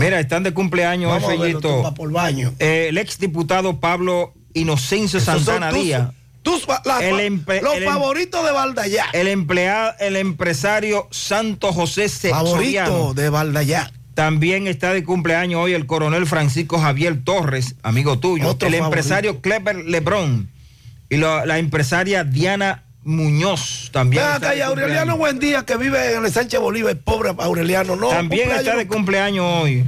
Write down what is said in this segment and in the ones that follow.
Mira, están de cumpleaños Vamos Fellito. por baño. Eh, el exdiputado Pablo Inocencio Santana Díaz. tus la- El empe- los el em- favoritos de Valdallá. El empleado, el empresario Santo José Favorito de Valdallá. También está de cumpleaños hoy el coronel Francisco Javier Torres, amigo tuyo. Otro el favorito. empresario Clever Lebrón. Y la, la empresaria Diana Muñoz también. Está y Aureliano cumpleaños. Buen Día, que vive en el Sánchez Bolívar, el pobre Aureliano, no. También está de cumpleaños hoy.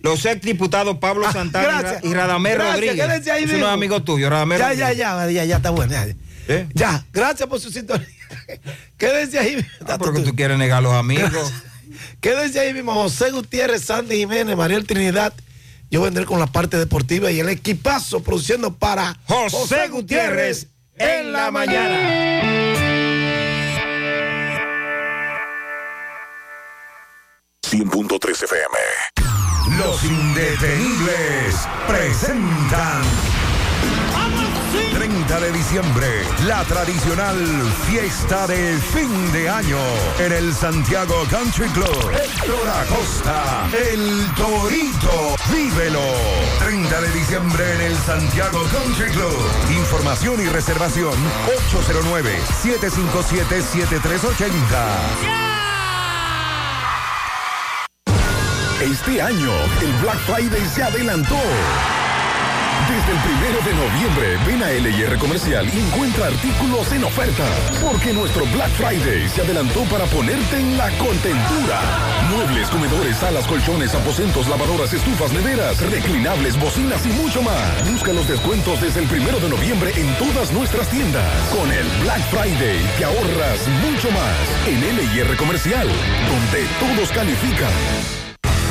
Los exdiputados Pablo Ah, Santana y Ra- gracias. y Radamés Gracias, Rodríguez. ahí Es un amigo tuyo, Radamés Ya, Rodríguez. ya, ya, ya, ya está bueno. Ya, ¿Eh? Ya, gracias por su sintonía. Quédense ahí. Ah, porque tú quieres negar a los amigos. Quédense ahí mismo. José Gutiérrez, Sandy Jiménez, Mariel Trinidad. Yo vendré con la parte deportiva y el equipazo produciendo para José Gutiérrez en la mañana. 100.3 FM. Los indetenibles presentan 30 de diciembre, la tradicional fiesta de fin de año en el Santiago Country Club. Héctor Acosta, el Torito, vívelo. 30 de diciembre en el Santiago Country Club. Información y reservación 809-757-7380. Este año, el Black Friday se adelantó. Desde el primero de noviembre, ven a LIR Comercial y encuentra artículos en oferta. Porque nuestro Black Friday se adelantó para ponerte en la contentura. Muebles, comedores, salas, colchones, aposentos, lavadoras, estufas, neveras, reclinables, bocinas y mucho más. Busca los descuentos desde el primero de noviembre en todas nuestras tiendas. Con el Black Friday te ahorras mucho más en LIR Comercial, donde todos califican.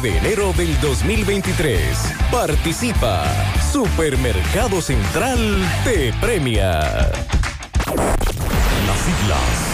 de enero del 2023. Participa. Supermercado Central te premia. Las siglas.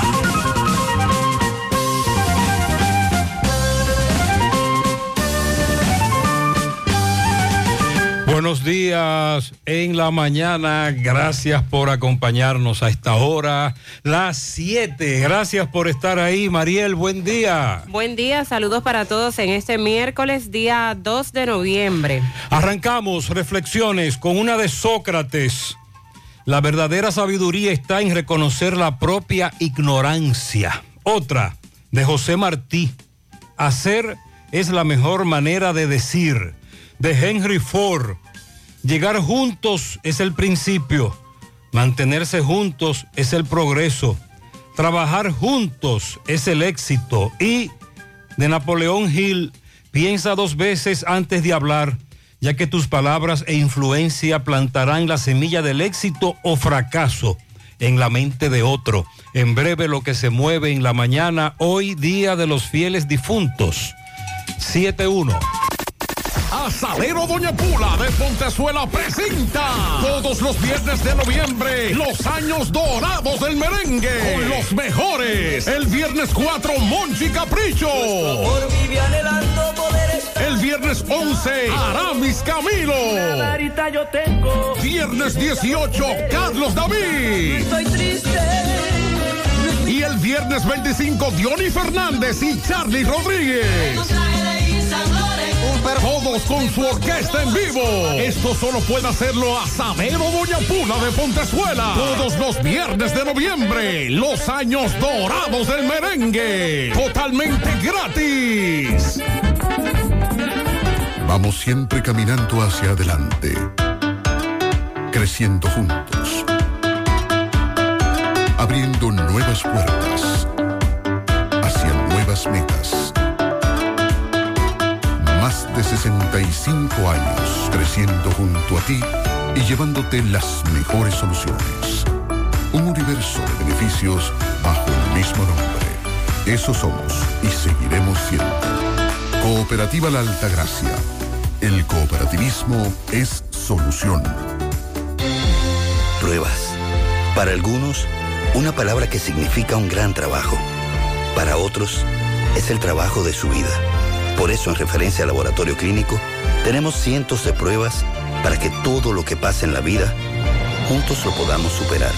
Buenos días en la mañana. Gracias por acompañarnos a esta hora, las 7. Gracias por estar ahí, Mariel. Buen día. Buen día, saludos para todos en este miércoles, día 2 de noviembre. Arrancamos reflexiones con una de Sócrates. La verdadera sabiduría está en reconocer la propia ignorancia. Otra de José Martí. Hacer es la mejor manera de decir. De Henry Ford. Llegar juntos es el principio. Mantenerse juntos es el progreso. Trabajar juntos es el éxito. Y de Napoleón Hill, piensa dos veces antes de hablar, ya que tus palabras e influencia plantarán la semilla del éxito o fracaso en la mente de otro. En breve lo que se mueve en la mañana, hoy día de los fieles difuntos. 7-1. Asadero Doña Pula de Pontezuela presenta todos los viernes de noviembre los años dorados del merengue con los mejores. El viernes 4 Monchi Capricho. El viernes 11 Aramis Camilo. yo. Viernes 18 Carlos David. Y el viernes 25 Diony Fernández y Charlie Rodríguez. Todos con su orquesta en vivo. Esto solo puede hacerlo Asadero Doña Pula de Pontezuela. Todos los viernes de noviembre. Los años dorados del merengue. Totalmente gratis. Vamos siempre caminando hacia adelante, creciendo juntos, abriendo nuevas puertas hacia nuevas metas. De 65 años creciendo junto a ti y llevándote las mejores soluciones. Un universo de beneficios bajo el mismo nombre. Eso somos y seguiremos siendo. Cooperativa La Altagracia. El cooperativismo es solución. Pruebas. Para algunos, una palabra que significa un gran trabajo. Para otros, es el trabajo de su vida. Por eso, en referencia al laboratorio clínico, tenemos cientos de pruebas para que todo lo que pasa en la vida, juntos lo podamos superar.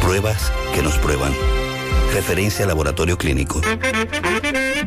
Pruebas que nos prueban. Referencia al laboratorio clínico.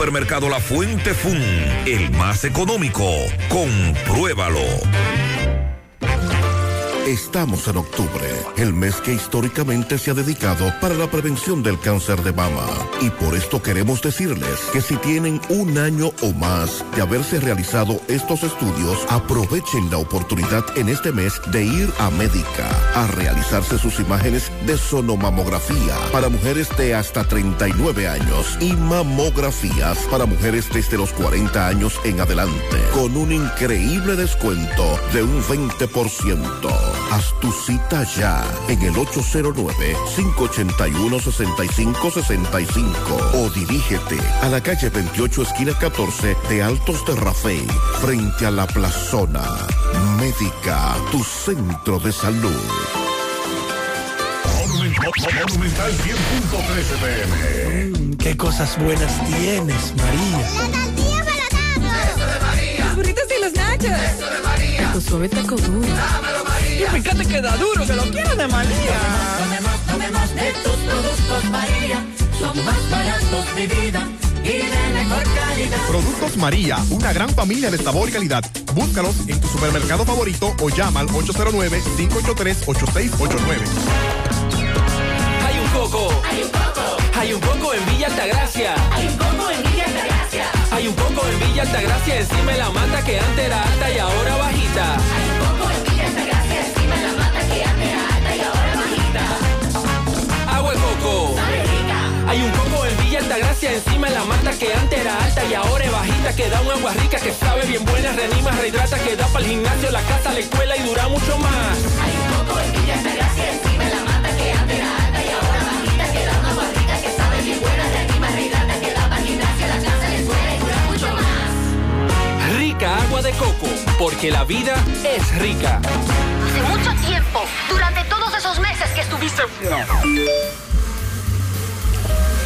Supermercado La Fuente Fun, el más económico. Compruébalo. Estamos en octubre, el mes que históricamente se ha dedicado para la prevención del cáncer de mama. Y por esto queremos decirles que si tienen un año o más de haberse realizado estos estudios, aprovechen la oportunidad en este mes de ir a Médica a realizarse sus imágenes de sonomamografía para mujeres de hasta 39 años y mamografías para mujeres desde los 40 años en adelante, con un increíble descuento de un 20%. Haz tu cita ya en el 809-581-6565 o dirígete a la calle 28 esquina 14 de Altos de Rafey frente a la plazona. Médica, tu centro de salud. Monumental 100.13 pm. Mm, qué cosas buenas tienes, María. Eso de María. Los burritos y los nachos. Eso de María. Tu suave taco duro. Dámelo, María. Y fíjate que da duro, que lo quiero de María. Tomemos, tomemos de tus productos, María. Son más baratos de vida. Y de mejor calidad. Productos María, una gran familia de sabor y calidad. Búscalos en tu supermercado favorito o llama al 809-583-8689. Hay un coco. Hay un coco. Hay un coco en Villa Altagracia. Hay un coco en Villa Altagracia. Hay un coco en Villa Altagracia encima de la mata que antes era alta y ahora bajita. Hay Hay un coco en Villa Altagracia encima de la mata que antes era alta y ahora es bajita que da un agua rica que sabe bien buena, reanima, rehidrata, que da para el gimnasio, la casa, la escuela y dura mucho más. Hay un coco en Villa Altagracia encima de la mata que antes era alta y ahora bajita que da una agua rica que sabe bien buena, reanima, rehidrata, que da para el gimnasio, la casa, la escuela y dura mucho más. Rica agua de coco, porque la vida es rica. Hace mucho tiempo, durante todos esos meses que estuviste.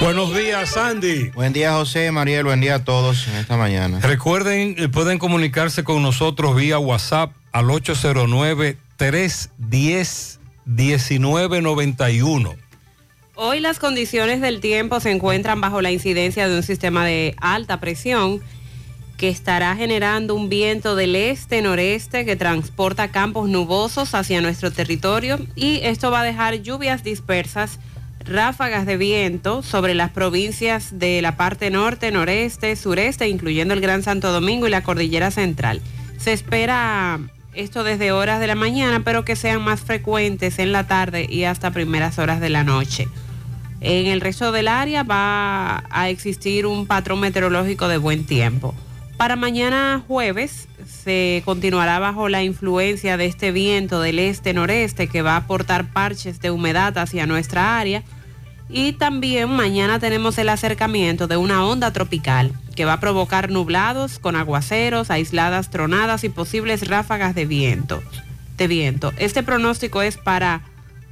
Buenos días, Sandy. Buen día, José, Mariel, buen día a todos en esta mañana. Recuerden, eh, pueden comunicarse con nosotros vía WhatsApp al 809-310-1991. Hoy las condiciones del tiempo se encuentran bajo la incidencia de un sistema de alta presión que estará generando un viento del este-noreste que transporta campos nubosos hacia nuestro territorio y esto va a dejar lluvias dispersas ráfagas de viento sobre las provincias de la parte norte, noreste, sureste, incluyendo el Gran Santo Domingo y la Cordillera Central. Se espera esto desde horas de la mañana, pero que sean más frecuentes en la tarde y hasta primeras horas de la noche. En el resto del área va a existir un patrón meteorológico de buen tiempo. Para mañana jueves se continuará bajo la influencia de este viento del este-noreste que va a aportar parches de humedad hacia nuestra área. Y también mañana tenemos el acercamiento de una onda tropical que va a provocar nublados con aguaceros, aisladas tronadas y posibles ráfagas de viento. De viento. Este pronóstico es para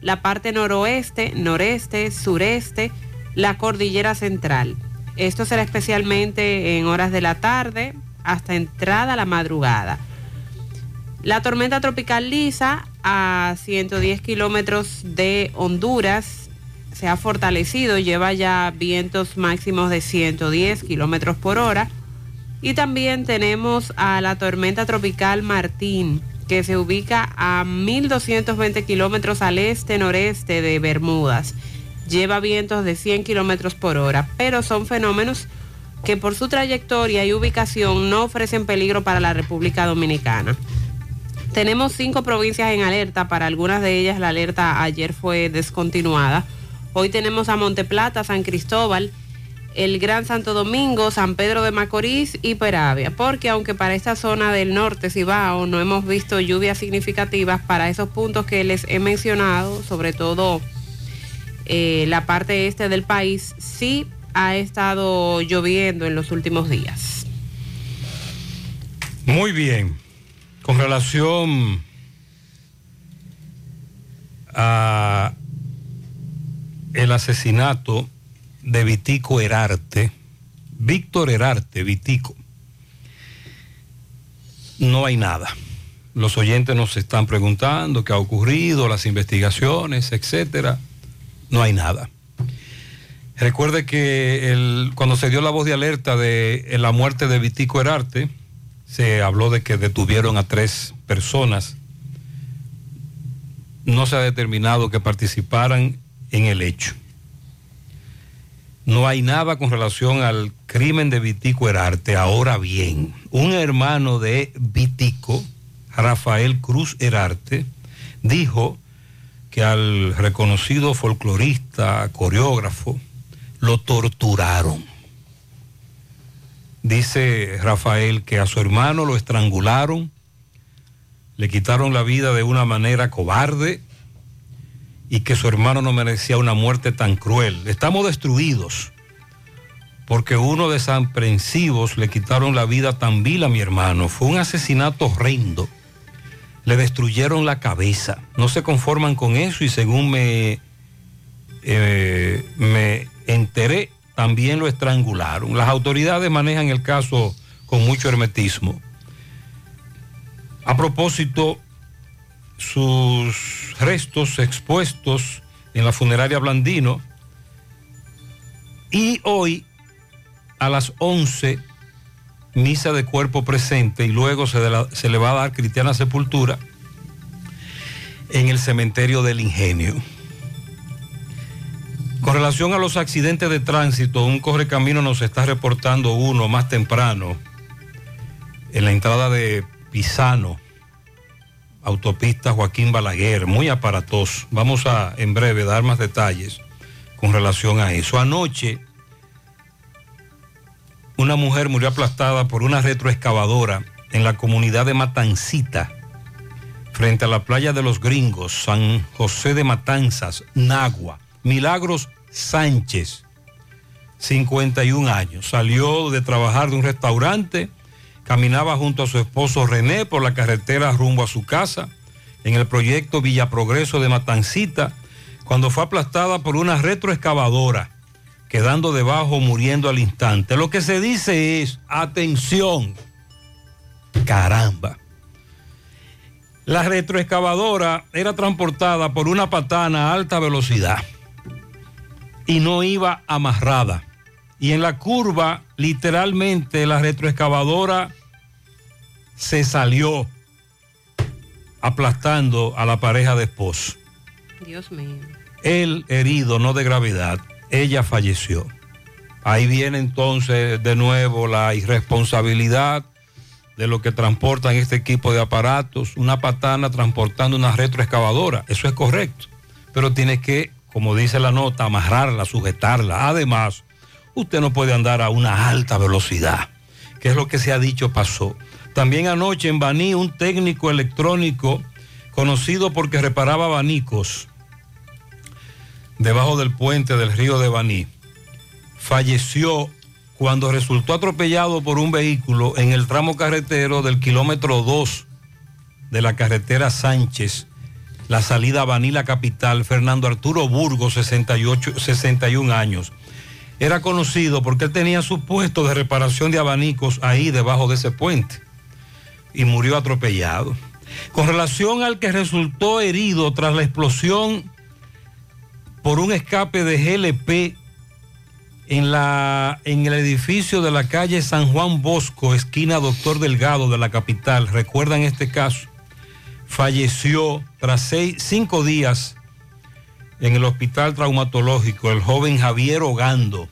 la parte noroeste, noreste, sureste, la cordillera central. Esto será especialmente en horas de la tarde hasta entrada la madrugada. La tormenta tropical Lisa a 110 kilómetros de Honduras se ha fortalecido, lleva ya vientos máximos de 110 kilómetros por hora. Y también tenemos a la tormenta tropical Martín, que se ubica a 1220 kilómetros al este-noreste de Bermudas. Lleva vientos de 100 kilómetros por hora, pero son fenómenos que por su trayectoria y ubicación no ofrecen peligro para la República Dominicana. Tenemos cinco provincias en alerta, para algunas de ellas la alerta ayer fue descontinuada. Hoy tenemos a Monteplata, San Cristóbal, el Gran Santo Domingo, San Pedro de Macorís y Peravia, porque aunque para esta zona del norte Cibao no hemos visto lluvias significativas, para esos puntos que les he mencionado, sobre todo eh, la parte este del país, sí ha estado lloviendo en los últimos días. Muy bien. Con relación a el asesinato de Vitico Herarte, Víctor Herarte, Vitico, no hay nada. Los oyentes nos están preguntando qué ha ocurrido, las investigaciones, etcétera. No hay nada. Recuerde que cuando se dio la voz de alerta de la muerte de Vitico Herarte, se habló de que detuvieron a tres personas. No se ha determinado que participaran en el hecho. No hay nada con relación al crimen de Vitico Herarte. Ahora bien, un hermano de Vitico, Rafael Cruz Herarte, dijo que al reconocido folclorista, coreógrafo, lo torturaron. Dice Rafael que a su hermano lo estrangularon, le quitaron la vida de una manera cobarde y que su hermano no merecía una muerte tan cruel. Estamos destruidos porque uno desaprensivos le quitaron la vida tan vil a mi hermano. Fue un asesinato horrendo. Le destruyeron la cabeza. No se conforman con eso y según me, eh, me enteré, también lo estrangularon. Las autoridades manejan el caso con mucho hermetismo. A propósito, sus restos expuestos en la funeraria Blandino y hoy a las 11 misa de cuerpo presente y luego se, le va a dar cristiana sepultura en el cementerio del ingenio. Con relación a los accidentes de tránsito, un correcamino nos está reportando uno más temprano en la entrada de Pisano, autopista Joaquín Balaguer, muy aparatoso. Vamos a en breve dar más detalles con relación a eso. Anoche, una mujer murió aplastada por una retroexcavadora en la comunidad de Matancita, frente a la playa de los gringos, San José de Matanzas, Nagua. Milagros Sánchez, 51 años. Salió de trabajar de un restaurante, caminaba junto a su esposo René por la carretera rumbo a su casa, en el proyecto Villa Progreso de Matancita, cuando fue aplastada por una retroexcavadora, quedando debajo muriendo al instante. Lo que se dice es, atención, caramba. La retroexcavadora era transportada por una patana a alta velocidad y no iba amarrada. Y en la curva, literalmente, la retroexcavadora se salió aplastando a la pareja de esposos. Dios mío. Él herido, no de gravedad. Ella falleció. Ahí viene entonces de nuevo la irresponsabilidad de lo que transportan este equipo de aparatos. Una patana transportando una retroexcavadora. Eso es correcto. Pero tiene que, como dice la nota, amarrarla, sujetarla. Además, usted no puede andar a una alta velocidad, que es lo que se ha dicho pasó. También anoche en Baní, un técnico electrónico conocido porque reparaba abanicos debajo del puente del río de Baní, falleció cuando resultó atropellado por un vehículo en el tramo carretero del kilómetro 2 de la carretera Sánchez, la salida a Baní, la capital, Fernando Arturo Burgos, 68, 61 años. Era conocido porque él tenía su puesto de reparación de abanicos ahí debajo de ese puente y murió atropellado. Con relación al que resultó herido tras la explosión por un escape de GLP en, la, en el edificio de la calle San Juan Bosco, esquina Doctor Delgado de la capital, recuerdan este caso, falleció tras seis, cinco días en el hospital traumatológico el joven Javier Ogando,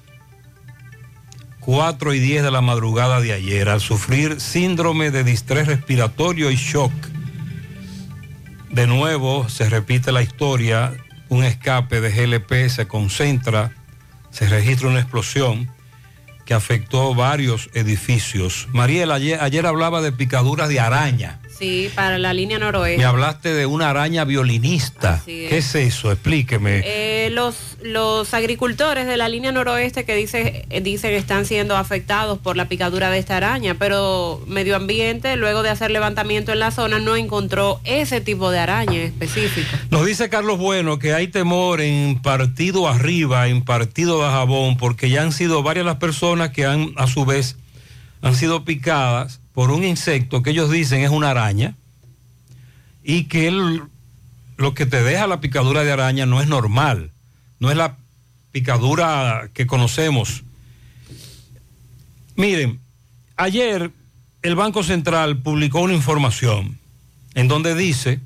4 y 10 de la madrugada de ayer, al sufrir síndrome de distrés respiratorio y shock. De nuevo se repite la historia, un escape de GLP se concentra, se registra una explosión que afectó varios edificios. Mariela, ayer, ayer hablaba de picaduras de araña. Sí, para la línea noroeste. Me hablaste de una araña violinista. Es. ¿Qué es eso? Explíqueme. Eh, los, los agricultores de la línea noroeste que dice, eh, dicen están siendo afectados por la picadura de esta araña, pero Medio Ambiente, luego de hacer levantamiento en la zona, no encontró ese tipo de araña específico. Nos dice Carlos Bueno que hay temor en partido arriba, en partido de jabón, porque ya han sido varias las personas que han, a su vez, han sido picadas por un insecto que ellos dicen es una araña y que el- lo que te deja la picadura de araña no es normal, no es la picadura que conocemos. Miren, ayer el Banco Central publicó una información en donde dice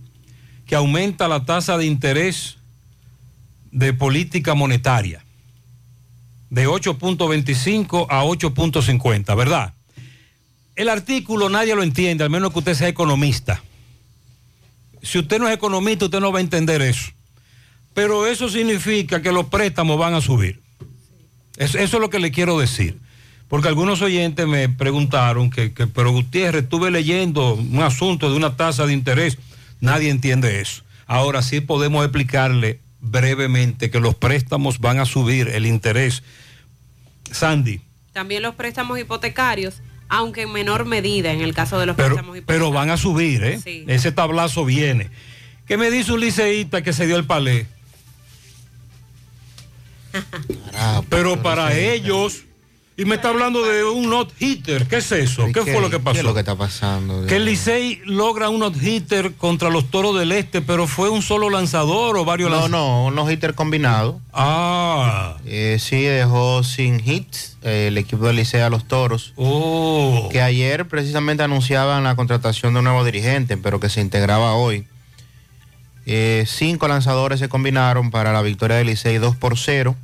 que aumenta la tasa de interés de política monetaria de 8.25 a 8.50, ¿verdad? El artículo nadie lo entiende, al menos que usted sea economista. Si usted no es economista, usted no va a entender eso. Pero eso significa que los préstamos van a subir. Eso, es lo que le quiero decir. Porque algunos oyentes me preguntaron que, que, pero Gutiérrez, estuve leyendo un asunto de una tasa de interés. Nadie entiende eso. Ahora sí podemos explicarle brevemente que los préstamos van a subir el interés. Sandy, También los préstamos hipotecarios, aunque en menor medida en el caso de los pero, préstamos hipotecarios. pero van a subir, ¿eh? Sí. Ese tablazo viene. ¿Qué me dice un liceísta que se dio el palé? pero para ellos, y me está hablando de un not hitter, ¿qué es eso? ¿Qué, fue lo que pasó? ¿Qué es lo que está pasando? Que el Licey logra un not hitter contra los toros del este, pero fue un solo lanzador o varios No, lanzadores. no, un no-hitter combinado. Ah. Eh, sí, dejó sin hits eh, el equipo del Licey a los toros. Oh. Que ayer precisamente anunciaban la contratación de un nuevo dirigente, pero que se integraba hoy. Eh, cinco lanzadores se combinaron para la victoria del Licey 2 por 0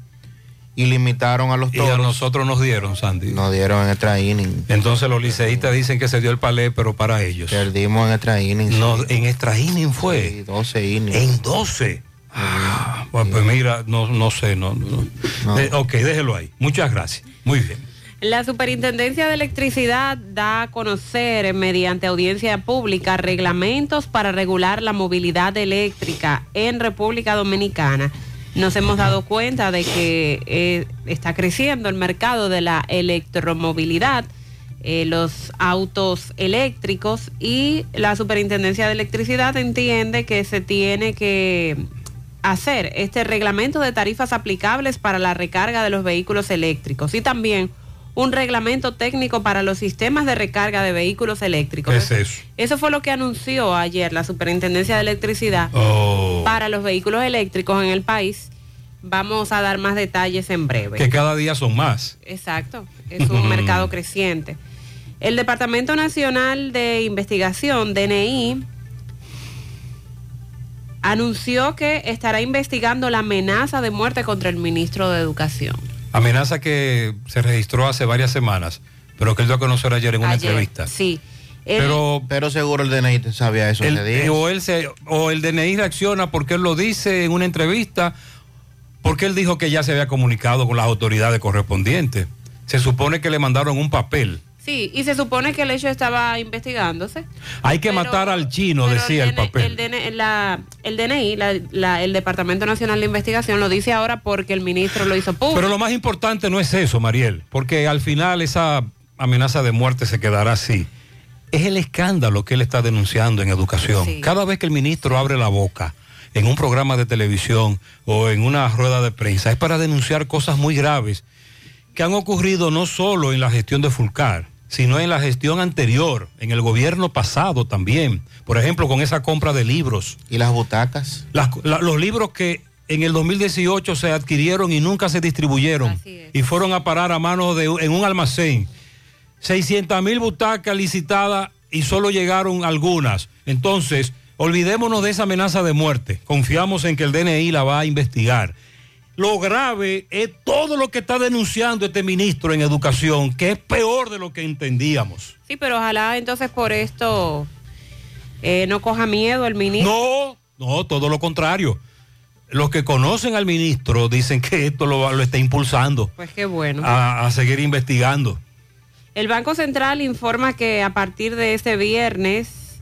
y limitaron a los Y a toros. nosotros nos dieron, Sandy. Nos dieron en extra inning. Entonces los liceístas dicen que se dio el palé, pero para ellos. Perdimos en extra inning. No, sí. en extra inning fue. Sí, 12 innings. En 12. Ah, bueno, pues mira, no, no sé, no, no. De- ok, déjelo ahí. Muchas gracias. Muy bien. La Superintendencia de Electricidad da a conocer eh, mediante audiencia pública reglamentos para regular la movilidad eléctrica en República Dominicana. Nos hemos dado cuenta de que eh, está creciendo el mercado de la electromovilidad, eh, los autos eléctricos y la Superintendencia de Electricidad entiende que se tiene que hacer este reglamento de tarifas aplicables para la recarga de los vehículos eléctricos y también un reglamento técnico para los sistemas de recarga de vehículos eléctricos. ¿Qué es eso? Eso fue lo que anunció ayer la Superintendencia de Electricidad Oh, para los vehículos eléctricos en el país. Vamos a dar más detalles en breve. que cada día son más. Exacto, es un mercado creciente. El Departamento Nacional de Investigación, DNI, anunció que estará investigando la amenaza de muerte contra el ministro de Educación. Amenaza que se registró hace varias semanas, pero que él dio a conocer ayer en una Ayer, entrevista. Sí. Él- Pero, pero seguro el DNI sabía eso el- o, él se, o el DNI reacciona porque él lo dice en una entrevista, porque él dijo que ya se había comunicado con las autoridades correspondientes. Se supone que le mandaron un papel. Sí, y se supone que el hecho estaba investigándose. Hay que matar al chino, decía el, DN papel. El, DN la- el DNI, la- la- el Departamento Nacional de Investigación, lo dice ahora porque el ministro lo hizo público. Pero lo más importante no es eso, Mariel, porque al final esa amenaza de muerte se quedará así. Es el escándalo que él está denunciando en educación. Sí. Cada vez que el ministro abre la boca en un programa de televisión o en una rueda de prensa es para denunciar cosas muy graves que han ocurrido no solo en la gestión de Fulcar, sino en la gestión anterior, en el gobierno pasado también. Por ejemplo, con esa compra de libros. ¿Y las butacas? Las- la- los libros que en el 2018 se adquirieron y nunca se distribuyeron y fueron a parar a manos de en un almacén. 600 mil butacas licitadas y solo llegaron algunas. Entonces, olvidémonos de esa amenaza de muerte. Confiamos en que el DNI la va a investigar. Lo grave es todo lo que está denunciando este ministro en educación, que es peor de lo que entendíamos. Sí, pero ojalá entonces por esto eh, no coja miedo el ministro. No, no, todo lo contrario. Los que conocen al ministro dicen que esto lo, está impulsando Pues qué bueno. a, a seguir investigando. El Banco Central informa que a partir de este viernes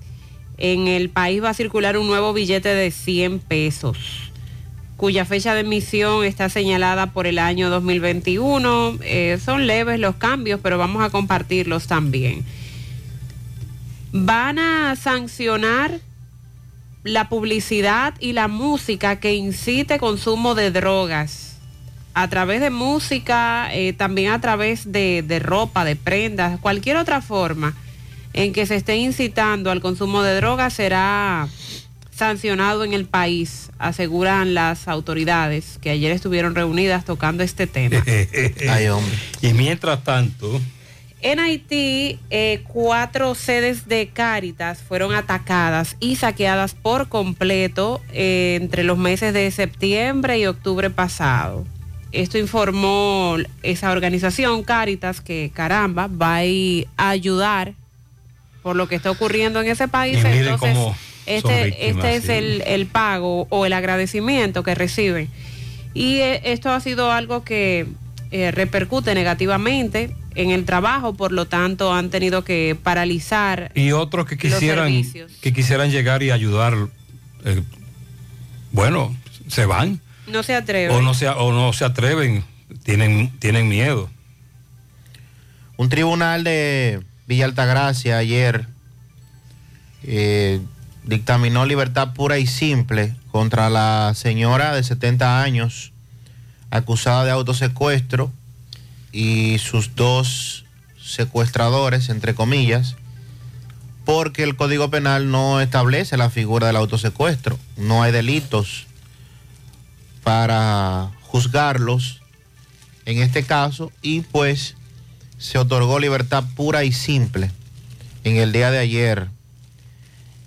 en el país va a circular un nuevo billete de 100 pesos, cuya fecha de emisión está señalada por el año 2021. Eh, son leves los cambios, pero vamos a compartirlos también. Van a sancionar la publicidad y la música que incite consumo de drogas a través de música, eh, también a través de, de ropa, de prendas, cualquier otra forma en que se esté incitando al consumo de drogas será sancionado en el país, aseguran las autoridades que ayer estuvieron reunidas tocando este tema. Ay, hombre. Y mientras tanto, En Haití, eh, cuatro sedes de Cáritas fueron atacadas y saqueadas por completo eh, entre los meses de septiembre y octubre pasado. Esto informó esa organización Cáritas que caramba va a ir a ayudar por lo que está ocurriendo en ese país. Y miren Entonces, cómo este, víctimas, este es sí. el, el pago o el agradecimiento que reciben. Y eh, esto ha sido algo que eh, repercute negativamente en el trabajo, por lo tanto han tenido que paralizar. y otros que quisieran, que quisieran llegar y ayudar, eh, bueno, se van No se atreven. o no se, o no se atreven, tienen, tienen miedo. Un tribunal de Villa Altagracia ayer eh, dictaminó libertad pura y simple contra la señora de 70 años acusada de autosecuestro y sus dos secuestradores, entre comillas, porque el Código Penal no establece la figura del autosecuestro. No hay delitos para juzgarlos en este caso y pues se otorgó libertad pura y simple en el día de ayer,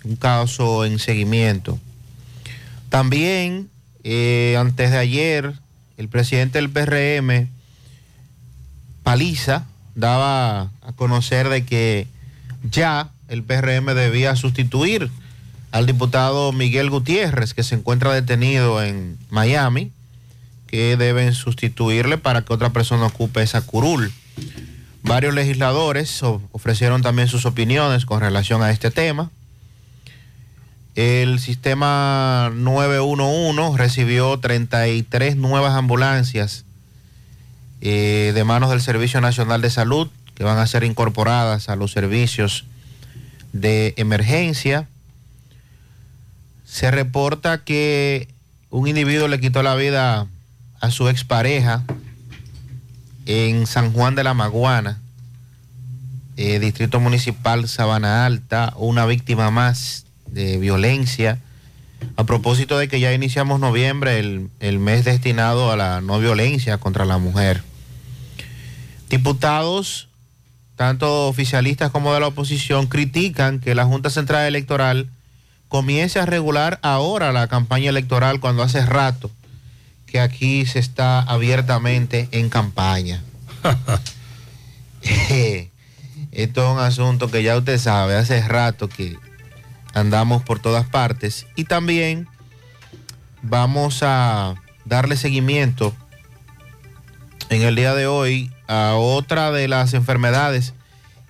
un caso en seguimiento. También, eh, antes de ayer, el presidente del PRM, Paliza, daba a conocer de que ya el PRM debía sustituir al diputado Miguel Gutiérrez, que se encuentra detenido en Miami, que deben sustituirle para que otra persona ocupe esa curul. Varios legisladores ofrecieron también sus opiniones con relación a este tema. El sistema 911 recibió 33 nuevas ambulancias eh, de manos del Servicio Nacional de Salud que van a ser incorporadas a los servicios de emergencia. Se reporta que un individuo le quitó la vida a su expareja en San Juan de la Maguana, eh, Distrito Municipal Sabana Alta, una víctima más de violencia. A propósito de que ya iniciamos noviembre, el, el mes destinado a la no violencia contra la mujer. Diputados, tanto oficialistas como de la oposición, critican que la Junta Central Electoral comience a regular ahora la campaña electoral cuando hace rato que aquí se está abiertamente en campaña. Esto es un asunto que ya usted sabe, hace rato que andamos por todas partes y también vamos a darle seguimiento en el día de hoy a otra de las enfermedades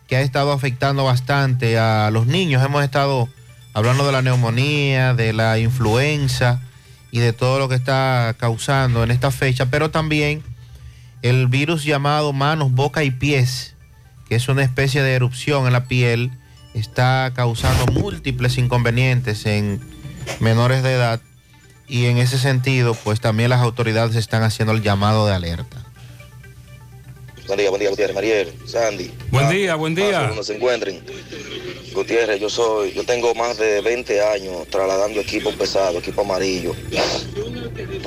que ha estado afectando bastante a los niños. Hemos estado hablando de la neumonía, de la influenza y de todo lo que está causando en esta fecha, pero también el virus llamado manos, boca y pies, que es una especie de erupción en la piel, está causando múltiples inconvenientes en menores de edad y en ese sentido, pues también las autoridades están haciendo el llamado de alerta. Buen día, buen día, Gutiérrez, Mariel, Sandy. Buen día, buen día. Donde se encuentren. Gutiérrez, yo soy, yo tengo más de 20 años trasladando equipo pesado, equipo amarillo.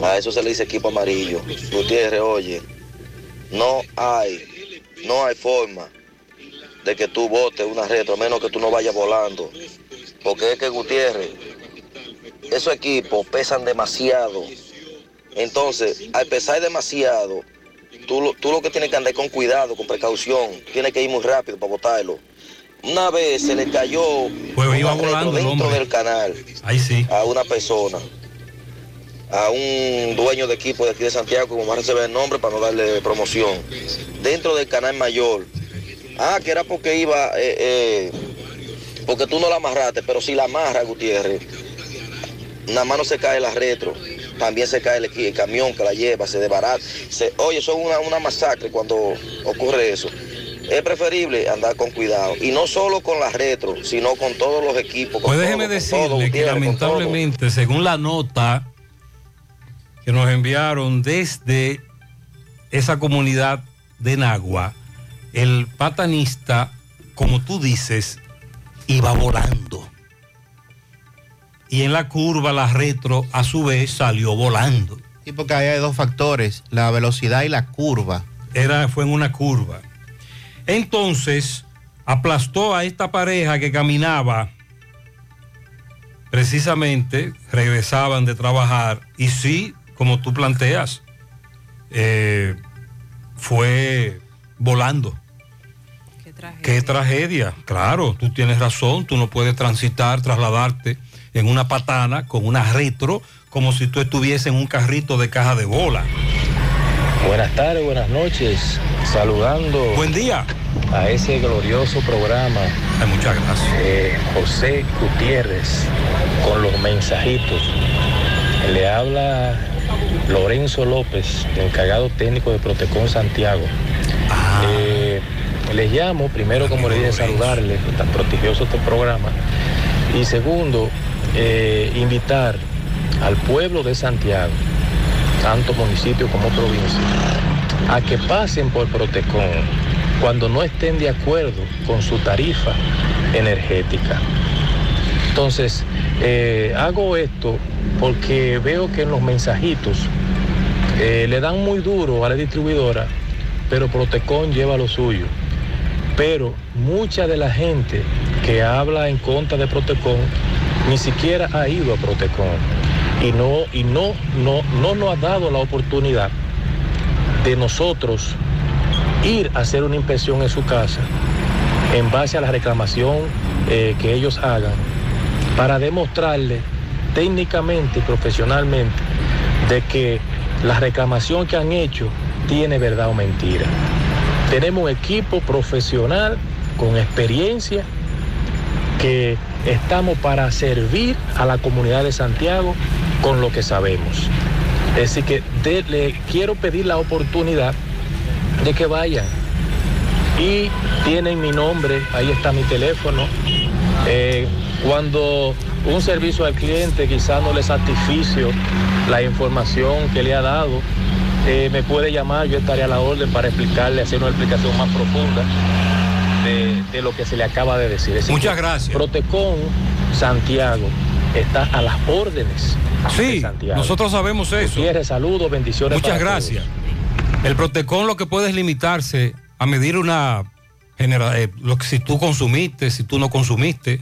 A eso se le dice equipo amarillo. Gutiérrez, oye, no hay, no hay forma de que tú botes una retro, a menos que tú no vayas volando. Porque es que Gutiérrez, esos equipos pesan demasiado. Entonces, al pesar demasiado, tú, lo- tú lo que tienes que andar con cuidado, con precaución. Tienes que ir muy rápido para botarlo. Una vez se le cayó Pues iba volando dentro hombre. del canal Ahí sí. a una persona, a un dueño de equipo de aquí de Santiago, como más ve el nombre para no darle promoción, dentro del canal mayor. Ah, que era porque iba, eh, eh, porque tú no la amarraste, pero si la amarras, Gutiérrez, nada más no se cae la retro, también se cae el, camión que la lleva, se desbarata. Se, oye, eso es una, una masacre cuando ocurre eso. Es preferible andar con cuidado. Y no solo con la retro, sino con todos los equipos. Pues déjeme decirle todo, que lamentablemente, según la nota que nos enviaron desde esa comunidad de Nagua, el patanista, como tú dices, iba volando. Y en la curva, la retro, a su vez, salió volando. Sí, porque ahí hay dos factores, la velocidad y la curva. Era, fue en una curva. Entonces, aplastó a esta pareja que caminaba, precisamente, regresaban de trabajar, y sí, como tú planteas, eh, fue volando. Qué tragedia. Claro, tú tienes razón, tú no puedes transitar, trasladarte en una patana con una retro como si tú estuvieses en un carrito de caja de bola. Buenas tardes, buenas noches. Saludando. Buen día. A ese glorioso programa. muchas gracias. José Gutiérrez con los mensajitos. Le habla Lorenzo López, encargado técnico de Protecon Santiago. Eh, les llamo, primero como le dije, saludarles, tan prodigioso este programa. Y segundo, eh, invitar al pueblo de Santiago, tanto municipio como provincia, a que pasen por Protecon cuando no estén de acuerdo con su tarifa energética. Entonces, eh, hago esto porque veo que en los mensajitos eh, le dan muy duro a la distribuidora, pero Protecon lleva lo suyo. Pero mucha de la gente que habla en contra de Protecon ni siquiera ha ido a Protecon y no y no no no nos ha dado la oportunidad de nosotros ir a hacer una inspección en su casa en base a la reclamación eh, que ellos hagan para demostrarle técnicamente y profesionalmente de que la reclamación que han hecho tiene verdad o mentira. Tenemos equipo profesional con experiencia que estamos para servir a la comunidad de Santiago con lo que sabemos. Así que de- le quiero pedir la oportunidad de que vayan. Y tienen mi nombre, ahí está mi teléfono. Eh, cuando un servicio al cliente quizás no le satisficio la información que le ha dado, eh, me puede llamar, yo estaré a la orden para explicarle, hacer una explicación más profunda de, de lo que se le acaba de decir. Muchas que gracias. Protecon Santiago está a las órdenes. Sí, de Santiago. nosotros sabemos eso. Gutiérrez, saludos, bendiciones. Muchas gracias. El Protecon lo que puede es limitarse a medir una genera- eh, lo que si tú consumiste, si tú no consumiste,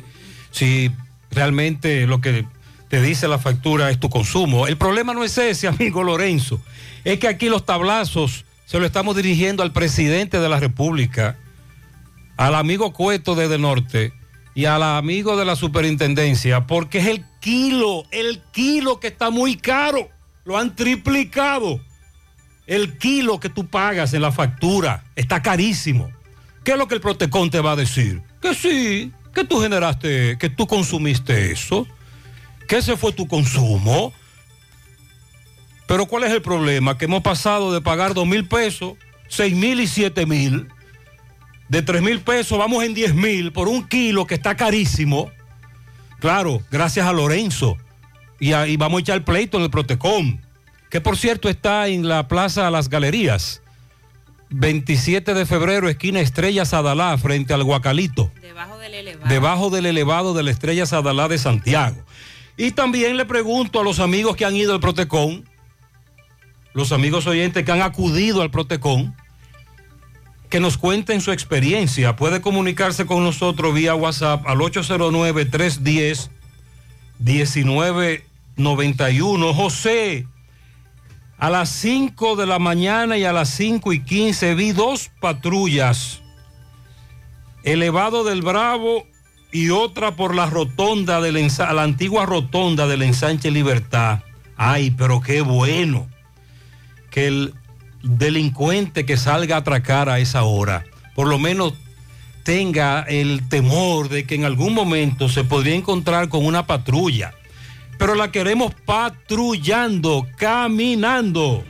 si realmente lo que te dice la factura es tu consumo. El problema no es ese, amigo Lorenzo. Es que aquí los tablazos se lo estamos dirigiendo al presidente de la República, al amigo Cueto desde norte y al amigo de la superintendencia, porque es el kilo, el kilo que está muy caro. Lo han triplicado. El kilo que tú pagas en la factura está carísimo. ¿Qué es lo que el Protecon te va a decir? Que sí, que tú generaste, que tú consumiste eso, que ese fue tu consumo. Pero ¿cuál es el problema? Que hemos pasado de pagar dos mil pesos, seis mil y siete mil. De tres mil pesos vamos en diez mil por un kilo que está carísimo. Claro, gracias a Lorenzo. Y, a- y vamos a echar pleito en el Protecom, que por cierto está en la Plaza Las Galerías. 27 de febrero, esquina Estrella Sadalá, frente al Guacalito. Debajo del elevado. Debajo del elevado de la Estrella Sadalá de Santiago. Y también le pregunto a los amigos que han ido al Protecon, los amigos oyentes que han acudido al Protecon, que nos cuenten su experiencia. Puede comunicarse con nosotros vía WhatsApp al 809-310-1991. José, a las 5 de la mañana y a las 5 y 15 vi dos patrullas, elevado del Bravo y otra por la rotonda ensa- la antigua rotonda del ensanche Libertad. Ay, pero qué bueno que el delincuente que salga a atracar a esa hora, por lo menos tenga el temor de que en algún momento se podría encontrar con una patrulla. Pero la queremos patrullando, caminando.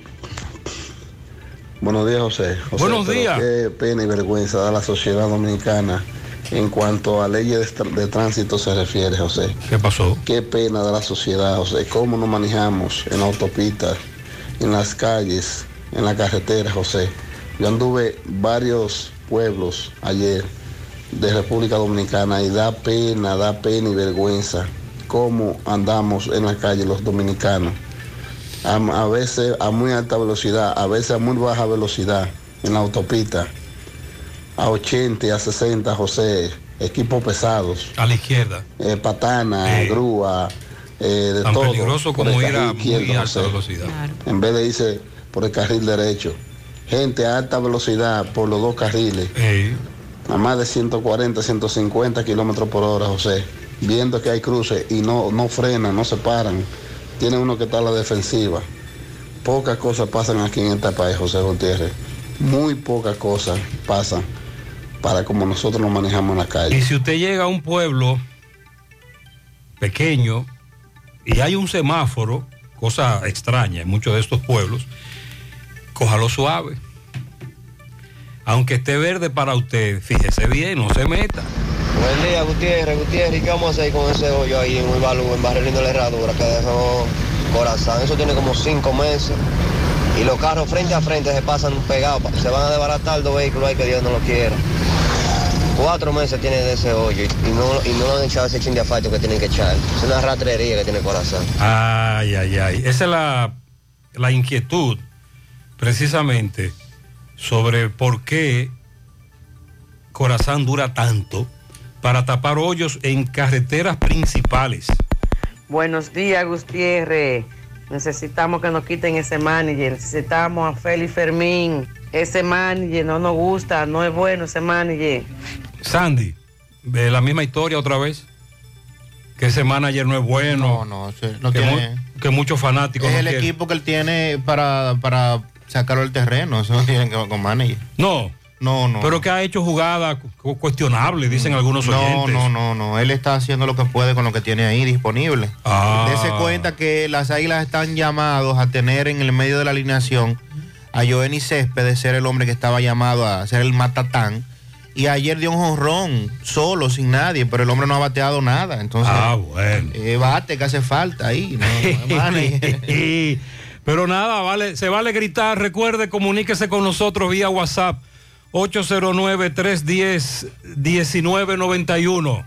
Buenos días, José. José, Buenos días. Qué pena y vergüenza da la sociedad dominicana en cuanto a leyes de, de tránsito se refiere, José. ¿Qué pasó? Qué pena da la sociedad, José. Cómo nos manejamos en la autopista, en las calles, en la carretera, José. Yo anduve varios pueblos ayer de República Dominicana y da pena, da pena y vergüenza cómo andamos en la calle los dominicanos a, a veces a muy alta velocidad, a veces a muy baja velocidad en la autopista, a 80 y a 60, José, equipos pesados, A la izquierda. eh, patana, grúa, eh, de Tan todo. peligroso como ir a muy alta José. velocidad. En vez de irse por el carril derecho. Gente a alta velocidad por los dos carriles. A más de 140, 150 kilómetros por hora, José. Viendo que hay cruces y no, no frenan, no se paran. Tiene uno que está a la defensiva. Pocas cosas pasan aquí en este país, José Gutiérrez. Muy pocas cosas pasan para como nosotros nos manejamos en la calle. Y si usted llega a un pueblo pequeño y hay un semáforo, cosa extraña en muchos de estos pueblos, cójalo suave. Aunque esté verde para usted, fíjese bien, no se meta. Buen día, Gutiérrez. Gutiérrez, ¿y qué vamos a hacer con ese hoyo ahí en Uibalú, en Barrelín de la Herradura, que dejó Corazán? Eso tiene como cinco meses. Y los carros frente a frente se pasan pegados. Se van a desbaratar dos vehículos ahí que Dios no lo quiera. Cuatro meses tiene de ese hoyo y, y no, y no le han echado ese chin de asfalto que tienen que echar. Es una ratrería que tiene Corazán. Ay, ay, ay. Esa es la, la inquietud, precisamente, sobre por qué Corazán dura tanto para tapar hoyos en carreteras principales. Buenos días, Gutiérrez. Necesitamos que nos quiten ese manager. Necesitamos a Félix Fermín. Ese manager no nos gusta, no es bueno ese manager. Sandy, de la misma historia otra vez. Que ese manager no es bueno. No, no, sí, no que, tiene- mu- que muchos fanáticos. Es no el quieren. equipo que él tiene para, para sacarlo del terreno. Eso no tiene que ver con manager. No. No, no. Pero que ha hecho jugadas cu- cuestionables, dicen algunos No, oyentes. no, no, no. Él está haciendo lo que puede con lo que tiene ahí disponible. Ah. Dese cuenta que las águilas están llamados a tener en el medio de la alineación a Joenny Céspedes, ser el hombre que estaba llamado a ser el matatán. Y ayer dio un jonrón solo, sin nadie, pero el hombre no ha bateado nada. Entonces, Ah, bueno. eh, bate que hace falta ahí. No. Pero nada, vale, se vale gritar. Recuerde, comuníquese con nosotros vía WhatsApp 809-310-1991.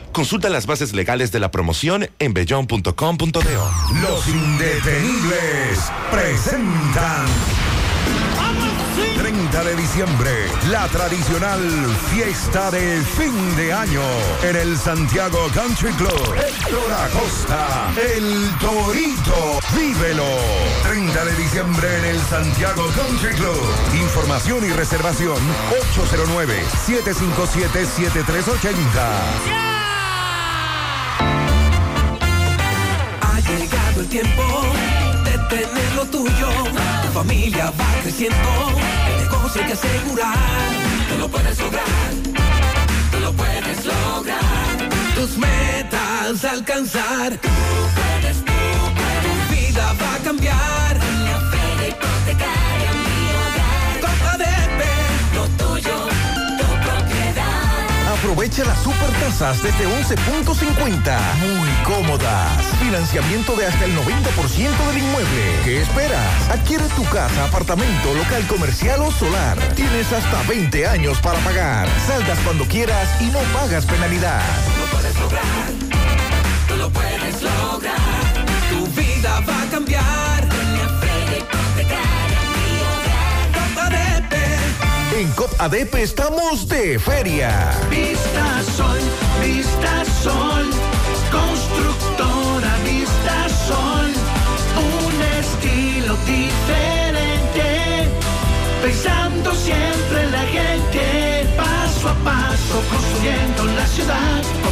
Consulta las bases legales de la promoción en bellon.com.de. Los indetenibles presentan. 30 de diciembre, la tradicional fiesta de fin de año en el Santiago Country Club. Héctor Acosta, el Torito, vívelo. 30 de diciembre en el Santiago Country Club. Información y reservación 809 757 7380. Tiempo de tener lo tuyo. Tu familia va creciendo. El negocio hay que asegurar. Tú lo puedes lograr. Tú lo puedes lograr. Tus metas alcanzar. Tú puedes, tú. Tu vida va a cambiar. Aprovecha las super tasas desde 11.50. Muy cómodas. Financiamiento de hasta el 90% del inmueble. ¿Qué esperas? Adquiere tu casa, apartamento, local comercial o solar. Tienes hasta 20 años para pagar. Saldas cuando quieras y no pagas penalidad. Lo puedes lograr. En COP ADP estamos de feria. Vista Sol, Vista Sol, constructora Vista Sol, un estilo diferente, pensando siempre en la gente, paso a paso construyendo la ciudad,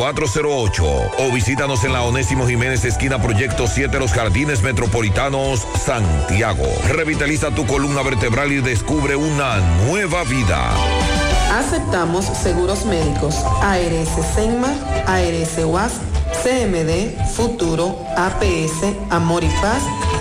809-582-5408 o visítanos en la Onésimo Jiménez, esquina Proyecto 7, Los Jardines Metropolitanos, Santiago. Revitaliza tu columna vertebral y descubre una nueva vida. Aceptamos seguros médicos ARS Senma, ARS UAS, CMD, Futuro, APS, Amor y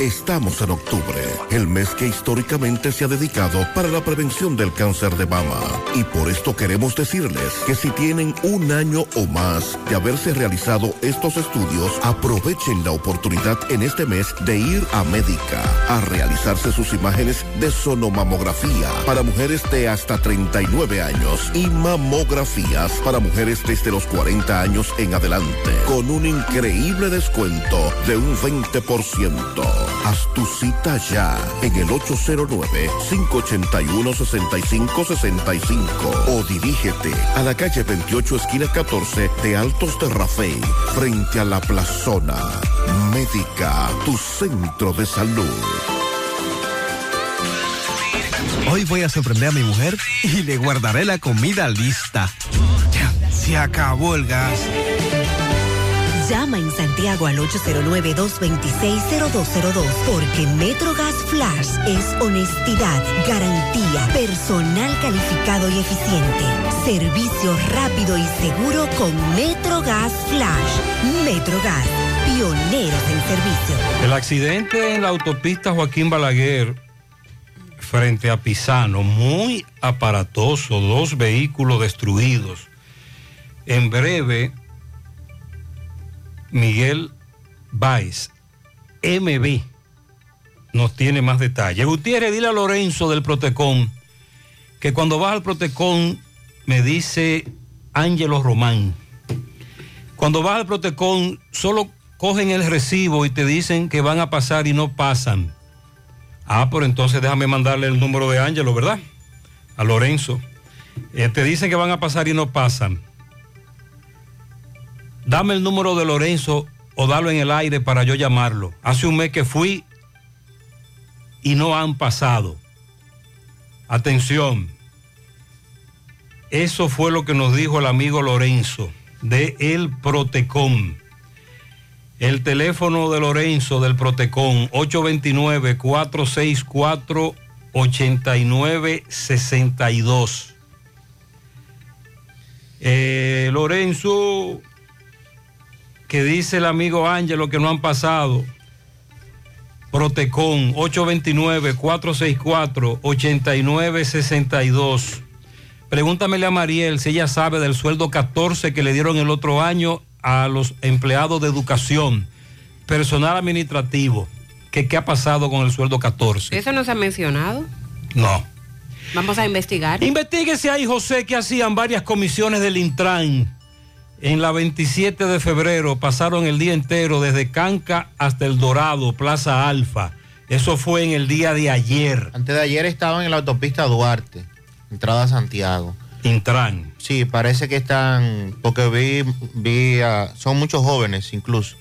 Estamos en octubre, el mes que históricamente se ha dedicado para la prevención del cáncer de mama. Y por esto queremos decirles que si tienen un año o más de haberse realizado estos estudios, aprovechen la oportunidad en este mes de ir a Médica a realizarse sus imágenes de sonomamografía para mujeres de hasta 39 años y mamografías para mujeres desde los 40 años en adelante, con un increíble descuento de un 20%. Haz tu cita ya en el 809-581-6565 o dirígete a la calle 28 esquina 14 de Altos de frente a la plazona. Médica, tu centro de salud. Hoy voy a sorprender a mi mujer y le guardaré la comida lista. Ya, se acabó el gas. Llama en Santiago al 809-226-0202 porque MetroGas Flash es honestidad, garantía, personal calificado y eficiente, servicio rápido y seguro con MetroGas Flash. MetroGas, pioneros en servicio. El accidente en la autopista Joaquín Balaguer frente a Pisano, muy aparatoso, dos vehículos destruidos. En breve, Miguel Baez, MB, nos tiene más detalles. Gutiérrez, dile a Lorenzo del Protecón que cuando vas al Protecón me dice Ángelo Román. Cuando vas al Protecón solo cogen el recibo y te dicen que van a pasar y no pasan. Ah, pero entonces déjame mandarle el número de Ángelo, ¿verdad? A Lorenzo. Eh, te dicen que van a pasar y no pasan. Dame el número de Lorenzo o dalo en el aire para yo llamarlo. Hace un mes que fui y no han pasado. Atención. Eso fue lo que nos dijo el amigo Lorenzo de El Protecom. El teléfono de Lorenzo del Protecom 829-464-8962. Eh, Lorenzo, que dice el amigo Ángelo que no han pasado. Protecom 829-464-8962. Pregúntamele a Mariel si ella sabe del sueldo 14 que le dieron el otro año a los empleados de educación, personal administrativo. que ¿Qué ha pasado con el sueldo 14? ¿Eso no se ha mencionado? No. Vamos a investigar. Investíguese ahí, José, que hacían varias comisiones del Intran. En la 27 de febrero pasaron el día entero desde Canca hasta El Dorado, Plaza Alfa. Eso fue en el día de ayer. Antes de ayer estaban en la autopista Duarte, entrada a Santiago. Intran. Sí, parece que están, porque vi, vi a- son muchos jóvenes incluso,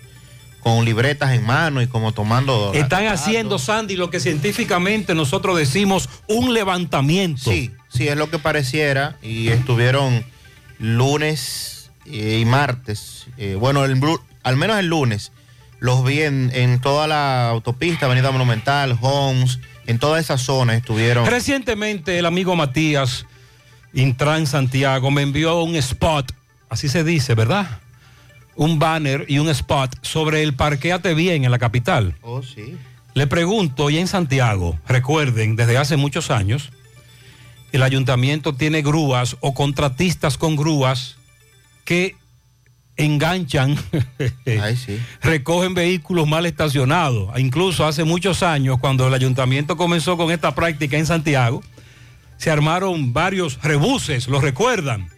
con libretas en mano y como tomando... Están haciendo, Sandy, lo que científicamente nosotros decimos un levantamiento. Sí, sí, es lo que pareciera. Y estuvieron lunes y martes. eh, bueno, el al menos el lunes. Los vi en, en toda la autopista, Avenida Monumental, Homes, en toda esa zona estuvieron. Recientemente el amigo Matías, Intran Santiago, me envió un spot, así se dice, ¿verdad? Un banner y un spot sobre el Parqueate Bien en la capital. Oh, sí. Le pregunto, y en Santiago, recuerden, desde hace muchos años, el ayuntamiento tiene grúas o contratistas con grúas que enganchan, recogen vehículos mal estacionados. Incluso hace muchos años, cuando el ayuntamiento comenzó con esta práctica en Santiago, se armaron varios rebuses, ¿lo recuerdan?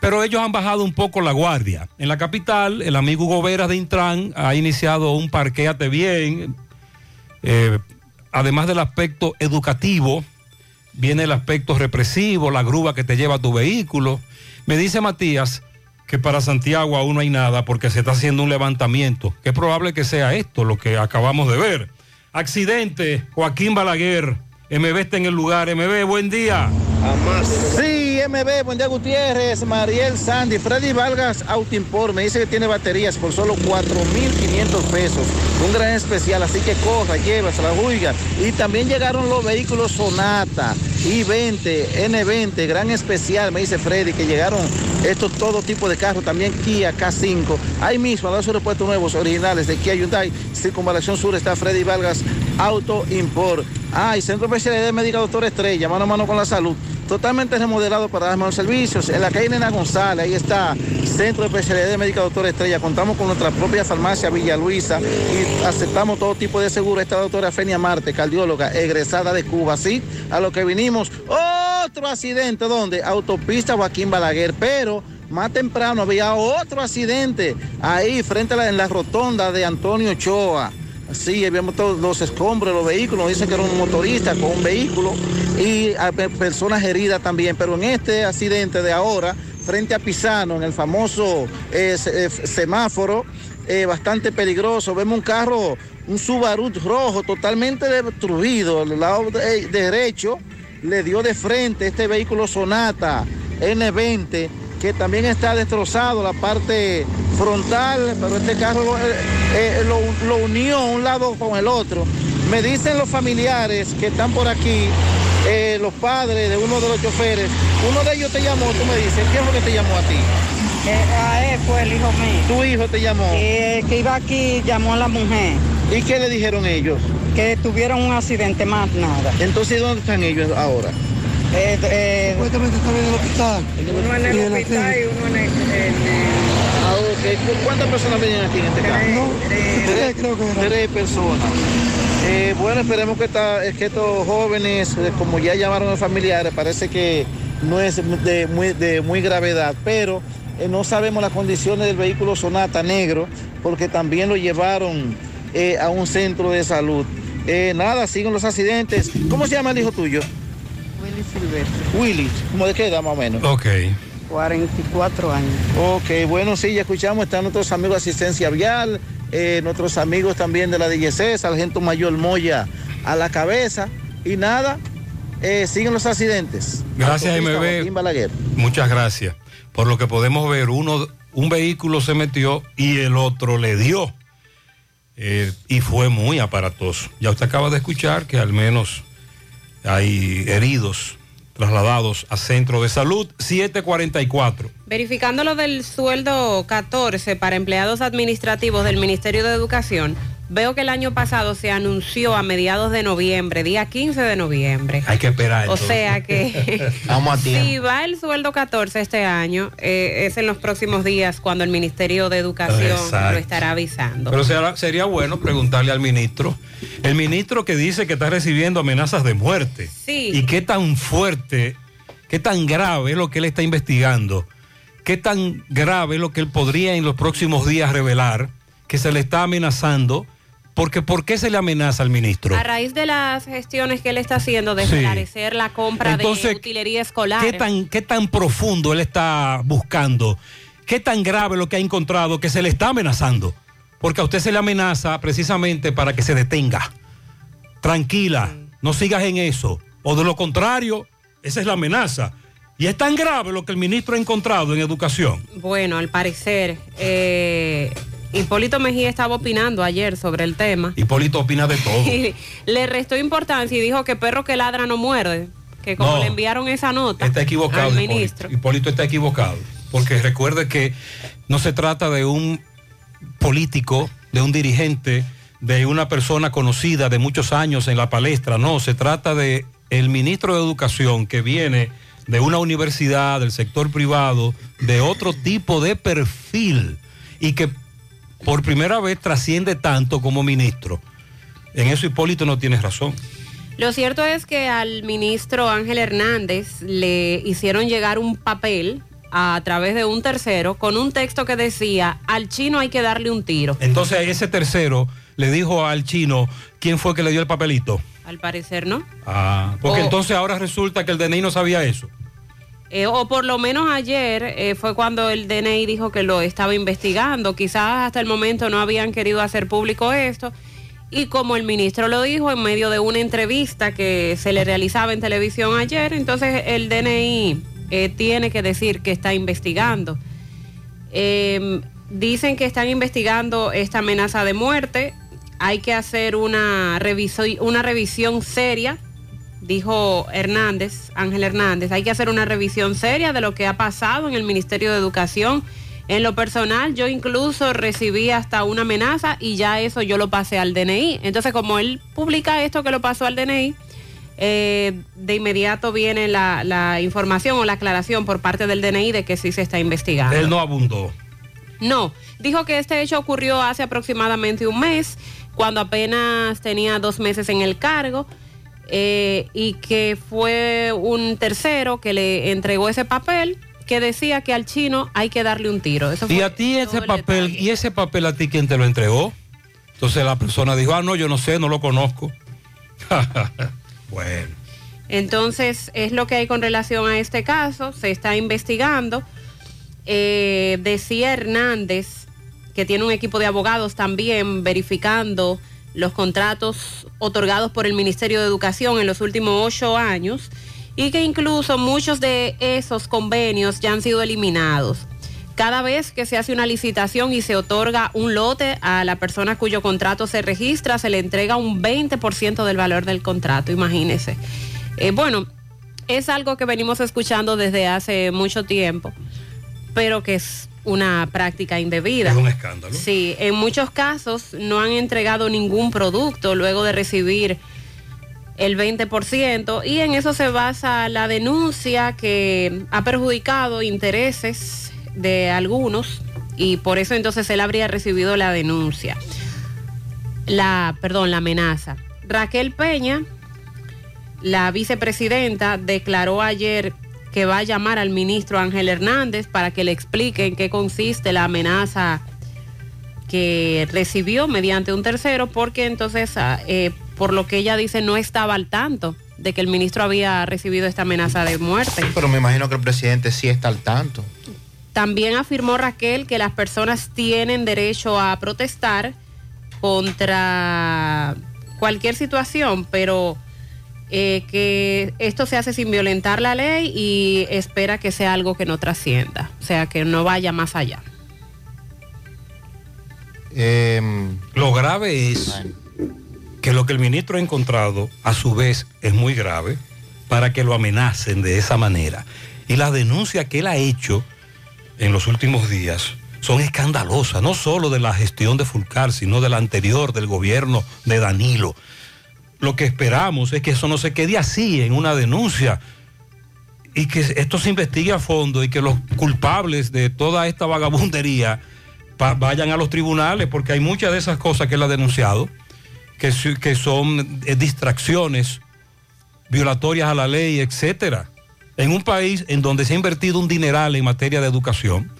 Pero ellos han bajado un poco la guardia. En la capital, el amigo Hugo Veras de Intran ha iniciado un parqueate bien. eh, además del aspecto educativo, viene el aspecto represivo, la grúa que te lleva a tu vehículo. Me dice Matías que para Santiago aún no hay nada porque se está haciendo un levantamiento. Que es probable que sea esto lo que acabamos de ver. Accidente, Joaquín Balaguer. MB está en el lugar. MB, buen día. Sí, MB, buen día Gutiérrez, Mariel Sandy, Freddy Vargas Autoimport me dice que tiene baterías por solo 4.500 pesos. Un gran especial, así que corra, llévase la juiga. Y también llegaron los vehículos Sonata, I-20, N20, gran especial, me dice Freddy, que llegaron estos todo tipo de carros, también Kia K5. Ahí mismo, a los aeropuertos nuevos originales de Kia Hyundai, Circunvalación Sur, está Freddy Vargas Auto Import. Ah, y Centro Especialidad Médica Doctor Estrella, mano a mano con la salud. Totalmente remodelado para dar más servicios. En la calle Nena González, ahí está Centro de Especialidad Médica Doctor Estrella. Contamos con nuestra propia farmacia Villa Luisa y aceptamos todo tipo de seguro. Esta doctora Fenia Marte, cardióloga, egresada de Cuba. Así, a lo que vinimos. Otro accidente, ¿dónde? Autopista Joaquín Balaguer, pero más temprano había otro accidente ahí frente a la, en la rotonda de Antonio Ochoa. Sí, habíamos todos los escombros, los vehículos, dicen que era un motorista con un vehículo y a pe- personas heridas también, pero en este accidente de ahora, frente a Pisano, en el famoso eh, eh, semáforo, eh, bastante peligroso, vemos un carro, un Subaru rojo totalmente destruido, el lado de- derecho le dio de frente este vehículo Sonata N20 que también está destrozado la parte frontal, pero este carro lo, eh, eh, lo- lo unió un lado con el otro. Me dicen los familiares que están por aquí, eh, los padres de uno de los choferes, uno de ellos te llamó, tú me dices, ¿quién fue que te llamó a ti? a él fue el hijo mío. ¿Tu hijo te llamó? Eh, que iba aquí, llamó a la mujer. ¿Y qué le dijeron ellos? Que tuvieron un accidente, más nada. Entonces, ¿dónde están ellos ahora? Eh, eh, Supuestamente están en el hospital. Uno en el Y en la hospital y uno en el... Ah, ok. ¿Cuántas personas venían aquí en este caso? Tres, creo que Tres personas. Eh, bueno, esperemos que, esta- que estos jóvenes, eh, como ya llamaron a familiares, parece que no es de muy, de muy gravedad, pero eh, no sabemos las condiciones del vehículo Sonata negro, porque también lo llevaron eh, a un centro de salud. Eh, nada, siguen los accidentes. ¿Cómo se llama el hijo tuyo? Willy Silvestre, Willy. ¿Cómo de qué edad más o menos? Ok. 44 años. Ok, bueno, sí, ya escuchamos, están nuestros amigos de asistencia vial, eh, nuestros amigos también de la DGC, Sargento Mayor Moya a la cabeza. Y nada, eh, siguen los accidentes. Gracias, MB. Balaguer. Muchas gracias. Por lo que podemos ver, uno, un vehículo se metió y el otro le dio. Eh, y fue muy aparatoso. Ya usted acaba de escuchar que al menos hay heridos trasladados a centro de salud 744. Verificando lo del sueldo 14 para empleados administrativos del Ministerio de Educación, veo que el año pasado se anunció a mediados de noviembre, día 15 de noviembre. Hay que esperar. O sea que Vamos a si va el sueldo 14 este año, eh, es en los próximos días cuando el Ministerio de Educación Exacto. lo estará avisando. Pero será- sería bueno preguntarle al ministro, el ministro que dice que está recibiendo amenazas de muerte. Sí. ¿Y qué tan fuerte, qué tan grave es lo que él está investigando? ¿Qué tan grave es lo que él podría en los próximos días revelar que se le está amenazando? Porque ¿por qué se le amenaza al ministro? A raíz de las gestiones que él está haciendo de Sí. esclarecer la compra Entonces, de utilería escolar. ¿Qué tan, ¿Qué tan profundo él está buscando? ¿Qué tan grave lo que ha encontrado que se le está amenazando? Porque a usted se le amenaza precisamente para que se detenga. Tranquila, no sigas en eso. O de lo contrario, esa es la amenaza. Y es tan grave lo que el ministro ha encontrado en educación. Bueno, al parecer, eh, Hipólito Mejía estaba opinando ayer sobre el tema. Hipólito opina de todo. Le restó importancia y dijo que perro que ladra no muerde. Que como No. le enviaron esa nota Está equivocado. al Hipólito. ministro. Hipólito está equivocado. Porque recuerde que no se trata de un político, de un dirigente, de una persona conocida de muchos años en la palestra. No, se trata de el ministro de Educación que viene de una universidad, del sector privado, de otro tipo de perfil. y que por primera vez trasciende tanto como ministro. En eso Hipólito no tiene razón. Lo cierto es que al ministro Ángel Hernández le hicieron llegar un papel a través de un tercero con un texto que decía, al chino hay que darle un tiro. Entonces ese tercero le dijo al chino quién fue que le dio el papelito. Al parecer no. Ah, porque O- entonces ahora resulta que el DNI no sabía eso. Eh, o por lo menos ayer eh, fue cuando el DNI dijo que lo estaba investigando. Quizás hasta el momento no habían querido hacer público esto. Y como el ministro lo dijo en medio de una entrevista que se le realizaba en televisión ayer, entonces el DNI eh, tiene que decir que está investigando. Eh, dicen que están investigando esta amenaza de muerte. Hay que hacer una, una revisión seria dijo Hernández, Ángel Hernández, hay que hacer una revisión seria de lo que ha pasado en el Ministerio de Educación. En lo personal, yo incluso recibí hasta una amenaza y ya eso yo lo pasé al DNI. Entonces, como él publica esto que lo pasó al DNI, eh, de inmediato viene la, la información o la aclaración por parte del DNI de que sí se está investigando. Él no abundó. No, dijo que este hecho ocurrió hace aproximadamente un mes, cuando apenas tenía dos meses en el cargo, eh, y que fue un tercero que le entregó ese papel que decía que al chino hay que darle un tiro. Eso Y a ti ese papel, ¿y ese papel a ti quién te lo entregó? Entonces la persona dijo, ah, no, yo no sé, no lo conozco. bueno. Entonces, es lo que hay con relación a este caso. Se está investigando. Eh, decía Hernández que tiene un equipo de abogados también verificando los contratos otorgados por el Ministerio de Educación en los últimos ocho años y que incluso muchos de esos convenios ya han sido eliminados. Cada vez que se hace una licitación y se otorga un lote a la persona cuyo contrato se registra, se le entrega un 20% del valor del contrato, imagínese. Eh, bueno, es algo que venimos escuchando desde hace mucho tiempo, pero que es una práctica indebida. Es un escándalo. Sí, en muchos casos no han entregado ningún producto luego de recibir el 20% y en eso se basa la denuncia que ha perjudicado intereses de algunos y por eso entonces él habría recibido la denuncia. La, perdón, la amenaza. Raquel Peña, la vicepresidenta, declaró ayer que va a llamar al ministro Ángel Hernández para que le explique en qué consiste la amenaza que recibió mediante un tercero, porque entonces, ah, eh, por lo que ella dice, no estaba al tanto de que el ministro había recibido esta amenaza de muerte. Pero me imagino que el presidente sí está al tanto. También afirmó Raquel que las personas tienen derecho a protestar contra cualquier situación, pero eh, que esto se hace sin violentar la ley y espera que sea algo que no trascienda, o sea, que no vaya más allá. Em, Lo grave es que lo que el ministro ha encontrado, a su vez, es muy grave para que lo amenacen de esa manera. Y las denuncias que él ha hecho en los últimos días son escandalosas, no solo de la gestión de Fulcar, sino de la anterior, del gobierno de Danilo. Lo que esperamos es que eso no se quede así en una denuncia y que esto se investigue a fondo y que los culpables de toda esta vagabundería vayan a los tribunales, porque hay muchas de esas cosas que él ha denunciado, que, que son eh, distracciones violatorias a la ley, etcétera. En un país en donde se ha invertido un dineral en materia de educación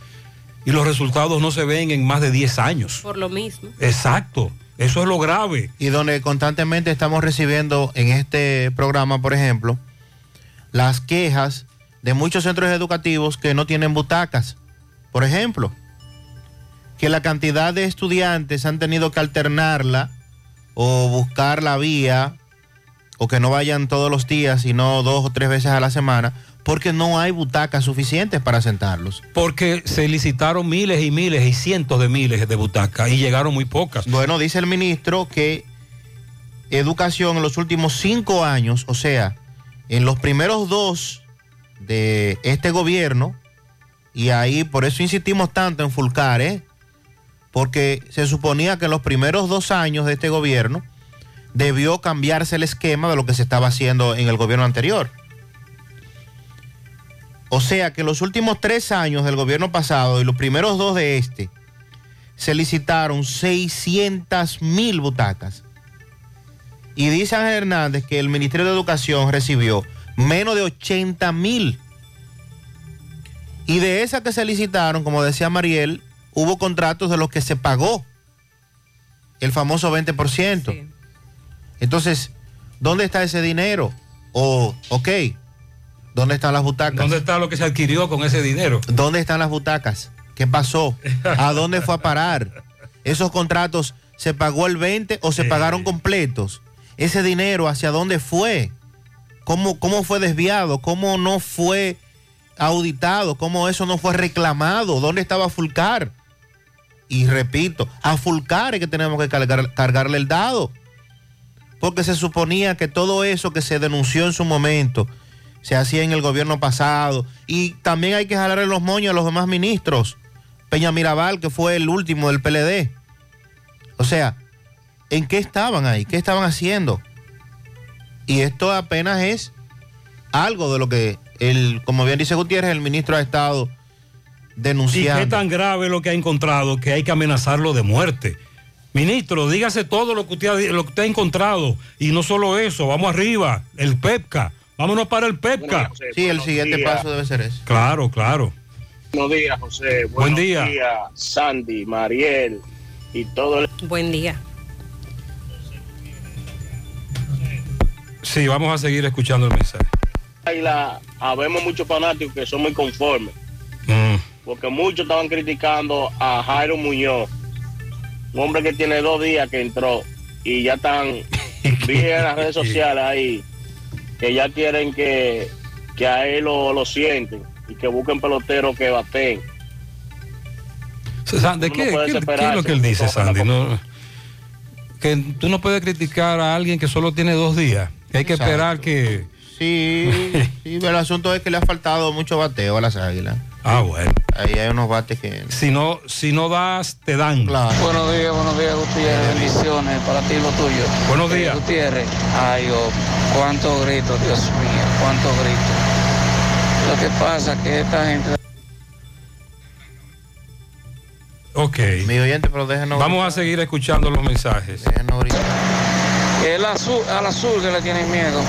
y los resultados no se ven en más de 10 años. Por lo mismo. Exacto, eso es lo grave. Y donde constantemente estamos recibiendo en este programa, por ejemplo, las quejas de muchos centros educativos que no tienen butacas. Por ejemplo, que la cantidad de estudiantes han tenido que alternarla o buscar la vía o que no vayan todos los días, sino dos o tres veces a la semana, porque no hay butacas suficientes para sentarlos. Porque se licitaron miles y miles y cientos de miles de butacas y llegaron muy pocas. Bueno, dice el ministro que educación en los últimos cinco años, o sea, en los primeros dos de este gobierno, y ahí por eso insistimos tanto en Fulcar, ¿eh? porque se suponía que en los primeros dos años de este gobierno debió cambiarse el esquema de lo que se estaba haciendo en el gobierno anterior. O sea que los últimos tres años del gobierno pasado y los primeros dos de este, se licitaron 600 mil butacas. Y dice Ángel Hernández que el Ministerio de Educación recibió menos de 80 mil. Y de esas que se licitaron, como decía Mariel, hubo contratos de los que se pagó el famoso 20%. Entonces, ¿dónde está ese dinero? O, ok, ¿dónde están las butacas? ¿Dónde está lo que se adquirió con ese dinero? ¿Dónde están las butacas? ¿Qué pasó? ¿A dónde fue a parar? ¿Esos contratos se pagó el 20 o se pagaron completos? ¿Ese dinero hacia dónde fue? ¿Cómo, cómo fue desviado? ¿Cómo no fue auditado? ¿Cómo eso no fue reclamado? ¿Dónde estaba Fulcar? Y repito, a Fulcar es que tenemos que cargar- cargarle el dado. Porque se suponía que todo eso que se denunció en su momento se hacía en el gobierno pasado. Y también hay que jalarle los moños a los demás ministros. Peña Mirabal, que fue el último del PLD. O sea, ¿en qué estaban ahí? ¿Qué estaban haciendo? Y esto apenas es algo de lo que, el, como bien dice Gutiérrez, el ministro ha estado ¿Y denunciando. qué tan grave lo que ha encontrado que hay que amenazarlo de muerte? Ministro, dígase todo lo que usted ha, lo que usted ha encontrado. Y no solo eso, vamos arriba, el PEPCA. Vámonos para el PEPCA. Sí, el siguiente paso debe ser ese. Claro, claro. Buenos días, José. Buen Buenos día. días, Sandy, Mariel y todo el... Buen día. Sí, vamos a seguir escuchando el mensaje. Y la, habemos muchos fanáticos que son muy conformes, Mm. porque muchos estaban criticando a Jairo Muñoz, un hombre que tiene dos días que entró y ya están vi en las redes sociales ahí que ya quieren que, que a él lo, lo sienten y que busquen peloteros que baten. Sa- ¿De Uno qué, puede qué- qué es lo que él dice, Sandy? No, que tú no puedes criticar a alguien que solo tiene dos días. Que hay que Exacto. esperar que... Sí, sí, pero el asunto es que le ha faltado mucho bateo a las águilas. Ah, bueno. Ahí hay unos bates que... Si no, si no das, te dan. Buenos días, buenos días, Gutiérrez. Bendiciones para ti y lo tuyo. Buenos Eh, días. Gutiérrez. Ay, oh, cuántos gritos, Dios mío, cuántos gritos. Lo que pasa es que esta gente... Ok. Mi oyente, pero déjenos... Vamos a seguir escuchando los mensajes. El azul, al azul que le tienen miedo.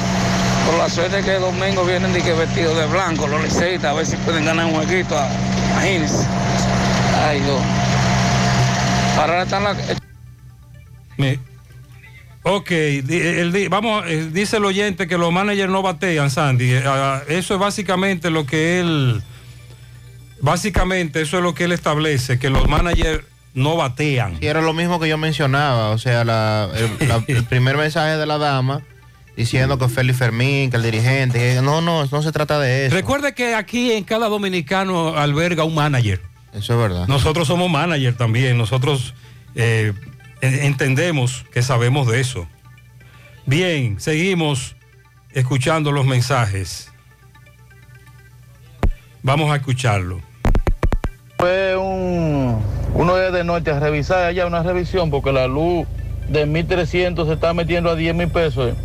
Por la suerte que domingo vienen de que vestidos de blanco, los liceístas, a ver si pueden ganar un jueguito. a- Imagínense. Ay, Dios. Ahora están la... Me- ok, el di- vamos, eh, dice el oyente que los managers no batean, Sandy. Eh, ah, eso es básicamente lo que él, básicamente eso es lo que él establece, que los managers no batean. Y era lo mismo que yo mencionaba, o sea, la- el, la- el primer mensaje de la dama diciendo que Félix Fermín, que el dirigente, que no, no, no se trata de eso. Recuerde que aquí en cada dominicano alberga un manager. Eso es verdad. Nosotros somos manager también, nosotros eh, entendemos que sabemos de eso. Bien, seguimos escuchando los mensajes. Vamos a escucharlo. Fue un, uno de, noche a revisar allá una revisión porque la luz de 1300 se está metiendo a 10 mil pesos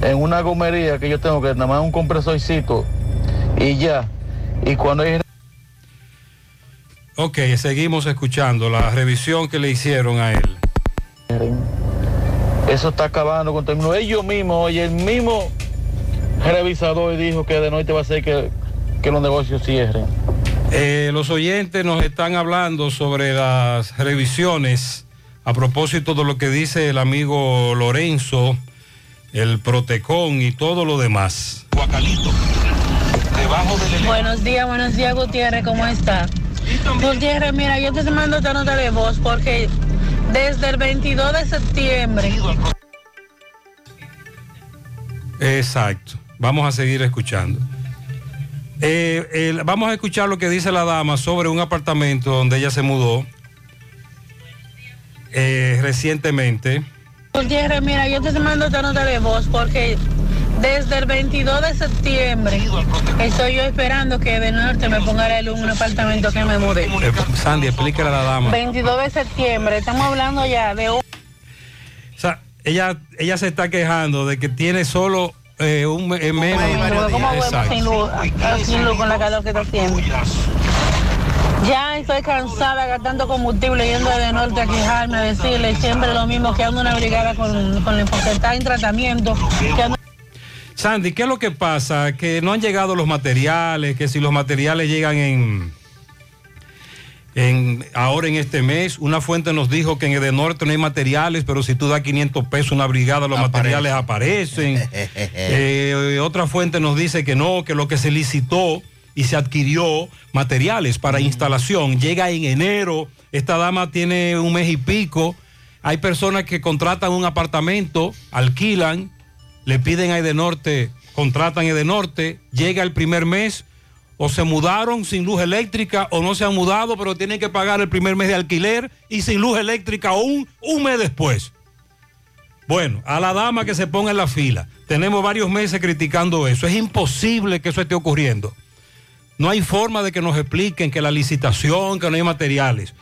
en una gomería que yo tengo que nada más un compresorcito y ya. Y cuando hay Ok, seguimos escuchando la revisión que le hicieron a él. Eso está acabando con términos. Ellos mismos, oye, el mismo revisador dijo que de noche va a ser que, que los negocios cierren. Eh, los oyentes nos están hablando sobre las revisiones a propósito de lo que dice el amigo Lorenzo, el Protecón y todo lo demás. Buenos días, buenos días Gutiérrez, ¿cómo está? Gutiérrez, mira, yo te mando esta nota de voz porque desde el 22 de septiembre Exacto. Vamos a seguir escuchando. Eh, vamos a escuchar lo que dice la dama sobre un apartamento donde ella se mudó eh, recientemente. Gutiérrez, mira, yo te mando esta nota de voz porque desde el 22 de septiembre estoy yo esperando que de norte me ponga la luz en un apartamento que me mudé. Eh, Sandy, explícale a la dama. 22 de septiembre, estamos hablando ya de. O sea, ella, ella se está quejando de que tiene solo eh, un eh, menos. ¿Cómo vemos sin luz, ah, sin luz con la calor que está haciendo? Ya estoy cansada gastando combustible yendo de norte a quejarme, a decirle siempre lo mismo que ando una brigada con, con el porque está en tratamiento. que ando- Sandy, ¿qué es lo que pasa? Que no han llegado los materiales, que si los materiales llegan en, en ahora en este mes, una fuente nos dijo que en Edenorte no hay materiales, pero si tú das 500 pesos una brigada, los materiales aparecen. Eh, otra fuente nos dice que no, que lo que se licitó y se adquirió materiales para instalación llega en enero. Esta dama tiene un mes y pico. Hay personas que contratan un apartamento, alquilan, le piden a Edenorte, contratan Edenorte, llega el primer mes, o se mudaron sin luz eléctrica, o no se han mudado, pero tienen que pagar el primer mes de alquiler y sin luz eléctrica un, un mes después. Bueno, a la dama que se ponga en la fila. Tenemos varios meses criticando eso. Es imposible que eso esté ocurriendo. No hay forma de que nos expliquen que la licitación, que no hay materiales.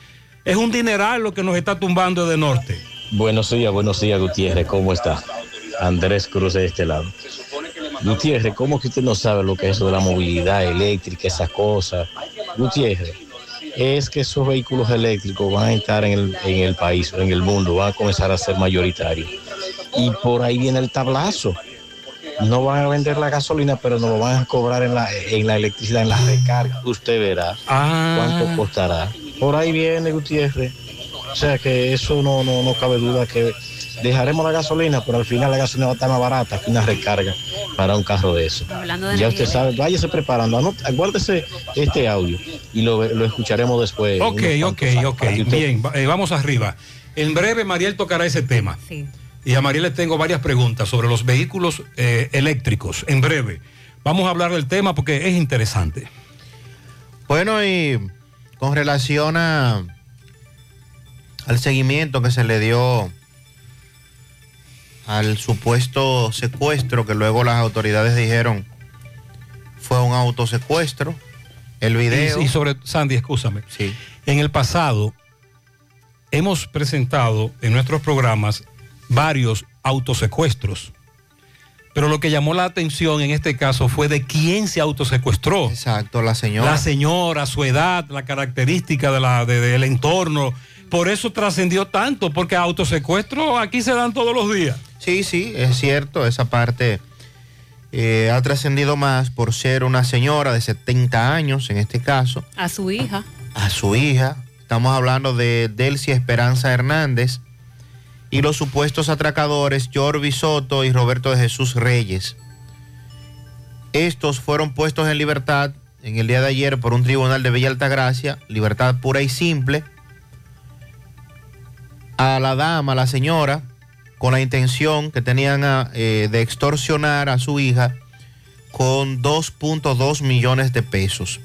Es un dineral lo que nos está tumbando de norte. Buenos días, buenos días, Gutiérrez. ¿Cómo está? Andrés Cruz de este lado. Gutiérrez, ¿cómo que usted no sabe lo que es eso de la movilidad eléctrica, esas cosas? Gutiérrez, es que esos vehículos eléctricos van a estar en el, en el país, en el mundo, van a comenzar a ser mayoritarios. Y por ahí viene el tablazo. No van a vender la gasolina, pero nos lo van a cobrar en la, en la electricidad, en la recarga. Usted verá cuánto costará. Por ahí viene Gutiérrez. O sea que eso no, no, no cabe duda que dejaremos la gasolina, pero al final la gasolina va a estar más barata que una recarga para un carro de eso. Hablando de Ya usted sabe, váyase preparando, aguárdese este audio y lo, lo escucharemos después. Ok, ok, ok. usted- Bien, eh, vamos arriba. En breve, Mariel tocará ese tema. Y a Mariel le tengo varias preguntas sobre los vehículos eh, eléctricos. En breve. Vamos a hablar del tema porque es interesante. Bueno, y con relación a, al seguimiento que se le dio al supuesto secuestro que luego las autoridades dijeron fue un autosecuestro, el video... Y, y sobre, Sandy, escúchame. En el pasado hemos presentado en nuestros programas varios autosecuestros. Pero lo que llamó la atención en este caso fue de quién se autosecuestró. Exacto, la señora. La señora, su edad, la característica de la, de- del entorno. Por eso trascendió tanto, porque autosecuestros aquí se dan todos los días. Sí, sí, es cierto, esa parte eh, ha trascendido más por ser una señora de 70 años, en este caso, A su hija. a su hija. Estamos hablando de Delcia Esperanza Hernández y los supuestos atracadores Jorvi Soto y Roberto de Jesús Reyes. Estos fueron puestos en libertad en el día de ayer por un tribunal de Villa Altagracia, libertad pura y simple. A la dama, a la señora, con la intención que tenían ah, eh, de extorsionar a su hija con 2.2 millones de pesos.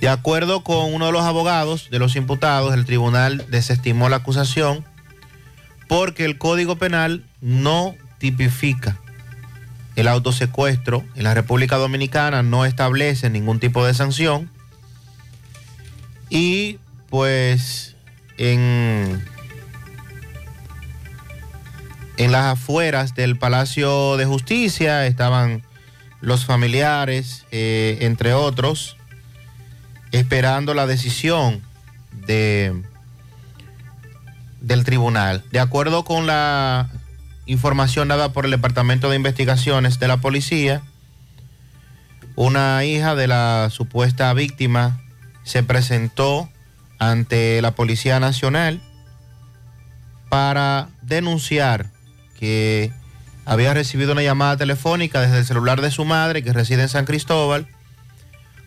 De acuerdo con uno de los abogados de los imputados, el tribunal desestimó la acusación porque el Código Penal no tipifica el autosecuestro en la República Dominicana, no establece ningún tipo de sanción y pues en, en las afueras del Palacio de Justicia estaban los familiares, eh, entre otros, esperando la decisión de, del tribunal. De acuerdo con la información dada por el Departamento de Investigaciones de la Policía, una hija de la supuesta víctima se presentó ante la Policía Nacional para denunciar que había recibido una llamada telefónica desde el celular de su madre que reside en San Cristóbal,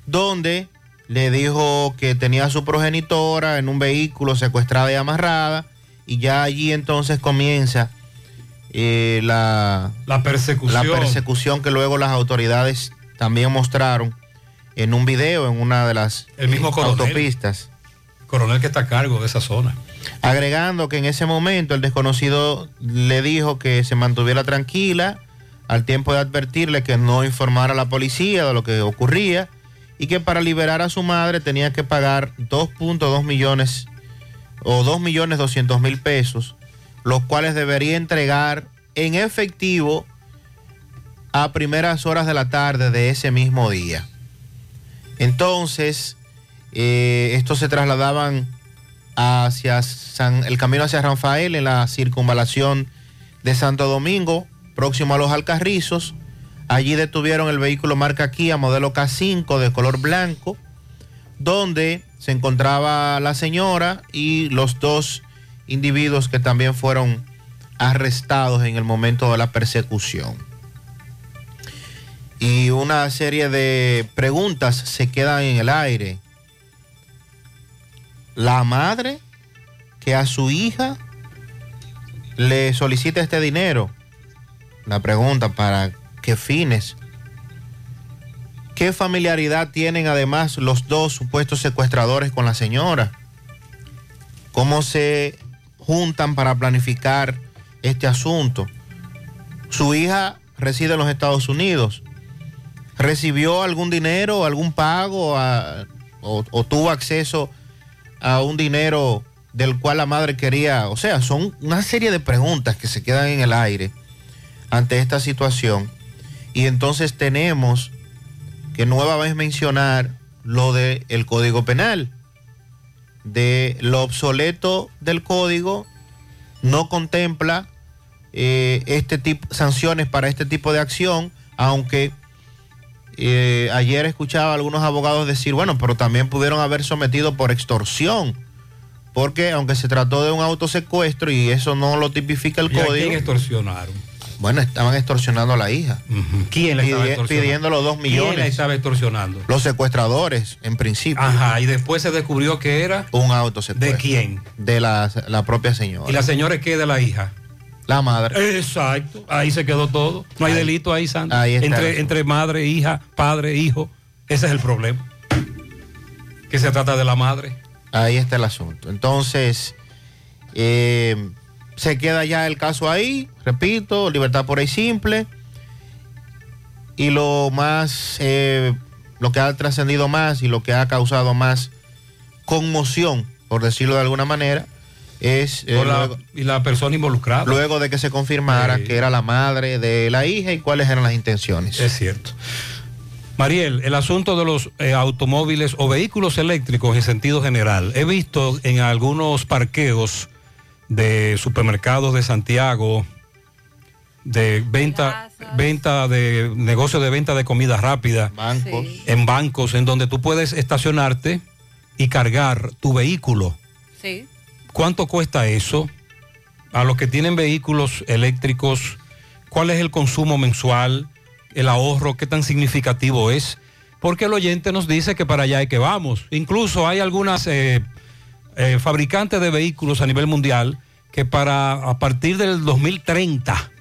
donde le dijo que tenía a su progenitora en un vehículo secuestrada y amarrada, y ya allí entonces comienza eh, la, La persecución. la persecución que luego las autoridades también mostraron en un video en una de las El mismo eh, coronel. autopistas. Coronel que está a cargo de esa zona. Agregando que en ese momento el desconocido le dijo que se mantuviera tranquila al tiempo de advertirle que no informara a la policía de lo que ocurría y que para liberar a su madre tenía que pagar 2.2 millones o 2 millones 200 mil pesos, los cuales debería entregar en efectivo a primeras horas de la tarde de ese mismo día. Entonces, Eh, estos se trasladaban hacia San- el camino hacia Rafael en la circunvalación de Santo Domingo, próximo a los Alcarrizos. Allí detuvieron el vehículo marca Kia modelo K5 de color blanco, donde se encontraba la señora y los dos individuos que también fueron arrestados en el momento de la persecución. Y una serie de preguntas se quedan en el aire. La madre que a su hija le solicita este dinero. La pregunta, ¿para qué fines? ¿Qué familiaridad tienen además los dos supuestos secuestradores con la señora? ¿Cómo se juntan para planificar este asunto? Su hija reside en los Estados Unidos. ¿Recibió algún dinero, algún pago o, o tuvo acceso a un dinero del cual la madre quería? O sea, son una serie de preguntas que se quedan en el aire ante esta situación. Y entonces tenemos que nueva vez mencionar lo del el Código Penal. De lo obsoleto del código no contempla eh, este tipo sanciones para este tipo de acción, aunque eh, ayer escuchaba a algunos abogados decir, bueno, pero también pudieron haber sometido por extorsión, porque aunque se trató de un autosecuestro y eso no lo tipifica el ¿Y a código, quién extorsionaron? bueno, estaban extorsionando a la hija. ¿Quién le estaba Pidi- extorsionando? pidiendo los dos ¿Quién le millones. estaba extorsionando? Los secuestradores, en principio. Ajá, y después se descubrió que era Un autosecuestro. ¿De quién? De la, la propia señora. y la señora que de la hija. La madre. Exacto, ahí se quedó todo. No hay Ahí. delito ahí, Sandra. Ahí está entre, entre madre, hija, padre, hijo. Ese es el problema. Que se trata de la madre. Ahí está el asunto. Entonces, eh, se queda ya el caso ahí, repito, libertad por ahí simple. Y lo más, eh, lo que ha trascendido más y lo que ha causado más conmoción, por decirlo de alguna manera, es eh, la- luego, y la persona involucrada. luego de que se confirmara Sí. que era la madre de la hija y cuáles eran las intenciones. Es cierto. Mariel, el asunto de los eh, automóviles o vehículos eléctricos en sentido general. He visto en algunos parqueos de supermercados de Santiago, de venta, venta de negocio de venta de comida rápida, bancos, en bancos, en donde tú puedes estacionarte y cargar tu vehículo. Sí. ¿Cuánto cuesta eso? A los que tienen vehículos eléctricos, ¿cuál es el consumo mensual? ¿El ahorro? ¿Qué tan significativo es? Porque el oyente nos dice que para allá hay que vamos. Incluso hay algunas eh, eh, fabricantes de vehículos a nivel mundial que para a partir del 2030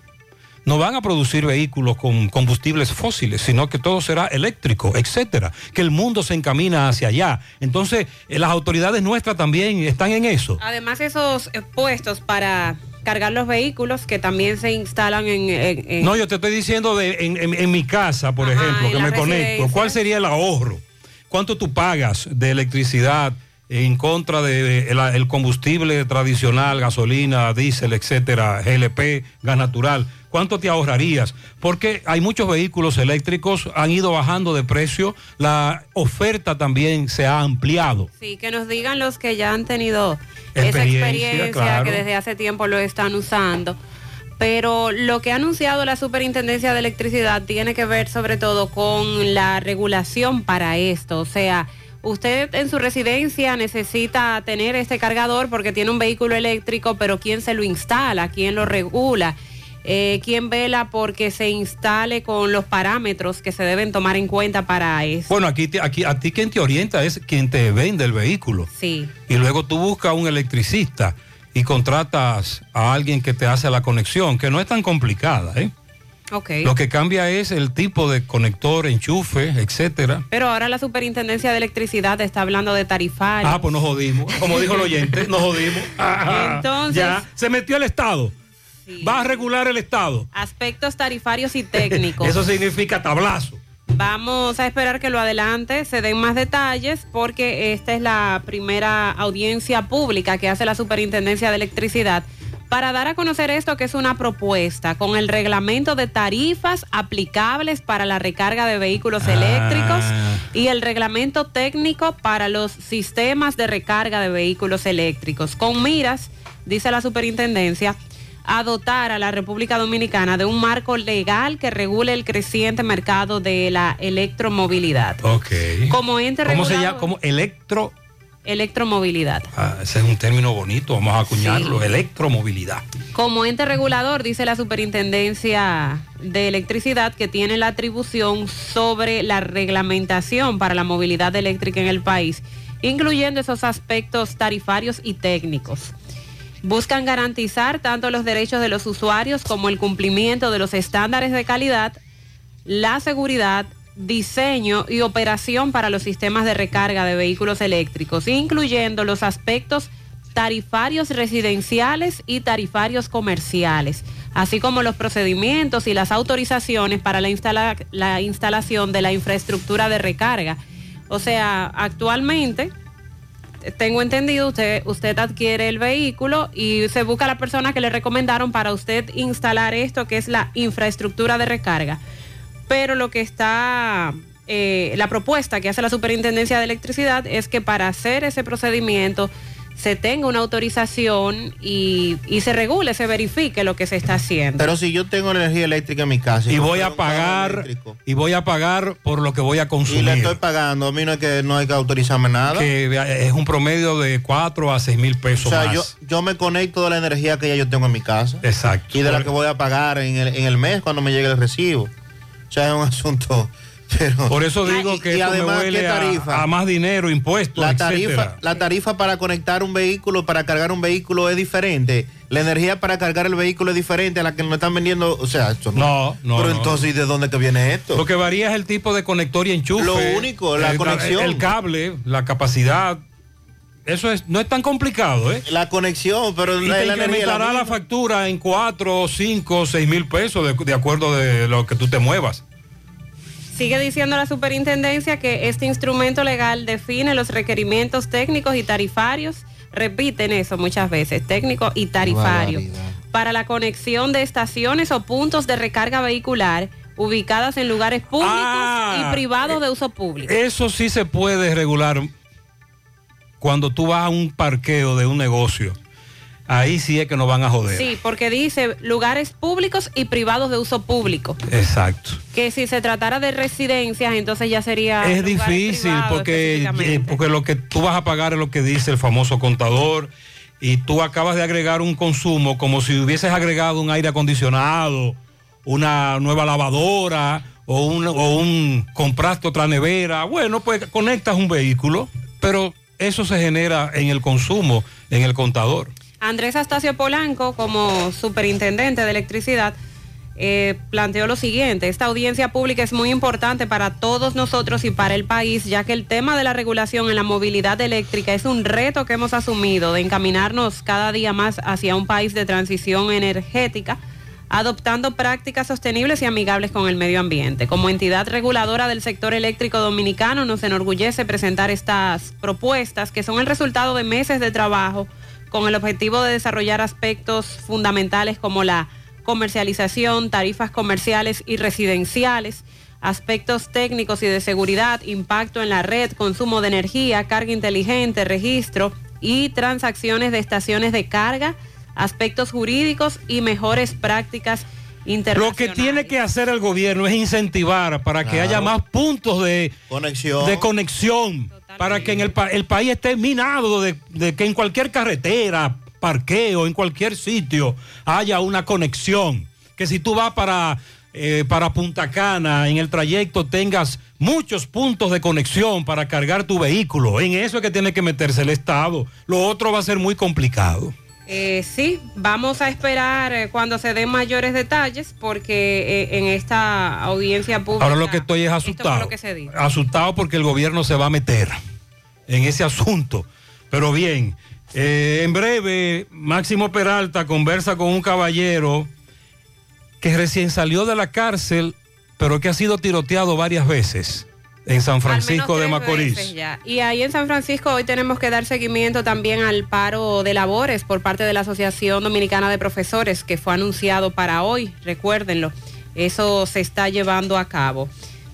no van a producir vehículos con combustibles fósiles, sino que todo será eléctrico, etcétera. Que el mundo se encamina hacia allá. Entonces, eh, las autoridades nuestras también están en eso. Además, esos eh, puestos para cargar los vehículos que también se instalan en... en- en- No, yo te estoy diciendo de, en, mi casa, por Ajá, ejemplo, que me conecto. ¿Cuál sería el ahorro? ¿Cuánto tú pagas de electricidad en contra del de, el, el combustible tradicional, gasolina, diésel, etcétera, GLP, gas natural? ¿Cuánto te ahorrarías? Porque hay muchos vehículos eléctricos, han ido bajando de precio, la oferta también se ha ampliado. Sí, que nos digan los que ya han tenido esa Experiencia, experiencia, claro. que desde hace tiempo lo están usando. Pero lo que ha anunciado la Superintendencia de Electricidad tiene que ver sobre todo con la regulación para esto. O sea, usted en su residencia necesita tener este cargador porque tiene un vehículo eléctrico, pero ¿quién se lo instala? ¿Quién lo regula? Eh, ¿Quién vela porque se instale con los parámetros que se deben tomar en cuenta para eso? Bueno, aquí, te- aquí a ti quien te orienta es quien te vende el vehículo. Sí. y luego tú buscas un electricista y contratas a alguien que te hace la conexión, que no es tan complicada, ¿eh? Ok. Lo que cambia es el tipo de conector, enchufe, etcétera. Pero ahora la Superintendencia de Electricidad está hablando de tarifarios. Ah, pues nos jodimos. Como dijo el oyente, nos jodimos. Ah, Entonces- ya se metió el Estado. Va a regular el Estado. Aspectos tarifarios y técnicos. Eso significa tablazo. Vamos a esperar que lo adelante, se den más detalles, porque esta es la primera audiencia pública que hace la Superintendencia de Electricidad para dar a conocer esto que es una propuesta con el reglamento de tarifas aplicables para la recarga de vehículos eléctricos y el reglamento técnico para los sistemas de recarga de vehículos eléctricos, con miras, dice la superintendencia, a dotar a la República Dominicana de un marco legal que regule el creciente mercado de la electromovilidad. Ok. Como ente ¿Cómo se regulador- llama? Como electro. Electromovilidad. Ah, ese es un término bonito, vamos a acuñarlo. Electromovilidad. Como ente regulador, dice la Superintendencia de Electricidad, que tiene la atribución sobre la reglamentación para la movilidad eléctrica en el país, incluyendo esos aspectos tarifarios y técnicos. Buscan garantizar tanto los derechos de los usuarios como el cumplimiento de los estándares de calidad, la seguridad, diseño y operación para los sistemas de recarga de vehículos eléctricos, incluyendo los aspectos tarifarios residenciales y tarifarios comerciales, así como los procedimientos y las autorizaciones para la, instala- la instalación de la infraestructura de recarga. O sea, actualmente, tengo entendido, usted, usted adquiere el vehículo y se busca la persona que le recomendaron para usted instalar esto, que es la infraestructura de recarga. Pero lo que está, eh, la propuesta que hace la Superintendencia de Electricidad es que para hacer ese procedimiento se tenga una autorización y, y se regule, se verifique lo que se está haciendo. Pero si yo tengo energía eléctrica en mi casa Y voy a pagar y voy a pagar por lo que voy a y consumir. le estoy pagando, a mí no hay que, no hay que autorizarme nada. que es un promedio de 4 a 6 mil o pesos sea, más. yo, yo me conecto de la energía que ya yo tengo en mi casa. Exacto. Y de la que voy a pagar en el, en el mes cuando me llegue el recibo. O sea, es un asunto. Pero, Por eso digo que y esto además, me huele ¿qué a- tarifa? A, más dinero, impuestos, la etcétera. tarifa, la tarifa para conectar un vehículo, para cargar un vehículo es diferente. La energía para cargar el vehículo es diferente a la que nos están vendiendo. O sea, esto No, no, Pero no. entonces, ¿y de dónde que viene esto? Lo que varía es el tipo de conector y enchufe. Lo único, la el, conexión. El cable, la capacidad. Eso es, no es tan complicado, ¿eh? La conexión, pero y la, te la la incrementará la, factura en 4, 5, 6 mil pesos de, de acuerdo de lo que tú te muevas. Sigue diciendo la superintendencia que este instrumento legal define los requerimientos técnicos y tarifarios, repiten eso muchas veces, técnico y tarifario, para la conexión de estaciones o puntos de recarga vehicular ubicadas en lugares públicos Ah, y privados de uso público. Eso sí se puede regular cuando tú vas a un parqueo de un negocio. Ahí sí es que nos van a joder. Sí, porque dice lugares públicos y privados de uso público. Exacto. Que si se tratara de residencias, entonces ya sería... Es difícil porque, eh, porque lo que tú vas a pagar es lo que dice el famoso contador y tú acabas de agregar un consumo como si hubieses agregado un aire acondicionado, una nueva lavadora o un, o un compraste otra nevera. Bueno, pues conectas un vehículo, pero eso se genera en el consumo, en el contador. Andrés Astacio Polanco, como superintendente de electricidad, eh, planteó lo siguiente, esta audiencia pública es muy importante para todos nosotros y para el país, ya que el tema de la regulación en la movilidad eléctrica es un reto que hemos asumido de encaminarnos cada día más hacia un país de transición energética, adoptando prácticas sostenibles y amigables con el medio ambiente. Como entidad reguladora del sector eléctrico dominicano, nos enorgullece presentar estas propuestas que son el resultado de meses de trabajo con el objetivo de desarrollar aspectos fundamentales como la comercialización, tarifas comerciales y residenciales, aspectos técnicos y de seguridad, impacto en la red, consumo de energía, carga inteligente, registro y transacciones de estaciones de carga, aspectos jurídicos y mejores prácticas Lo que tiene que hacer el gobierno es incentivar para que haya más puntos de Conexión. de conexión, para que en el, el país esté minado de, de que en cualquier carretera, parqueo, en cualquier sitio haya una conexión. Que si tú vas para, eh, para Punta Cana, en el trayecto tengas muchos puntos de conexión para cargar tu vehículo. En eso es que tiene que meterse el Estado. Lo otro va a ser muy complicado. Eh, sí, vamos a esperar eh, cuando se den mayores detalles porque eh, en esta audiencia pública... Ahora lo que estoy es asustado. lo que se dijo. Asustado porque el gobierno se va a meter en ese asunto. Pero bien, eh, en breve, Máximo Peralta conversa con un caballero que recién salió de la cárcel, pero que ha sido tiroteado varias veces. En San Francisco de Macorís. Y ahí en San Francisco hoy tenemos que dar seguimiento también al paro de labores por parte de la Asociación Dominicana de Profesores que fue anunciado para hoy, recuérdenlo. Eso se está llevando a cabo.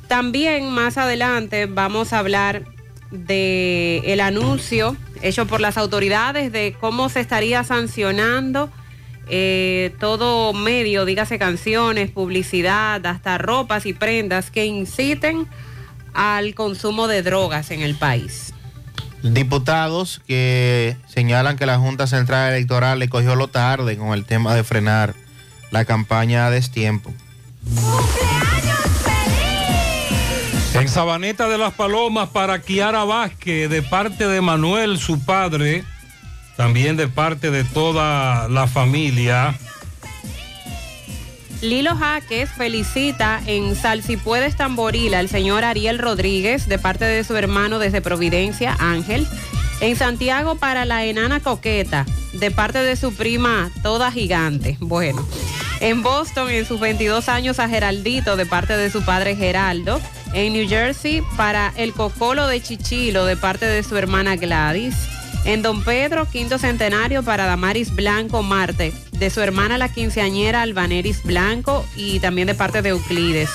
También más adelante vamos a hablar de el anuncio hecho por las autoridades de cómo se estaría sancionando eh, todo medio, dígase canciones, publicidad, hasta ropas y prendas que inciten al consumo de drogas en el país. Diputados que señalan que la Junta Central Electoral le cogió lo tarde con el tema de frenar la campaña a destiempo. En Sabaneta de las Palomas para Kiara Vázquez, de parte de Manuel, su padre, también de parte de toda la familia. Lilo Jaques felicita en Salsipuedes Tamboril al señor Ariel Rodríguez de parte de su hermano desde Providencia, Ángel. En Santiago para la enana coqueta de parte de su prima toda gigante. Bueno. En Boston en sus 22 años a Geraldito de parte de su padre Geraldo. En New Jersey para el cocolo de Chichilo de parte de su hermana Gladys. En Don Pedro, quinto centenario para Damaris Blanco Marte, de su hermana la quinceañera Albaneris Blanco y también de parte de Euclides.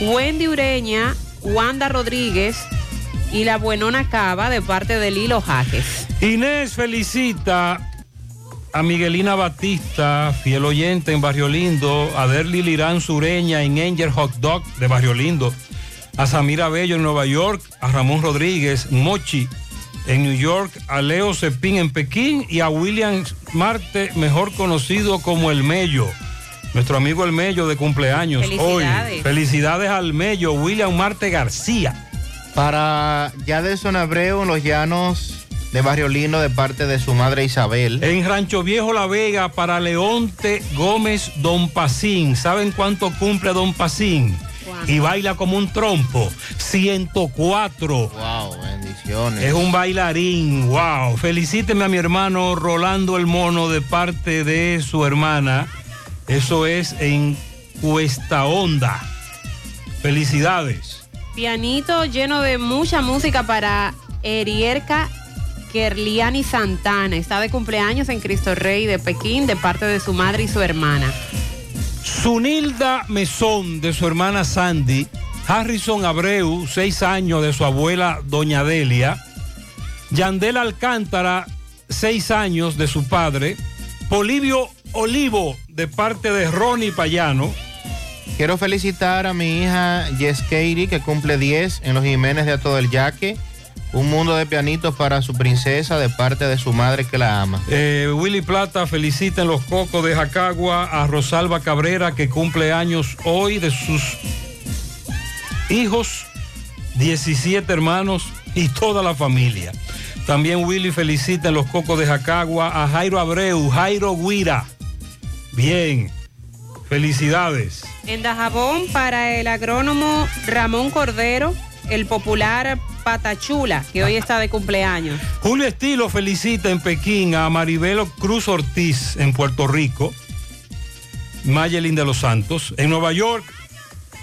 Wendy Ureña, Wanda Rodríguez y la Buenona Cava de parte de Lilo Jaques. Inés felicita a Miguelina Batista, fiel oyente en Barrio Lindo, a Derly Lirán Sureña en Angel Hot Dog de Barrio Lindo, a Samira Bello en Nueva York, a Ramón Rodríguez, Mochi en New York, a Leo Cepín en Pekín y a William Marte, mejor conocido como El Mello. Nuestro amigo El Mello de cumpleaños Felicidades. hoy. Felicidades al Mello, William Marte García. Para Yadelson Abreu en los llanos de Barrio Lindo de parte de su madre Isabel. En Rancho Viejo La Vega para Leonte Gómez Don Pacín. ¿Saben cuánto cumple Don Pacín? Y baila como un trompo. 104. Wow, bendiciones. Es un bailarín, wow. Felicíteme a mi hermano Rolando el Mono de parte de su hermana. Eso es en Cuesta Honda. Felicidades. Pianito lleno de mucha música para Erierka Kerliani Santana. Está de cumpleaños en Cristo Rey de Pekín de parte de su madre y su hermana. Sunilda Mesón de su hermana Sandy. Harrison Abreu, seis años de su abuela Doña Delia. Yandel Alcántara, seis años de su padre. Polivio Olivo de parte de Ronnie Payano. Quiero felicitar a mi hija Jess Katie, que cumple 10 en los Jiménez de Ato del Yaque. Un mundo de pianitos para su princesa de parte de su madre que la ama. Eh, Willy Plata felicita en los cocos de Jacagua a Rosalba Cabrera que cumple años hoy de sus hijos, 17 hermanos y toda la familia. También Willy felicita en los cocos de Jacagua a Jairo Abreu, Jairo Guira. Bien, felicidades. En Dajabón para el agrónomo Ramón Cordero, el popular Patachula, que hoy está de cumpleaños. Julio Estilo felicita en Pekín a Maribelo Cruz Ortiz en Puerto Rico. Mayelin de los Santos. En Nueva York,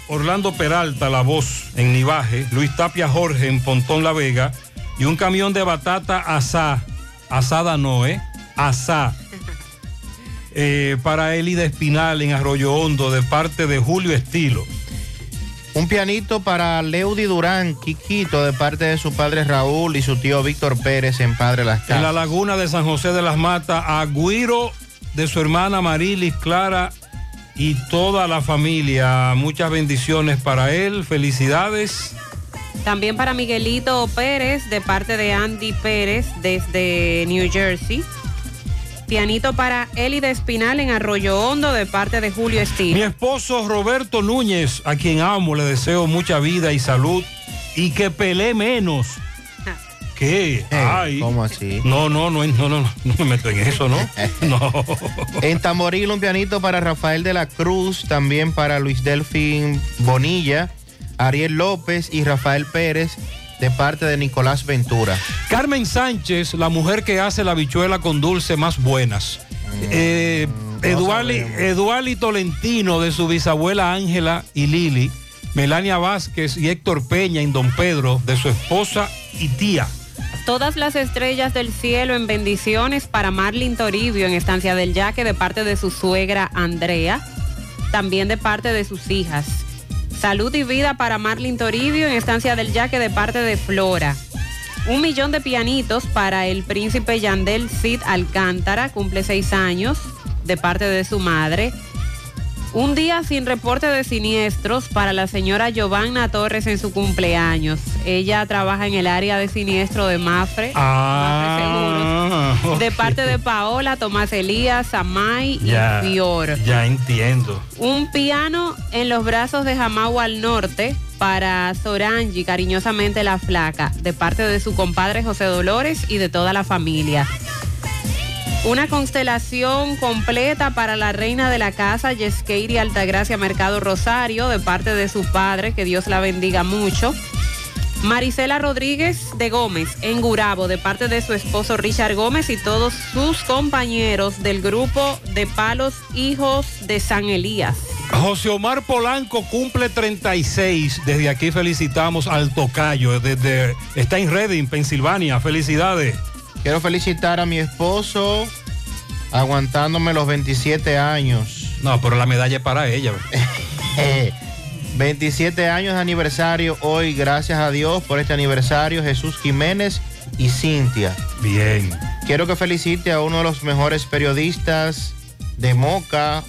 Orlando Peralta, La Voz en Nivaje. Luis Tapia Jorge en Pontón La Vega. Y un camión de batata asá. Asada no, ¿eh? Asá. Eh, para Elida Espinal en Arroyo Hondo de parte de Julio Estilo. Un pianito para Leudi Durán, Quiquito, de parte de su padre Raúl y su tío Víctor Pérez en Padre Las En la Casas. laguna de San José de las Matas, a Guiro de su hermana Marilis Clara y toda la familia. Muchas bendiciones para él, felicidades. También para Miguelito Pérez, de parte de Andy Pérez, desde New Jersey. Pianito para Elida Espinal en Arroyo Hondo, de parte de Julio Mi Estilo. esposo Roberto Núñez, a quien amo, le deseo mucha vida y salud y que pelee menos. ¿Qué? Ay. ¿Cómo así? No, no, no, no, no, no me meto en eso, ¿no? No. En Tamboril, un pianito para Rafael de la Cruz, también para Luis Delfín Bonilla, Ariel López y Rafael Pérez, de parte de Nicolás Ventura. Carmen Sánchez, la mujer que hace la bichuela con dulce más buenas. Eh, Eduali, Eduali Tolentino de su bisabuela Ángela y Lili Melania Vázquez y Héctor Peña en Don Pedro de su esposa y tía. Todas las estrellas del cielo en bendiciones para Marlin Toribio en Estancia del Yaque de parte de su suegra Andrea, también de parte de sus hijas. Salud y vida para Marlin Toribio en Estancia del Yaque de parte de Flora. Un millón de pianitos para el príncipe Yandel Cid Alcántara, cumple seis años, de parte de su madre. Un día sin reporte de siniestros para la señora Giovanna Torres en su cumpleaños. Ella trabaja en el área de siniestro de Mafre. Ah, Seguros. De parte de Paola, Tomás Elías, Amay y Fior. ya entiendo. Un piano en los brazos de Jamagua al norte para Sorangi, cariñosamente la flaca, de parte de su compadre José Dolores y de toda la familia. Una constelación completa para la reina de la casa, Yeskeiri Altagracia Mercado Rosario, de parte de su padre, que Dios la bendiga mucho. Marisela Rodríguez de Gómez, en Gurabo, de parte de su esposo Richard Gómez y todos sus compañeros del grupo de Palos Hijos de San Elías. José Omar Polanco cumple 36. Desde aquí felicitamos al tocayo. Desde, está en Reading, Pensilvania. Felicidades. Quiero felicitar a mi esposo aguantándome los 27 años. No, pero la medalla es para ella. 27 años de aniversario hoy, gracias a Dios por este aniversario, Jesús Jiménez y Cintia. Bien. Quiero que felicite a uno de los mejores periodistas de Moca,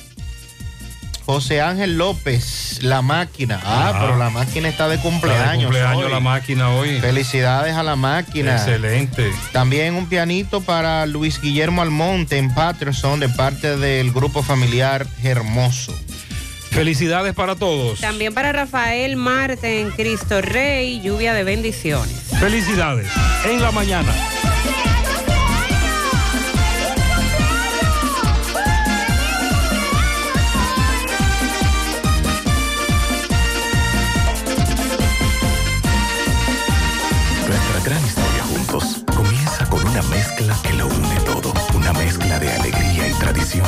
José Ángel López, La Máquina. Ah, Ah. pero La Máquina está de cumpleaños. cumpleaños hoy. la máquina hoy. Felicidades a La Máquina. Excelente. También un pianito para Luis Guillermo Almonte en Patterson de parte del grupo familiar Hermoso. Felicidades para todos. También para Rafael Marte en Cristo Rey, lluvia de bendiciones. Felicidades. En la mañana. Mezcla que lo une todo. Una mezcla de alegría y tradición,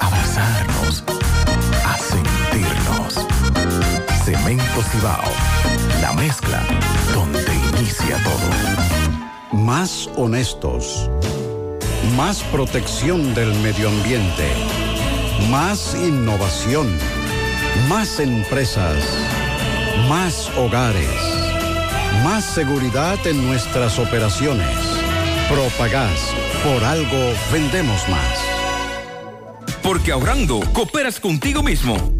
abrazarnos, a sentirnos. Cemento Cibao, la mezcla donde inicia todo. Más honestos. Más protección del medio ambiente. Más innovación. Más empresas. Más hogares. Más seguridad en nuestras operaciones. Propagás. Por algo vendemos más. Porque ahorrando, cooperas contigo mismo.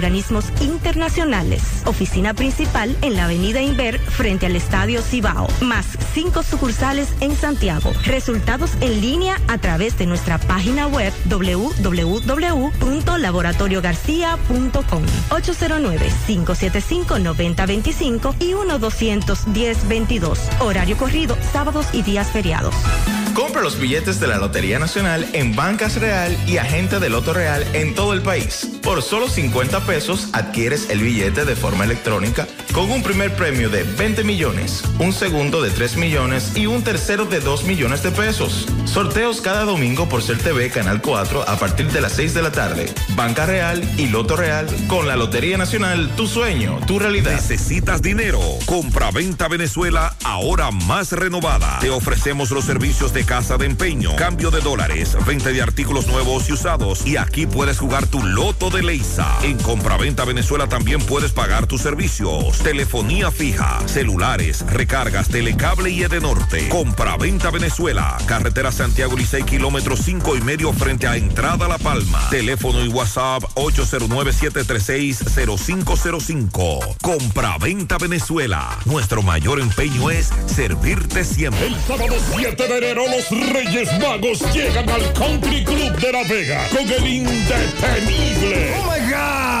organismos internacionales. Oficina principal en la avenida Inver frente al Estadio Cibao. Más cinco sucursales en Santiago. Resultados en línea a través de nuestra página web www.laboratoriogarcia.com 809-575-9025 y 1-210-22. Horario corrido, sábados y días feriados. Compra los billetes de la Lotería Nacional en Bancas Real y Agente de Loto Real en todo el país. Por solo 50 pesos adquieres el billete de forma electrónica con un primer premio de 20 millones, un segundo de 3 millones y un tercero de 2 millones de pesos. Sorteos cada domingo por Ser TV Canal 4 a partir de las 6 de la tarde. Banca Real y Loto Real con la Lotería Nacional, tu sueño, tu realidad. Necesitas dinero. Compra-venta Venezuela ahora más renovada. Te ofrecemos los servicios de casa de empeño, cambio de dólares, venta de artículos nuevos y usados. Y aquí puedes jugar tu loto de Leisa. Compra-venta Venezuela también puedes pagar tus servicios. Telefonía fija, celulares, recargas, telecable y Edenorte. Compra-venta Venezuela. Carretera Santiago Licey, kilómetro 5 y medio frente a Entrada La Palma. Teléfono y WhatsApp 809-736-0505. Compra-venta Venezuela. Nuestro mayor empeño es servirte siempre. El sábado 7 de enero los Reyes Magos llegan al Country Club de La Vega con el indetenible. ¡Oh, my God!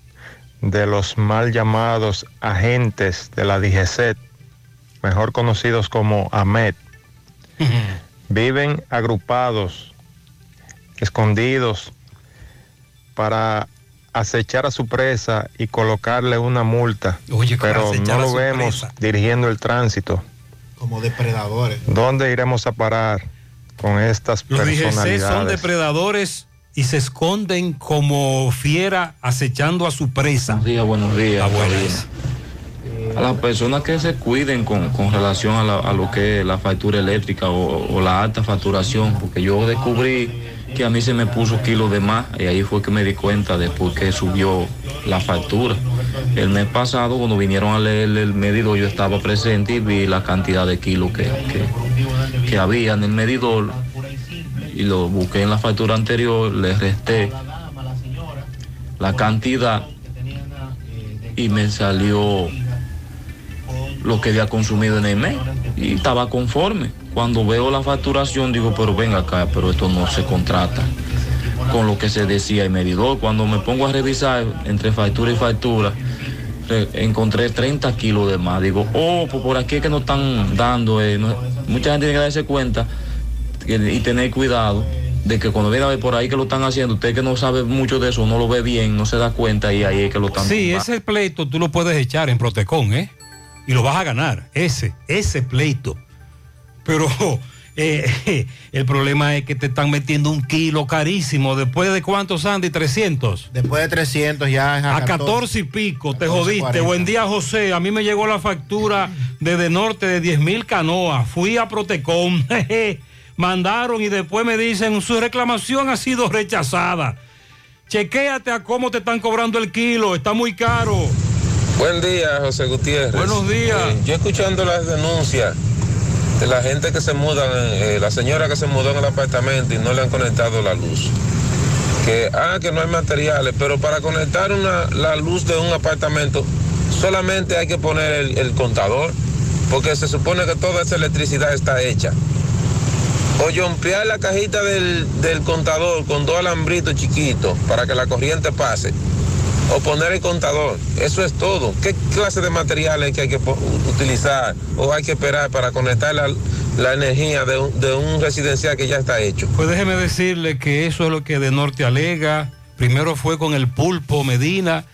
de los mal llamados agentes de la DGCET, mejor conocidos como AMET. Viven agrupados, escondidos, para acechar a su presa y colocarle una multa, pero acechar no lo vemos presa. dirigiendo el tránsito. Como depredadores. ¿Dónde iremos a parar con estas Los DGC son personalidades? depredadores y se esconden como fiera acechando a su presa. Buenos días, buenos días. Abuelas. A las personas que se cuiden con, con relación a, la- a lo que es la factura eléctrica o, o la alta facturación, porque yo descubrí que a mí se me puso kilos de más y ahí fue que me di cuenta después que subió la factura. El mes pasado, cuando vinieron a leer el medidor, yo estaba presente y vi la cantidad de kilos que, que, que había en el medidor y lo busqué en la factura anterior, le resté la cantidad y me salió lo que había consumido en el mes y estaba conforme. Cuando veo la facturación digo, pero venga acá, pero esto no se contrata con lo que se decía el medidor. Cuando me pongo a revisar entre factura y factura, encontré 30 kilos de más. Digo, oh, pues por aquí es que nos están dando. eh, no- Mucha gente tiene que darse cuenta y tener cuidado de que cuando viene a ver por ahí que lo están haciendo, usted que no sabe mucho de eso, no lo ve bien, no se da cuenta y ahí es que lo están Sí, ese pleito tú lo puedes echar en Protecon, ¿eh? Y lo vas a ganar, ese, ese pleito. Pero eh, el problema es que te están metiendo un kilo carísimo. ¿Después de cuántos, Sandy? 300. Después de 300 ya es A 14 y pico, te 14.40. jodiste. Buen día, José. A mí me llegó la factura desde norte de 10 mil canoas. Fui a Protecom. Mandaron y después me dicen, su reclamación ha sido rechazada. Chequéate a cómo te están cobrando el kilo. Está muy caro. Buen día, José Gutiérrez. Buenos días. Eh, yo escuchando las denuncias de la gente que se muda, eh, la señora que se mudó en el apartamento y no le han conectado la luz. Que, ah, que no hay materiales, pero para conectar una, la luz de un apartamento solamente hay que poner el, el contador, porque se supone que toda esa electricidad está hecha. O yompear la cajita del, del contador con dos alambritos chiquitos para que la corriente pase o poner el contador. Eso es todo. ¿Qué clase de materiales que hay que utilizar o hay que esperar para conectar la, la energía de un, de un residencial que ya está hecho? Pues déjeme decirle que eso es lo que de norte alega. Primero fue con el pulpo Medina,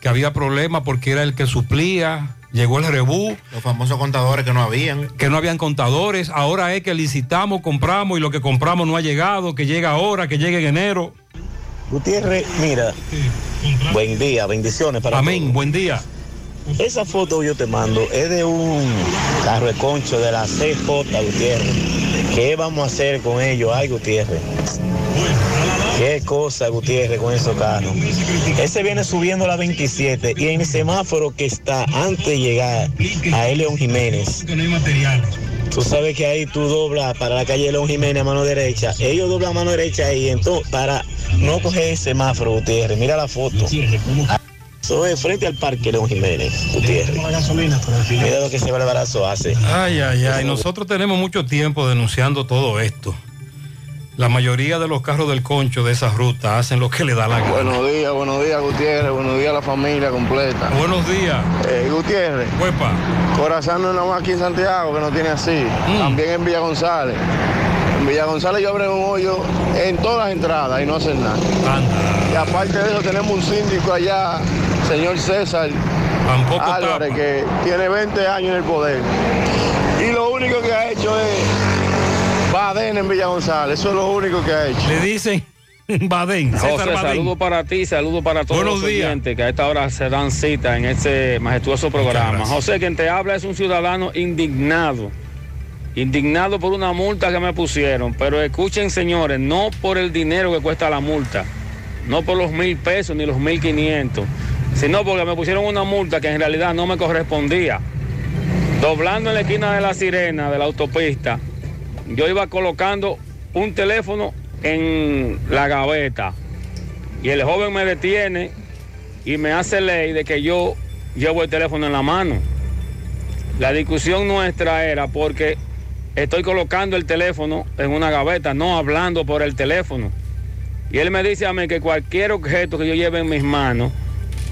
que había problemas porque era el que suplía. Llegó el rebú. Los famosos contadores que no habían. Que no habían contadores. Ahora es que licitamos, compramos y lo que compramos no ha llegado, que llega ahora, que llegue en enero. Gutiérrez, mira, buen día, bendiciones para Amén, buen día. Esa foto que yo te mando es de un carro de concho de la CJ Gutiérrez. ¿Qué vamos a hacer con ellos? Ay, Gutiérrez. Qué cosa, Gutiérrez, con esos carros. Ese viene subiendo la 27 y en el semáforo que está antes de llegar a León Jiménez. Tú sabes que ahí tú doblas para la calle León Jiménez a mano derecha. Ellos doblan a mano derecha ahí, entonces para no coger el semáforo, Gutiérrez. Mira la foto. Eso es frente al parque León Jiménez, Gutiérrez. Mira lo que ese barbarazo hace. Ay, ay, ay. Nosotros tenemos mucho tiempo denunciando todo esto. La mayoría de los carros del concho de esa ruta hacen lo que le da la gana. Buenos días, buenos días Gutiérrez, buenos días a la familia completa. Buenos días. Eh, Gutiérrez. Huepa. Corazón no es nada más aquí en Santiago que no tiene así. También en Villa González. En Villa González yo abro un hoyo en todas las entradas y no hacen nada. Y aparte de eso tenemos un síndico allá, señor César Álvarez, que tiene 20 años en el poder. Y lo único que ha hecho es Baden en Villa González. Eso es lo único que ha hecho. Le dicen Badén. César José, saludo para ti, saludo para todos Buenos los días. oyentes que a esta hora se dan cita en este majestuoso programa. José, quien te habla es un ciudadano indignado. Indignado por una multa que me pusieron. Pero escuchen, señores, no por el dinero que cuesta la multa. No por los mil pesos ni los mil quinientos. Sino porque me pusieron una multa que en realidad no me correspondía. Doblando en la esquina de la sirena de la autopista, yo iba colocando un teléfono en la gaveta y el joven me detiene y me hace ley de que yo llevo el teléfono en la mano. La discusión nuestra era porque estoy colocando el teléfono en una gaveta, no hablando por el teléfono. Y él me dice a mí que cualquier objeto que yo lleve en mis manos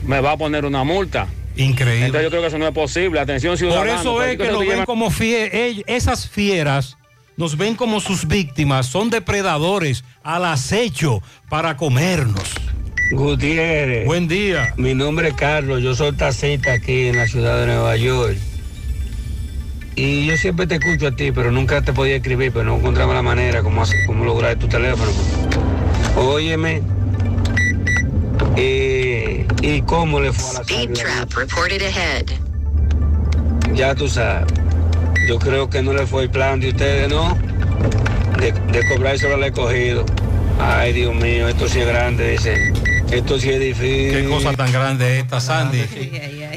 me va a poner una multa. Increíble. Entonces yo creo que eso no es posible. Atención Por ciudadanos. eso es que nos ven como fie- ell- esas fieras nos ven como sus víctimas, son depredadores al acecho para comernos. Gutiérrez. Buen día. Mi nombre es Carlos, yo soy taxista aquí en la ciudad de Nueva York. Y yo siempre te escucho a ti, pero nunca te podía escribir, pero no encontraba la manera como, como lograr tu teléfono. Óyeme. eh, ¿Y cómo le fue a la Speed trap reported ahead. Ya tú sabes. Yo creo que no le fue el plan de ustedes, ¿no? De, de cobrárselo al escogido. Ay, Dios mío, esto sí es grande, dice. Esto sí es difícil. Qué cosa tan grande esta, Sandy.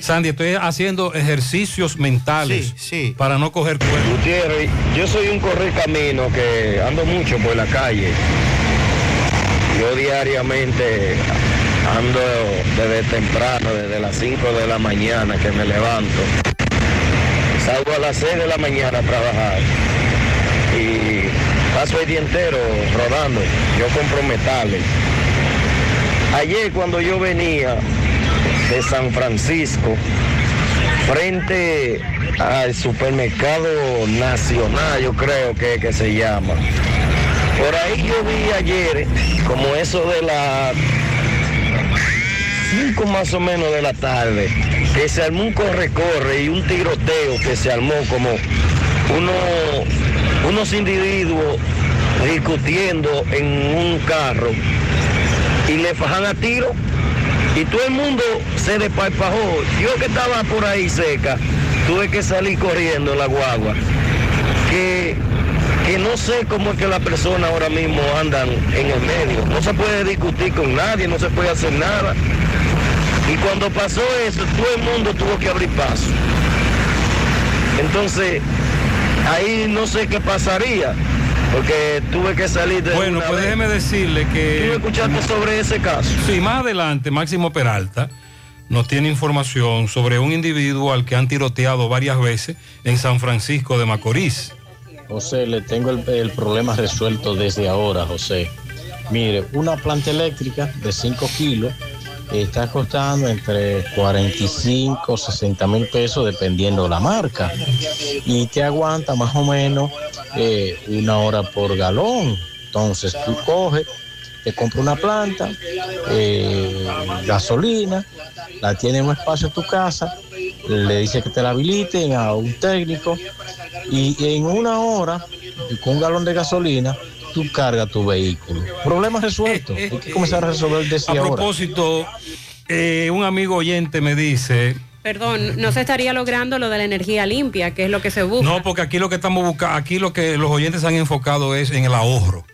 Sandy, estoy haciendo ejercicios mentales para no coger cuerpo. Gutiérrez, yo soy un correcamino que ando mucho por la calle. Yo diariamente ando desde temprano, desde las 5 de la mañana que me levanto. Salgo a las 6 de la mañana a trabajar y paso el día entero rodando. Yo compro metales. Ayer cuando yo venía de San Francisco, frente al supermercado nacional, yo creo que, que se llama. Por ahí yo vi ayer, como eso de las 5 más o menos de la tarde, que se armó un corre-corre y un tiroteo que se armó como uno, unos individuos discutiendo en un carro y le fajan a tiro y todo el mundo se desparpajó. Yo que estaba por ahí cerca, tuve que salir corriendo en la guagua. Que, que no sé cómo es que las personas ahora mismo andan en el medio. No se puede discutir con nadie, no se puede hacer nada. Y cuando pasó eso, todo el mundo tuvo que abrir paso. Entonces, ahí no sé qué pasaría, porque tuve que salir de Bueno, pues vez. déjeme decirle que... ¿Tú escuchaste sobre ese caso? Sí, más adelante, Máximo Peralta nos tiene información sobre un individuo al que han tiroteado varias veces en San Francisco de Macorís. José, le tengo el, el problema resuelto desde ahora, José. Mire, una planta eléctrica de 5 kilos está costando entre 45 60 mil pesos dependiendo la marca. Y te aguanta más o menos eh, una hora por galón. Entonces tú coges, te compras una planta, eh, gasolina, la tienes en un espacio en tu casa, le dices que te la habiliten a un técnico y en una hora, con un galón de gasolina, tú cargas tu vehículo. Problema resuelto. Hay que comenzar a resolver desde A ahora. propósito, eh, un amigo oyente me dice, Perdón, no se estaría logrando lo de la energía limpia, que es lo que se busca. no, porque aquí lo que estamos buscando, aquí lo que los oyentes han enfocado es en el ahorro.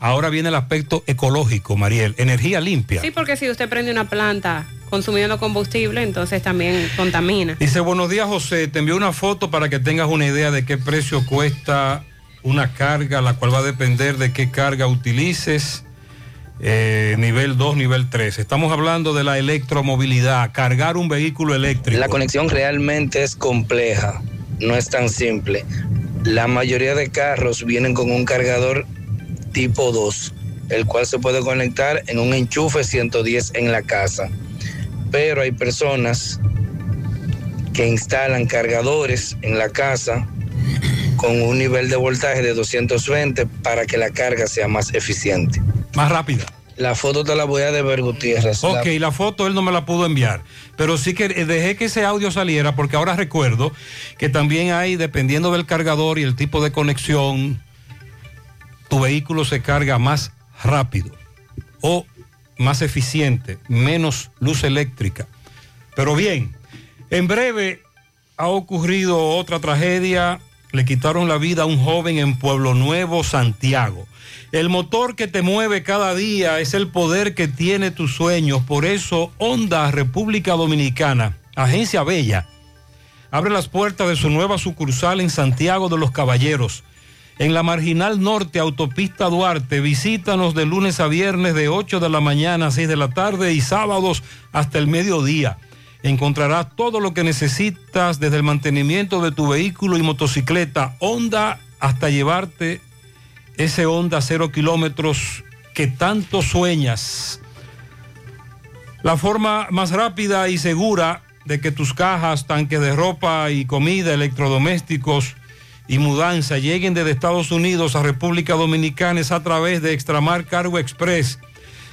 Ahora viene el aspecto ecológico, Mariel, energía limpia. Sí, porque si usted prende una planta consumiendo combustible, entonces también contamina. Dice, buenos días José, te envío una foto para que tengas una idea de qué precio cuesta una carga, la cual va a depender de qué carga utilices, eh, nivel 2, nivel 3. Estamos hablando de la electromovilidad, cargar un vehículo eléctrico. La conexión realmente es compleja, no es tan simple. La mayoría de carros vienen con un cargador tipo 2, el cual se puede conectar en un enchufe 110 en la casa. Pero hay personas que instalan cargadores en la casa con un nivel de voltaje de 220 para que la carga sea más eficiente. Más rápida. La foto te la voy a deber, Gutiérrez. Ok, la foto él no me la pudo enviar, pero sí que eh, dejé que ese audio saliera porque ahora recuerdo que también hay, dependiendo del cargador y el tipo de conexión, tu vehículo se carga más rápido o más eficiente, menos luz eléctrica. Pero bien, en breve ha ocurrido otra tragedia, le quitaron la vida a un joven en Pueblo Nuevo, Santiago. El motor que te mueve cada día es el poder que tiene tus sueños. Por eso, Honda República Dominicana, Agencia Bella, abre las puertas de su nueva sucursal en Santiago de los Caballeros. En la Marginal Norte, Autopista Duarte, visítanos de lunes a viernes de 8 de la mañana a 6 de la tarde y sábados hasta el mediodía. Encontrarás todo lo que necesitas desde el mantenimiento de tu vehículo y motocicleta Honda hasta llevarte ese Honda cero kilómetros que tanto sueñas. La forma más rápida y segura de que tus cajas, tanques de ropa y comida, electrodomésticos y mudanza lleguen desde Estados Unidos a República Dominicana es a través de Extramar Cargo Express.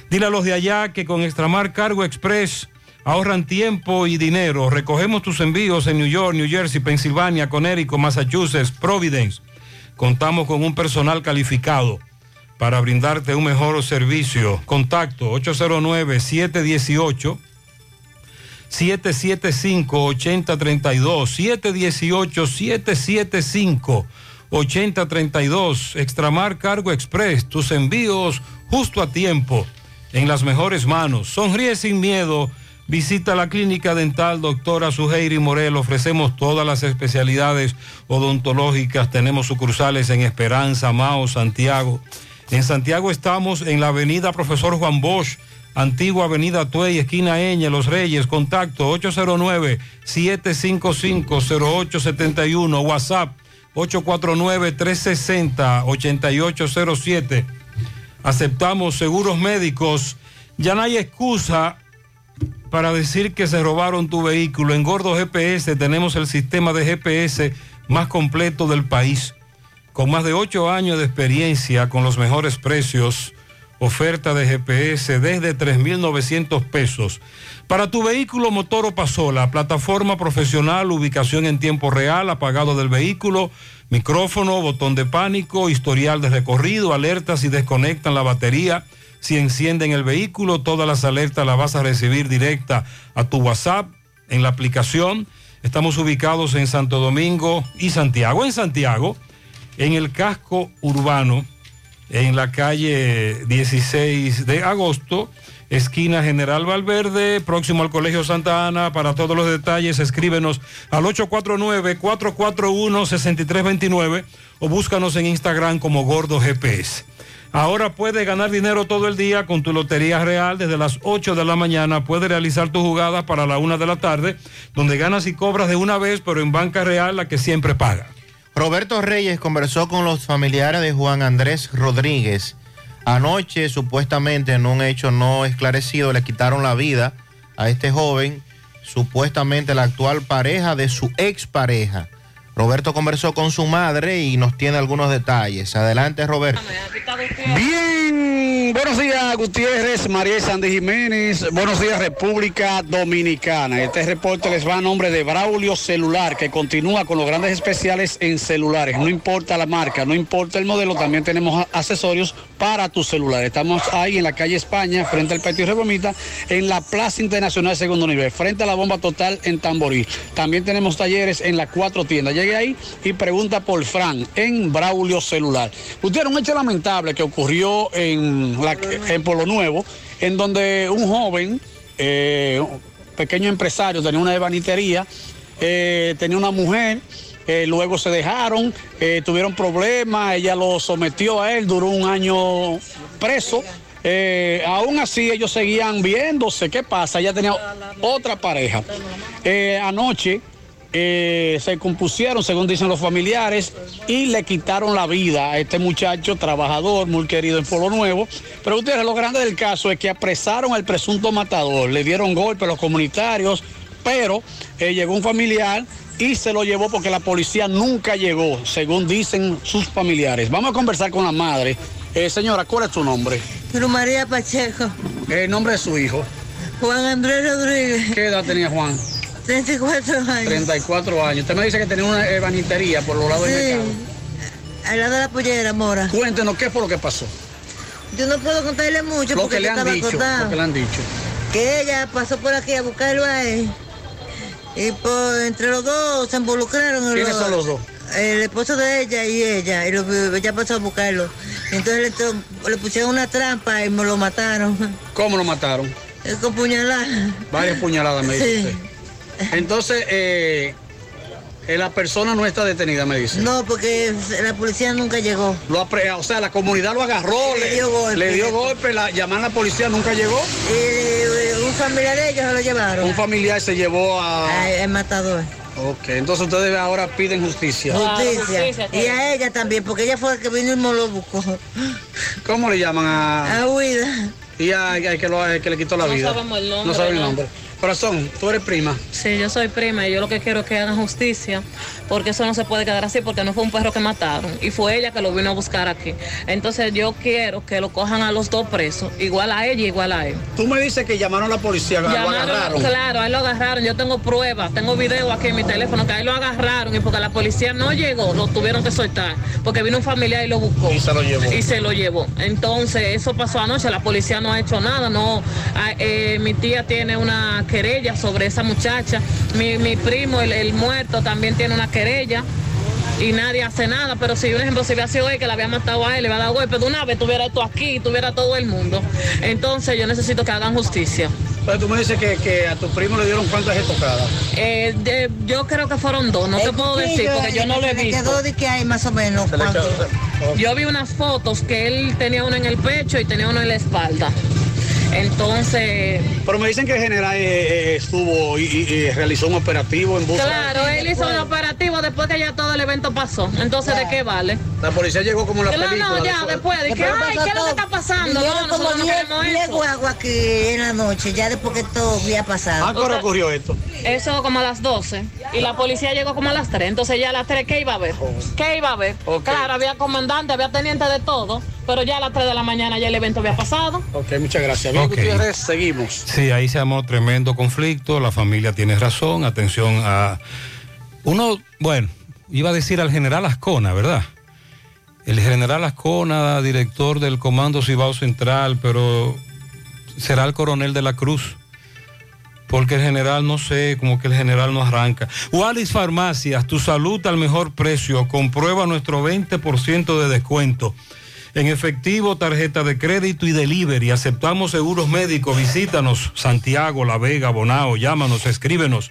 Dile a los de allá que con Extramar Cargo Express ahorran tiempo y dinero. Recogemos tus envíos en New York, New Jersey, Pensilvania, Connecticut, Massachusetts, Providence. Contamos con un personal calificado para brindarte un mejor servicio. Contacto 809-718. 775-8032, 718-775-8032, Extramar Cargo Express, tus envíos justo a tiempo, en las mejores manos. Sonríe sin miedo, visita la clínica dental doctora Suheiri Morel, ofrecemos todas las especialidades odontológicas, tenemos sucursales en Esperanza, Mao, Santiago. En Santiago estamos en la avenida Profesor Juan Bosch, Antigua Avenida Tuey, esquina Eña, Los Reyes, contacto 809-755-0871, WhatsApp 849-360-8807. Aceptamos seguros médicos. Ya no hay excusa para decir que se robaron tu vehículo. En Gordo GPS tenemos el sistema de GPS más completo del país. Con más de ocho años de experiencia, con los mejores precios Oferta de GPS desde 3.900 pesos. Para tu vehículo motor o pasola, plataforma profesional, ubicación en tiempo real, apagado del vehículo, micrófono, botón de pánico, historial de recorrido, alertas si desconectan la batería. Si encienden el vehículo, todas las alertas las vas a recibir directa a tu WhatsApp en la aplicación. Estamos ubicados en Santo Domingo y Santiago. En Santiago, en el casco urbano en la calle 16 de agosto, esquina General Valverde, próximo al Colegio Santa Ana. Para todos los detalles, escríbenos al 849-441-6329 o búscanos en Instagram como Gordo GPS. Ahora puedes ganar dinero todo el día con tu Lotería Real desde las 8 de la mañana. Puedes realizar tu jugada para la 1 de la tarde, donde ganas y cobras de una vez, pero en Banca Real la que siempre paga. Roberto Reyes conversó con los familiares de Juan Andrés Rodríguez. Anoche, supuestamente, en un hecho no esclarecido, le quitaron la vida a este joven, supuestamente la actual pareja de su expareja. Roberto conversó con su madre y nos tiene algunos detalles. Adelante, Roberto. Bien, buenos días Gutiérrez, María Sandy Jiménez, buenos días República Dominicana. Este reporte les va a nombre de Braulio Celular, que continúa con los grandes especiales en celulares. No importa la marca, no importa el modelo, también tenemos accesorios para tu celular. Estamos ahí en la calle España, frente al Patio Rebomita, en la Plaza Internacional Segundo Nivel, frente a la bomba total en Tamborí. También tenemos talleres en las cuatro tiendas. Llegue ahí y pregunta por Fran en Braulio Celular. Gutiérrez, un hecho lamentable que ocurrió en, la, Polo Nuevo, en donde un joven, eh, pequeño empresario, tenía una ebanitería, eh, tenía una mujer, eh, luego se dejaron, tuvieron problemas, ella lo sometió a él, duró un año preso. Aún así ellos seguían viéndose, ¿qué pasa? Ella tenía otra pareja. Anoche eh, se compusieron, según dicen los familiares, y le quitaron la vida a este muchacho trabajador, muy querido en Polo Nuevo. Pero ustedes, lo grande del caso es que apresaron al presunto matador, le dieron golpe a los comunitarios, pero eh, llegó un familiar y se lo llevó porque la policía nunca llegó, según dicen sus familiares. Vamos a conversar con la madre. Eh, señora, ¿cuál es tu nombre? Pero María Pacheco. El nombre de su hijo. Juan Andrés Rodríguez. ¿Qué edad tenía Juan? 34 años. 34 años. Usted me dice que tenía una ebanitería por los lados del mercado. Al lado de la pollera, Mora. Cuéntenos qué fue lo que pasó. Yo no puedo contarle mucho Lo porque que le han dicho, lo que le han dicho. Que ella pasó por aquí a buscarlo a él. Y por, entre los dos se involucraron. ¿Quiénes lo- son los dos? El esposo de ella y ella. Y lo- ella pasó a buscarlo. Y entonces le, pusieron una trampa y me lo mataron. ¿Cómo lo mataron? Es con puñalada. Varias puñaladas, me dice Sí. usted. Entonces, eh, eh, la persona no está detenida, me dice. No, porque la policía nunca llegó. Lo apre- o sea, la comunidad lo agarró, Le le, dio golpe. le dio golpe, la, llamaron a la policía, nunca llegó. Y eh, un familiar de ellos se lo llevaron. Un familiar se llevó a... Al matador. Ok, entonces ustedes ahora piden justicia. Justicia. Y a ella también, porque ella fue la que vino y me lo buscó. ¿Cómo le llaman a...? A Huida. Y a, a que, lo, que le quitó la No vida. sabemos el nombre, No saben el no. nombre. Corazón, tú eres prima. Sí, yo soy prima y yo lo que quiero es que hagan justicia, porque eso no se puede quedar así, porque no fue un perro que mataron y fue ella que lo vino a buscar aquí. Entonces yo quiero que lo cojan a los dos presos, igual a ella, igual a él. Tú me dices que llamaron a la policía, lo Llamaron, agarraron. claro, a él lo agarraron. Yo tengo pruebas, tengo video aquí en mi teléfono que a él lo agarraron y porque la policía no llegó, lo tuvieron que soltar, porque vino un familiar y lo buscó. Y se lo llevó. Y se lo llevó. Entonces, eso pasó anoche, la policía no ha hecho nada, no. ah, eh, mi tía tiene una querella sobre esa muchacha. Mi, mi primo, el, el muerto, también tiene una querella. Y nadie hace nada, pero si un ejemplo, si hubiera sido él que le había matado a él, le había dado golpe de una vez, tuviera esto aquí, tuviera todo el mundo. Entonces yo necesito que hagan justicia. Pero tú me dices que, que a tu primo le dieron cuántas estocadas. Eh, de- yo creo que fueron dos, no te puedo decir porque yo no lo he Me visto. quedó de que hay más o menos. Yo vi unas fotos que él tenía uno en el pecho y tenía uno en la espalda. Entonces, Pero me dicen que el general eh, eh, estuvo y, y- y realizó un operativo en busca. claro, él hizo un operativo después que ya todo el evento pasó. Entonces, ¿de qué vale? La policía llegó como la Claro, película. no, ya, después de que, ay, ¿qué es lo que todo. está pasando? No, como nosotros no 10 queremos 10 eso. guaguas aquí en la noche, ya después que todo había pasado. ¿A qué hora ocurrió esto? Eso como a las 12 y la policía llegó como a las 3. Entonces ya a las 3, ¿qué iba a ver? ¿Qué iba a ver? Ok. Claro, había comandante, había teniente de todo, pero ya a las 3 de la mañana ya el evento había pasado. Ok, muchas gracias. Bien, Ok. Gutiérrez, seguimos. Sí, ahí se armó tremendo conflicto, la familia tiene razón, atención a... Uno, bueno, iba a decir al general Ascona, ¿verdad? El general Ascona, director del Comando Cibao Central, pero será el coronel de la Cruz. Porque el general, no sé, como que el general no arranca. Wallis Farmacias, tu salud al mejor precio. Comprueba nuestro 20% de descuento. En efectivo, tarjeta de crédito y delivery. Aceptamos seguros médicos. Visítanos, Santiago, La Vega, Bonao. Llámanos, escríbenos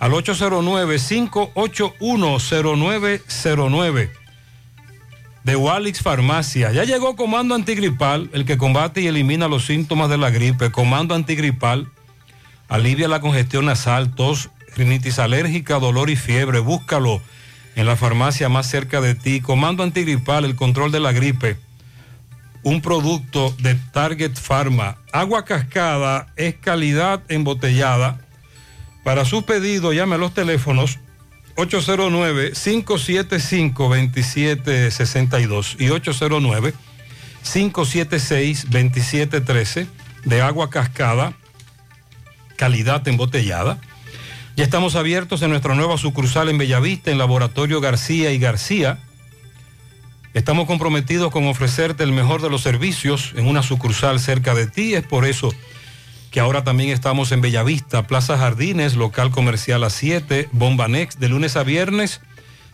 al 809-581-0909 de Walix Farmacia. Ya llegó Comando Antigripal, el que combate y elimina los síntomas de la gripe. Comando Antigripal alivia la congestión nasal, tos, rinitis alérgica, dolor y fiebre. Búscalo en la farmacia más cerca de ti. Comando Antigripal, el control de la gripe. Un producto de Target Pharma. Agua cascada es calidad embotellada. Para su pedido, llame a los teléfonos 809-575-2762 y 576-2713 de agua cascada, calidad embotellada. Ya estamos abiertos en nuestra nueva sucursal en Bellavista, en Laboratorio García y García. Estamos comprometidos con ofrecerte el mejor de los servicios en una sucursal cerca de ti. Es por eso que ahora también estamos en Bellavista, Plaza Jardines, local comercial a 7, Bomba Next, de lunes a viernes,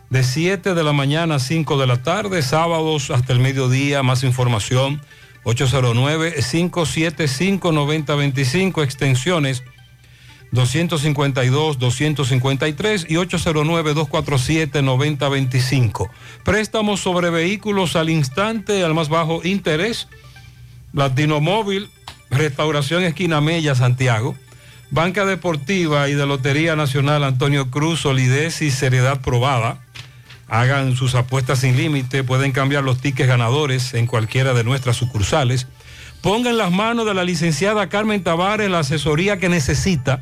de 7 de la mañana a 5 de la tarde, sábados hasta el mediodía. Más información, 809-575-9025, extensiones 252, 253 y 809-247-9025. Préstamos sobre vehículos al instante, al más bajo interés. Latino Móvil, Restauración Esquina Mella, Santiago. Banca Deportiva y de Lotería Nacional Antonio Cruz, solidez y seriedad probada. Hagan sus apuestas sin límite, pueden cambiar los tickets ganadores en cualquiera de nuestras sucursales. Ponga en las manos de la licenciada Carmen Tavares la asesoría que necesita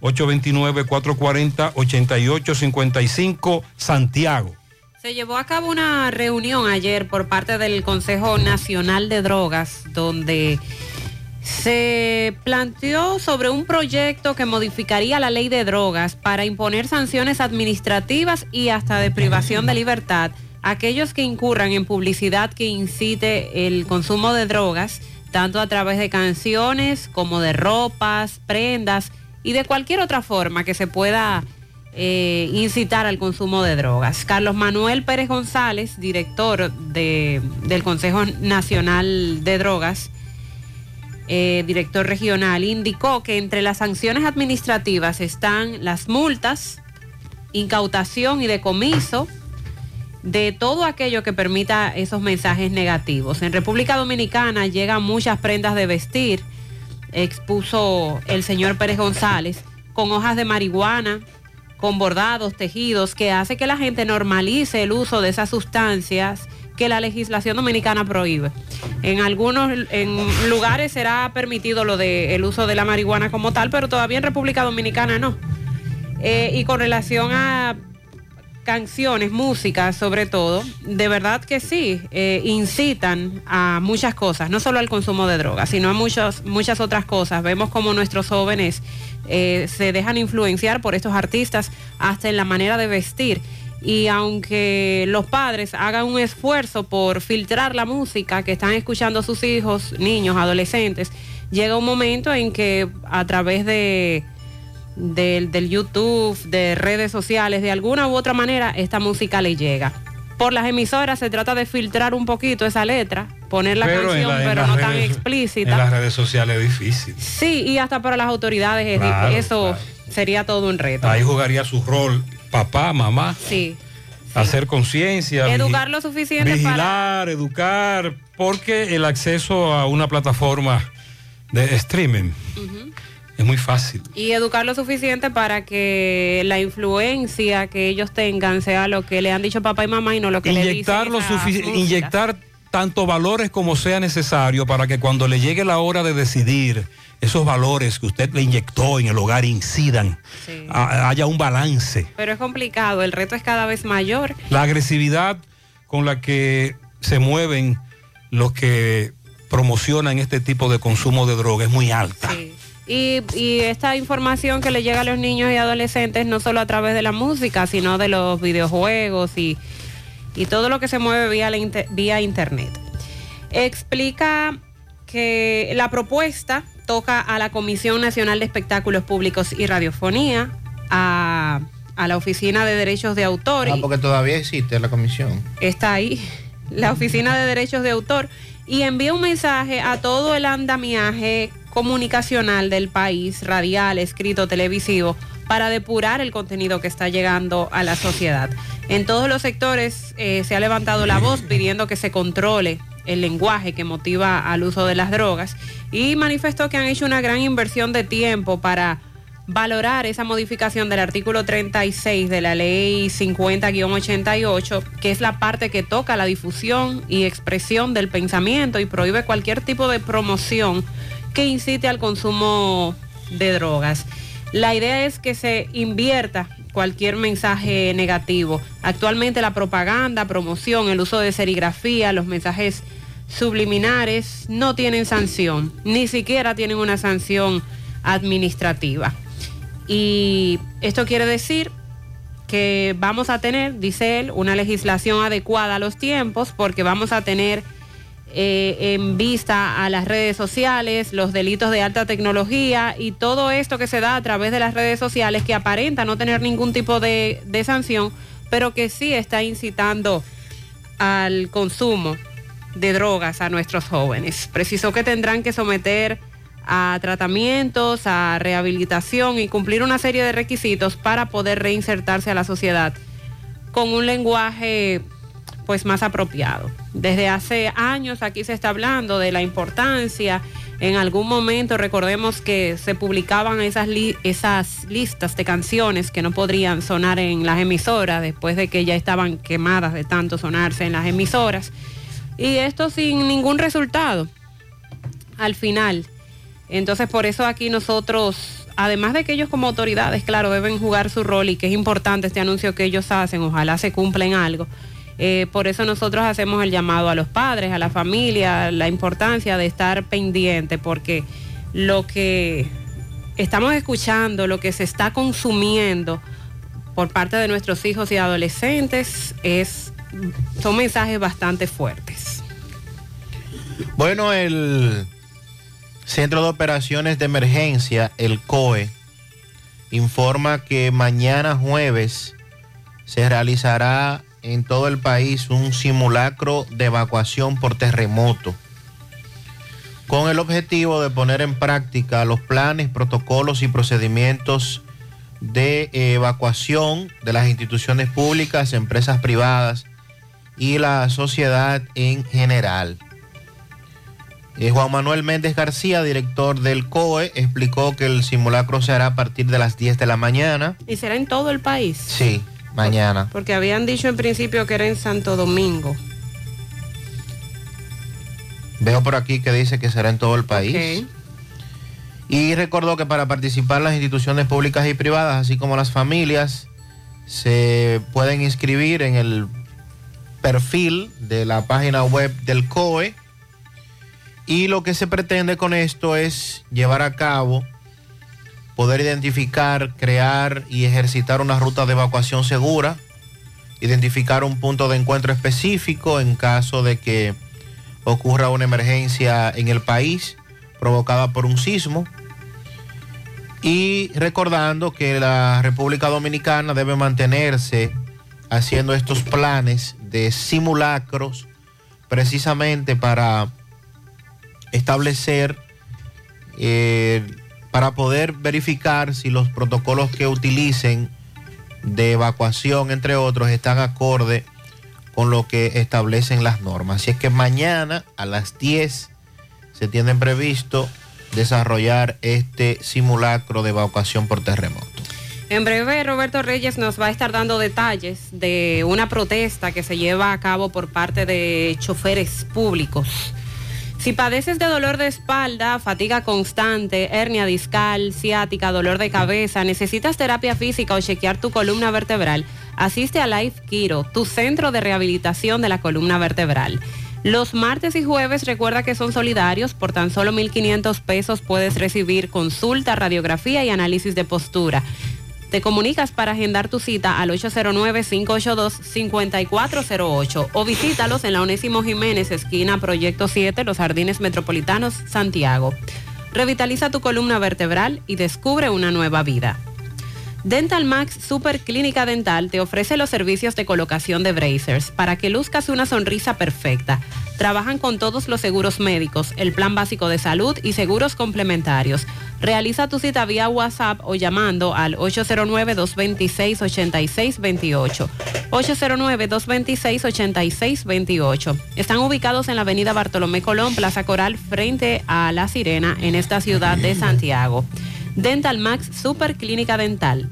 829-440-8855, Santiago. Se llevó a cabo una reunión ayer por parte del Consejo Nacional de Drogas, donde se planteó sobre un proyecto que modificaría la ley de drogas para imponer sanciones administrativas y hasta de privación de libertad a aquellos que incurran en publicidad que incite el consumo de drogas, tanto a través de canciones como de ropas, prendas y de cualquier otra forma que se pueda eh, incitar al consumo de drogas. Carlos Manuel Pérez González, director de- del Consejo Nacional de Drogas, eh, director regional, indicó que entre las sanciones administrativas están las multas, incautación y decomiso de todo aquello que permita esos mensajes negativos. En República Dominicana llegan muchas prendas de vestir, expuso el señor Pérez González, con hojas de marihuana, con bordados, tejidos, que hace que la gente normalice el uso de esas sustancias que la legislación dominicana prohíbe. En algunos en lugares será permitido lo de el uso de la marihuana como tal, pero todavía en República Dominicana no. Eh, y con relación a canciones, música sobre todo, de verdad que sí, eh, incitan a muchas cosas, no solo al consumo de drogas, sino a muchas, muchas otras cosas. Vemos como nuestros jóvenes eh, se dejan influenciar por estos artistas hasta en la manera de vestir. Y aunque los padres hagan un esfuerzo por filtrar la música que están escuchando sus hijos, niños, adolescentes, llega un momento en que a través de del, del YouTube, de redes sociales, de alguna u otra manera, esta música le llega. Por las emisoras se trata de filtrar un poquito esa letra, poner la Pero canción, la- pero no tan explícita. En las redes sociales es difícil. Sí, y hasta para las autoridades es di- Claro, eso sería todo un reto. Ahí jugaría su rol papá, mamá, Sí. hacer conciencia. Educar lo suficiente para... Vigilar, educar, porque el acceso a una plataforma de streaming es muy fácil. Y educar lo suficiente para que la influencia que ellos tengan sea lo que le han dicho papá y mamá y no lo que le Inyectar, dicen lo sufici- inyectar tanto valores como sea necesario para que cuando le llegue la hora de decidir, esos valores que usted le inyectó en el hogar incidan, a- haya un balance. Pero es complicado, el reto es cada vez mayor. La agresividad con la que se mueven los que promocionan este tipo de consumo de droga es muy alta. Y, y esta información que le llega a los niños y adolescentes no solo a través de la música, sino de los videojuegos y, y todo lo que se mueve vía, la inter- vía internet. Explica que la propuesta toca a la Comisión Nacional de Espectáculos Públicos y Radiofonía, a, a la Oficina de Derechos de Autor. Ah, porque todavía existe la comisión. está ahí, la Oficina de Derechos de Autor, y envía un mensaje a todo el andamiaje comunicacional del país, radial, escrito, televisivo, para depurar el contenido que está llegando a la sociedad. En todos los sectores eh, se ha levantado la voz pidiendo que se controle el lenguaje que motiva al uso de las drogas y manifestó que han hecho una gran inversión de tiempo para valorar esa modificación del artículo 36 de la ley 50-88, que es la parte que toca la difusión y expresión del pensamiento y prohíbe cualquier tipo de promoción que incite al consumo de drogas. La idea es que se invierta cualquier mensaje negativo. Actualmente la propaganda, promoción, el uso de serigrafía, los mensajes subliminares no tienen sanción, ni siquiera tienen una sanción administrativa. Y esto quiere decir que vamos a tener, dice él, una legislación adecuada a los tiempos porque vamos a tener eh, en vista a las redes sociales, los delitos de alta tecnología y todo esto que se da a través de las redes sociales que aparenta no tener ningún tipo de, sanción, pero que sí está incitando al consumo de drogas a nuestros jóvenes. Precisó que tendrán que someter a tratamientos, a rehabilitación y cumplir una serie de requisitos para poder reinsertarse a la sociedad con un lenguaje pues más apropiado. Desde hace años aquí se está hablando de la importancia. En algún momento recordemos que se publicaban esas, listas de canciones que no podrían sonar en las emisoras después de que ya estaban quemadas de tanto sonarse en las emisoras. Y esto sin ningún resultado. Al final, entonces, por eso aquí nosotros, además de que ellos como autoridades, claro, deben jugar su rol y que es importante este anuncio que ellos hacen, ojalá se cumpla en algo. Eh, por eso nosotros hacemos el llamado a los padres, a la familia, la importancia de estar pendiente, porque lo que estamos escuchando, lo que se está consumiendo por parte de nuestros hijos y adolescentes es, son mensajes bastante fuertes. Bueno, el Centro de Operaciones de Emergencia, el COE, informa que mañana jueves se realizará en todo el país un simulacro de evacuación por terremoto con el objetivo de poner en práctica los planes, protocolos y procedimientos de evacuación de las instituciones públicas, empresas privadas y la sociedad en general. Eh, Juan Manuel Méndez García, director del COE, explicó que el simulacro se hará a partir de las 10 de la mañana. ¿Y será en todo el país? Sí, mañana. Porque habían dicho en principio que era en Santo Domingo. Veo por aquí que dice que será en todo el país. Y recordó que para participar las instituciones públicas y privadas, así como las familias, se pueden inscribir en el perfil de la página web del COE y lo que se pretende con esto es llevar a cabo, poder identificar, crear y ejercitar una ruta de evacuación segura, identificar un punto de encuentro específico en caso de que ocurra una emergencia en el país provocada por un sismo. Y recordando que la República Dominicana debe mantenerse haciendo estos planes de simulacros precisamente para establecer eh, para poder verificar si los protocolos que utilicen de evacuación, entre otros, están acorde con lo que establecen las normas. Así es que mañana a las 10 se tienen previsto desarrollar este simulacro de evacuación por terremoto. En breve, Roberto Reyes nos va a estar dando detalles de una protesta que se lleva a cabo por parte de choferes públicos si padeces de dolor de espalda, fatiga constante, hernia discal, ciática, dolor de cabeza, necesitas terapia física o chequear tu columna vertebral, asiste a Life Kiro, tu centro de rehabilitación de la columna vertebral. Los martes y jueves recuerda que son solidarios, por tan solo 1.500 pesos puedes recibir consulta, radiografía y análisis de postura. Te comunicas para agendar tu cita al 809-582-5408 o visítalos en la Onésimo Jiménez, esquina Proyecto 7, Los Jardines Metropolitanos, Santiago. Revitaliza tu columna vertebral y descubre una nueva vida. Dental Max Super Clínica Dental te ofrece los servicios de colocación de bracers para que luzcas una sonrisa perfecta. Trabajan con todos los seguros médicos, el plan básico de salud y seguros complementarios Realiza tu cita vía WhatsApp o llamando al 809-226-8628. 809-226-8628. Están ubicados en la avenida Bartolomé Colón, Plaza Coral, frente a La Sirena, en esta ciudad de Santiago. Dental Max Super Clínica Dental.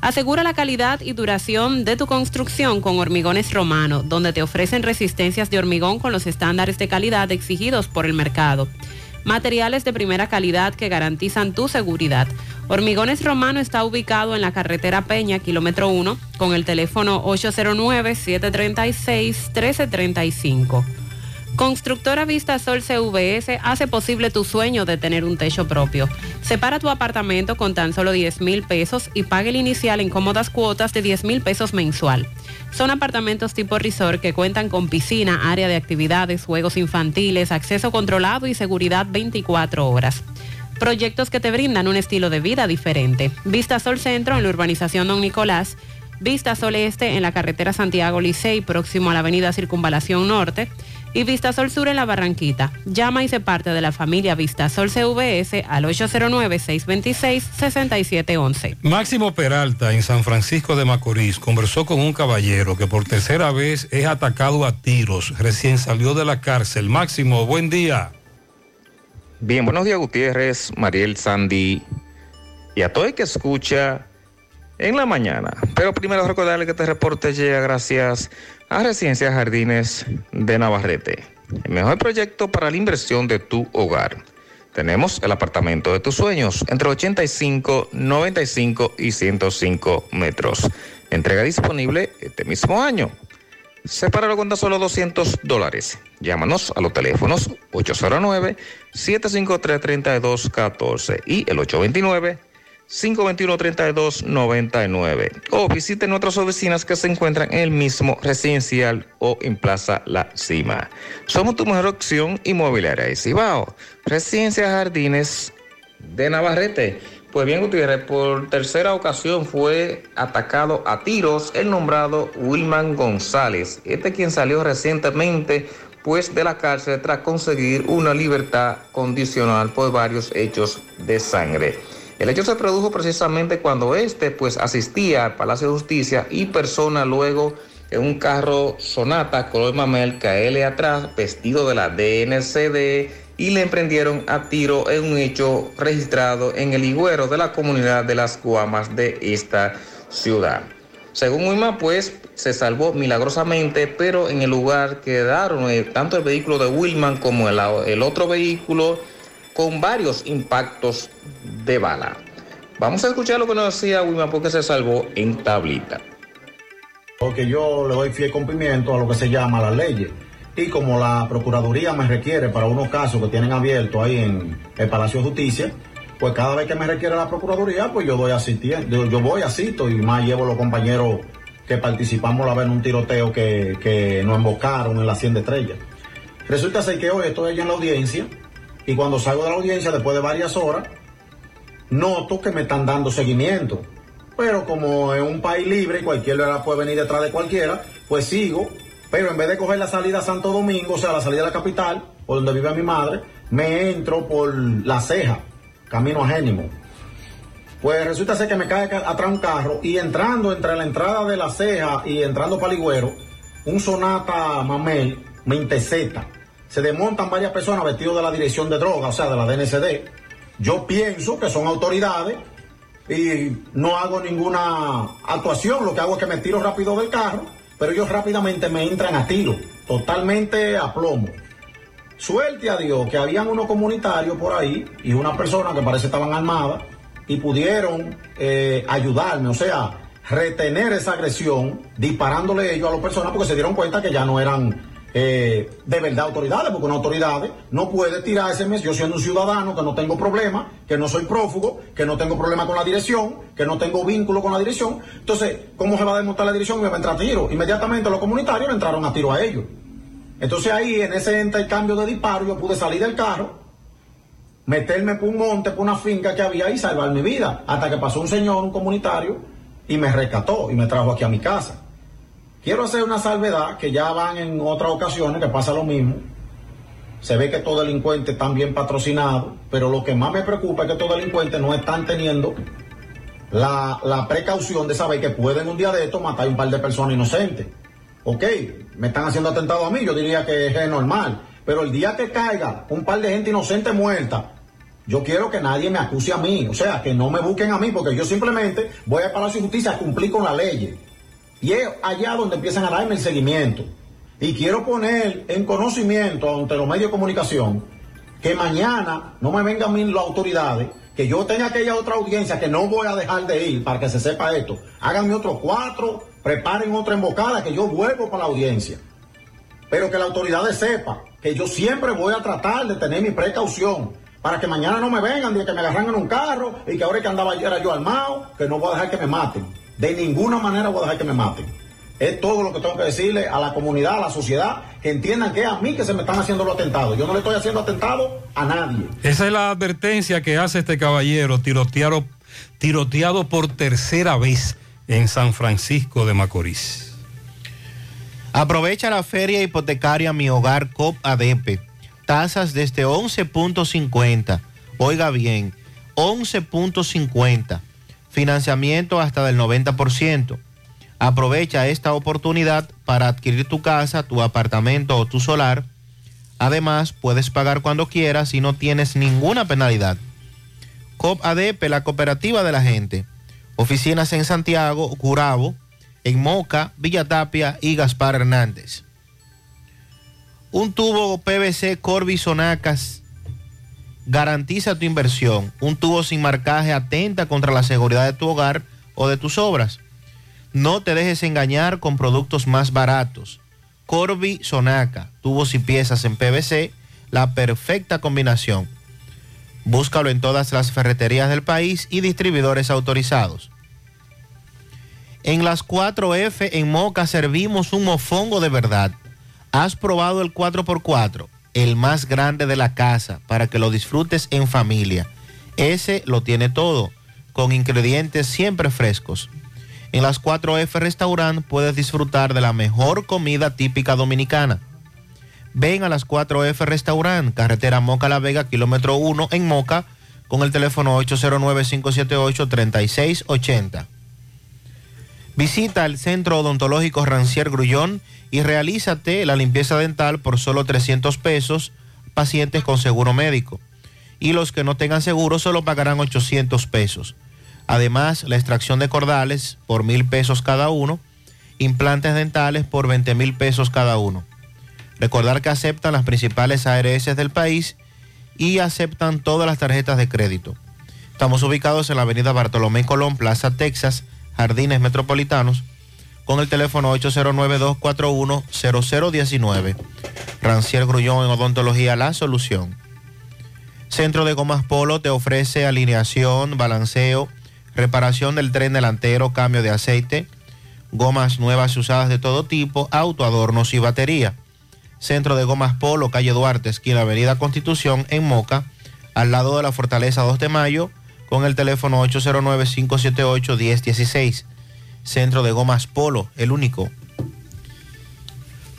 Asegura la calidad y duración de tu construcción con Hormigones Romano, donde te ofrecen resistencias de hormigón con los estándares de calidad exigidos por el mercado. Materiales de primera calidad que garantizan tu seguridad. Hormigones Romano está ubicado en la carretera Peña, kilómetro 1, con el teléfono 809-736-1335. Constructora Vista Sol CVS hace posible tu sueño de tener un techo propio. Separa tu apartamento con tan solo 10 mil pesos y pague el inicial en cómodas cuotas de 10 mil pesos mensual. Son apartamentos tipo resort que cuentan con piscina, área de actividades, juegos infantiles, acceso controlado y seguridad 24 horas. Proyectos que te brindan un estilo de vida diferente. Vista Sol Centro en la urbanización Don Nicolás. Vista Sol Este en la carretera Santiago Licey, próximo a la avenida Circunvalación Norte y Vista Sol Sur en la Barranquita. Llama y se parte de la familia Vista Sol CVS al 809-626-6711. Máximo Peralta en San Francisco de Macorís conversó con un caballero que por tercera vez es atacado a tiros. Recién salió de la cárcel. Máximo, buen día. Bien, buenos días Gutiérrez, Mariel Sandy y a todo el que escucha en la mañana. Pero primero recordarle que este reporte llega gracias a Residencia Jardines de Navarrete, el mejor proyecto para la inversión de tu hogar. Tenemos el apartamento de tus sueños entre 85, 95 y 105 metros. Entrega disponible este mismo año. Sepáralo con tan solo 200 dólares. Llámanos a los teléfonos 809-753-3214 y el 829 521-3299 o visite nuestras oficinas que se encuentran en el mismo residencial o en Plaza La Cima. Somos tu mejor opción inmobiliaria de Cibao. Residencia Jardines de Navarrete. Pues bien, Gutiérrez, por tercera ocasión fue atacado a tiros el nombrado Wilman González. Este quien salió recientemente pues de la cárcel tras conseguir una libertad condicional por varios hechos de sangre. El hecho se produjo precisamente cuando este pues asistía al Palacio de Justicia y persona luego en un carro Sonata color mamel caele atrás vestido de la DNCD y le emprendieron a tiro en un hecho registrado en el higüero de la comunidad de las Guamas de esta ciudad. Según Wilma, pues se salvó milagrosamente, pero en el lugar quedaron eh, tanto el vehículo de Wilman como el otro vehículo con varios impactos de bala. Vamos a escuchar lo que nos decía Wilma porque se salvó en tablita. Porque yo le doy fiel cumplimiento a lo que se llama las leyes. Y como la Procuraduría me requiere para unos casos que tienen abiertos ahí en el Palacio de Justicia, pues cada vez que me requiere la Procuraduría, pues yo doy asistiendo, yo voy asisto y más llevo los compañeros que participamos la vez en un tiroteo que, que nos embocaron en la Hacienda Estrella. Resulta ser que hoy estoy allá en la audiencia y cuando salgo de la audiencia, después de varias horas, noto que me están dando seguimiento. Pero como en un país libre, cualquiera puede venir detrás de cualquiera, pues sigo. Pero en vez de coger la salida a Santo Domingo, o sea, la salida de la capital, por donde vive mi madre, me entro por la ceja, camino a Génimo. Pues resulta ser que me cae atrás un carro y entrando entre la entrada de la ceja y entrando para Ligüero, un Sonata Mamel me intercepta se desmontan varias personas vestidos de la dirección de droga, o sea, de la DNCD. Yo pienso que son autoridades y no hago ninguna actuación, lo que hago es que me tiro rápido del carro, pero ellos rápidamente me entran a tiro, totalmente a plomo. Suerte a Dios que habían unos comunitarios por ahí y una persona que parece estaban armadas y pudieron eh, ayudarme, o sea, retener esa agresión disparándole ellos a las personas porque se dieron cuenta que ya no eran eh, de verdad autoridades, porque una autoridad no puede tirar ese mes, yo siendo un ciudadano que no tengo problema, que no soy prófugo, que no tengo problema con la dirección, que no tengo vínculo con la dirección. Entonces, ¿cómo se va a demostrar la dirección? Me va a entrar a tiro. Inmediatamente los comunitarios le entraron a tiro a ellos. Entonces ahí, en ese intercambio de disparo, yo pude salir del carro, meterme por un monte, por una finca que había y salvar mi vida. Hasta que pasó un señor, un comunitario, y me rescató y me trajo aquí a mi casa. Quiero hacer una salvedad que ya van en otras ocasiones que pasa lo mismo. se ve que estos delincuentes están bien patrocinados, pero lo que más me preocupa es que estos delincuentes no están teniendo la, la precaución de saber que pueden un día de esto matar a un par de personas inocentes. Ok, me están haciendo atentado a mí, yo diría que es normal, pero el día que caiga un par de gente inocente muerta, yo quiero que nadie me acuse a mí, o sea, que no me busquen a mí, porque yo simplemente voy al Palacio de Justicia a cumplir con la ley. Y es allá donde empiezan a darme el seguimiento. Y quiero poner en conocimiento ante los medios de comunicación que mañana no me vengan mí las autoridades, que yo tenga aquella otra audiencia que no voy a dejar de ir para que se sepa esto. Háganme otros cuatro, preparen otra embocada, que yo vuelvo para la audiencia. Pero que las autoridades sepan que yo siempre voy a tratar de tener mi precaución para que mañana no me vengan de que me agarran en un carro y que ahora que andaba ayer yo armado, que no voy a dejar que me maten. De ninguna manera voy a dejar que me maten. Es todo lo que tengo que decirle a la comunidad, a la sociedad, que entiendan que es a mí que se me están haciendo los atentados. Yo no le estoy haciendo atentado a nadie. Esa es la advertencia que hace este caballero tiroteado, tiroteado por tercera vez en San Francisco de Macorís. Aprovecha la feria hipotecaria Mi Hogar COP ADP. Tasas desde 11.50. Oiga bien, 11.50. Financiamiento hasta del 90%. Aprovecha esta oportunidad para adquirir tu casa, tu apartamento o tu solar. Además, puedes pagar cuando quieras y no tienes ninguna penalidad. COP ADP, la cooperativa de la gente. Oficinas en Santiago, Curabo, en Moca, Villa Tapia y Gaspar Hernández. Un tubo PVC Corby Sonacas garantiza tu inversión. Un tubo sin marcaje atenta contra la seguridad de tu hogar o de tus obras. No te dejes engañar con productos más baratos. Corby Sonaca, tubos y piezas en PVC, la perfecta combinación. Búscalo en todas las ferreterías del país y distribuidores autorizados. En las 4F en Moca servimos un mofongo de verdad. ¿Has probado el 4x4? El más grande de la casa para que lo disfrutes en familia. Ese lo tiene todo, con ingredientes siempre frescos. En las 4F Restaurant puedes disfrutar de la mejor comida típica dominicana. Ven a las 4F Restaurant, carretera Moca La Vega, kilómetro 1 en Moca, con el teléfono 809-578-3680. Visita el Centro Odontológico Rancier Grullón y realízate la limpieza dental por solo 300 pesos, pacientes con seguro médico. Y los que no tengan seguro solo pagarán 800 pesos. Además, la extracción de cordales por mil pesos cada uno, implantes dentales por 20 mil pesos cada uno. Recordar que aceptan las principales ARS del país y aceptan todas las tarjetas de crédito. Estamos ubicados en la avenida Bartolomé Colón, Plaza Texas, Jardines Metropolitanos, con el teléfono 809-241-0019. Rancier Grullón en Odontología La Solución. Centro de Gomas Polo te ofrece alineación, balanceo, reparación del tren delantero, cambio de aceite, gomas nuevas y usadas de todo tipo, auto, adornos y batería. Centro de Gomas Polo, calle Duarte, esquina Avenida Constitución, en Moca, al lado de la Fortaleza 2 de Mayo, con el teléfono 809-578-1016. Centro de Gomas Polo, el único.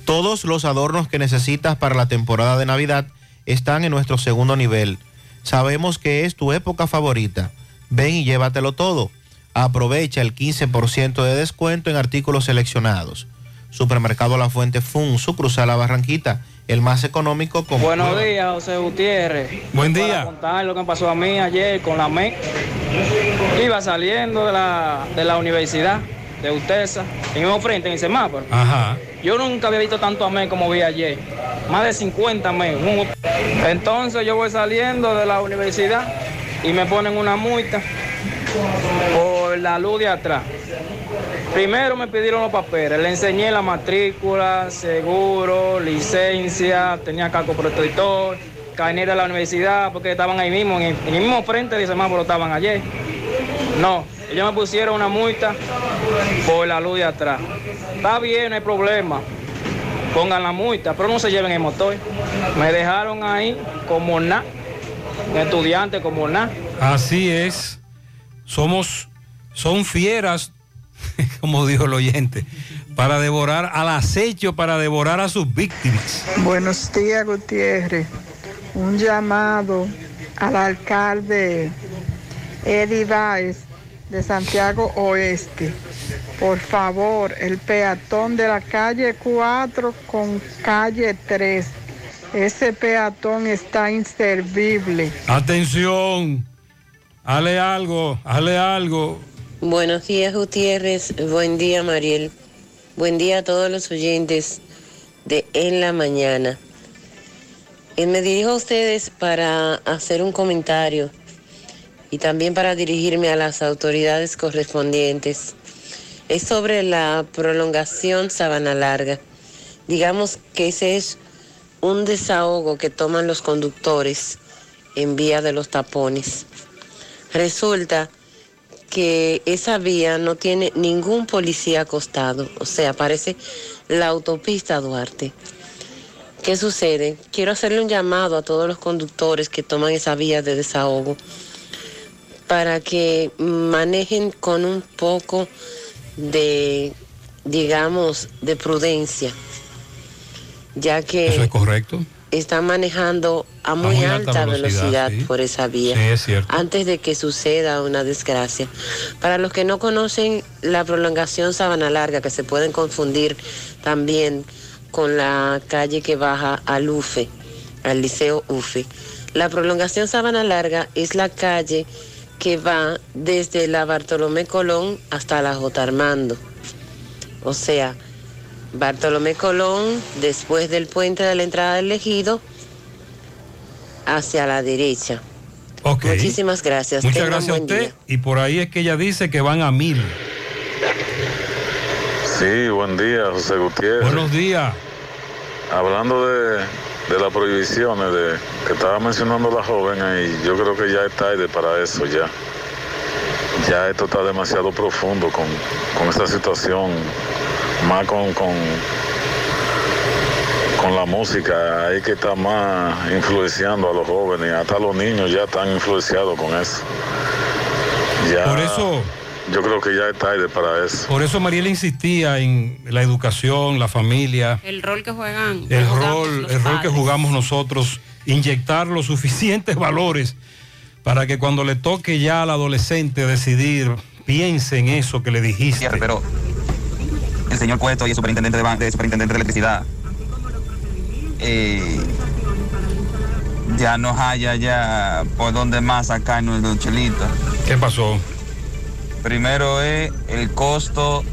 Todos los adornos que necesitas para la temporada de Navidad están en nuestro segundo nivel. Sabemos que es tu época favorita. Ven y llévatelo todo. Aprovecha el 15% de descuento en artículos seleccionados. Supermercado La Fuente Fun, su cruzar la Barranquita, el más económico con... Buenos días, José Gutiérrez. Buen día. Para contar lo que me pasó a mí ayer con la MEC. Iba saliendo de la, de la universidad de UTESA, en el mismo frente, en el semáforo. Ajá. Yo nunca había visto tanto amén como vi ayer. Más de 50 amén. Entonces yo voy saliendo de la universidad y me ponen una multa por la luz de atrás. Primero me pidieron los papeles, le enseñé la matrícula, seguro, licencia, tenía casco protector, carnet de la universidad, porque estaban ahí mismo, en el, en el mismo frente de semáforo estaban ayer. No, ellos me pusieron una multa por la luz de atrás. Está bien, no hay problema. Pongan la multa, pero no se lleven el motor. Me dejaron ahí como nada, estudiante como nada. Así es. Somos, son fieras, como dijo el oyente. para devorar al acecho, para devorar a sus víctimas. Buenos días, Gutiérrez. Un llamado al alcalde Eddie Báez de Santiago Oeste. Por favor, el peatón de la calle 4 con calle 3. Ese peatón está inservible. Atención, hale algo, hale algo. Buenos días, Gutiérrez. Buen día, Mariel. Buen día a todos los oyentes de En la Mañana. Eh, me dirijo a ustedes para hacer un comentario y también para dirigirme a las autoridades correspondientes. Es sobre la prolongación Sabana Larga. Digamos que ese es un desahogo que toman los conductores en vía de los tapones. Resulta que esa vía no tiene ningún policía acostado, o sea, parece la autopista Duarte. ¿Qué sucede? Quiero hacerle un llamado a todos los conductores que toman esa vía de desahogo para que manejen con un poco de, digamos, de prudencia, ya que Eso es correcto. Están manejando a muy, alta, velocidad, sí. por esa vía Sí, es cierto. antes de que suceda una desgracia. Para los que no conocen la prolongación Sabana Larga, que se pueden confundir también con la calle que baja al UFE, al Liceo UFE. La prolongación Sabana Larga es la calle que va desde la Bartolomé Colón hasta la J. Armando. O sea, Bartolomé Colón, después del puente de la entrada del ejido, hacia la derecha. Ok. Muchísimas gracias. Muchas Tengan gracias a usted. día. Y por ahí es que ella dice que van a mil. Sí, buen día, José Gutiérrez. Buenos días. Hablando de, de las prohibiciones de, que estaba mencionando la joven ahí, yo creo que ya es tarde para eso ya. Ya esto está demasiado profundo con, con esta situación, más con, con, con la música, hay que estar más influenciando a los jóvenes, hasta los niños ya están influenciados con eso. Ya, Por eso- Yo creo que ya es tarde para eso. Por eso Mariela insistía en la educación, la familia, El rol que juegan. el rol, el rol que jugamos nosotros, inyectar los suficientes valores para que cuando le toque ya al adolescente decidir, piense en eso que le dijiste. Pero el señor Cueto y el superintendente de, superintendente de electricidad eh, ya nos haya ya por donde más sacarnos los chelitos. ¿Qué pasó? Primero es el costo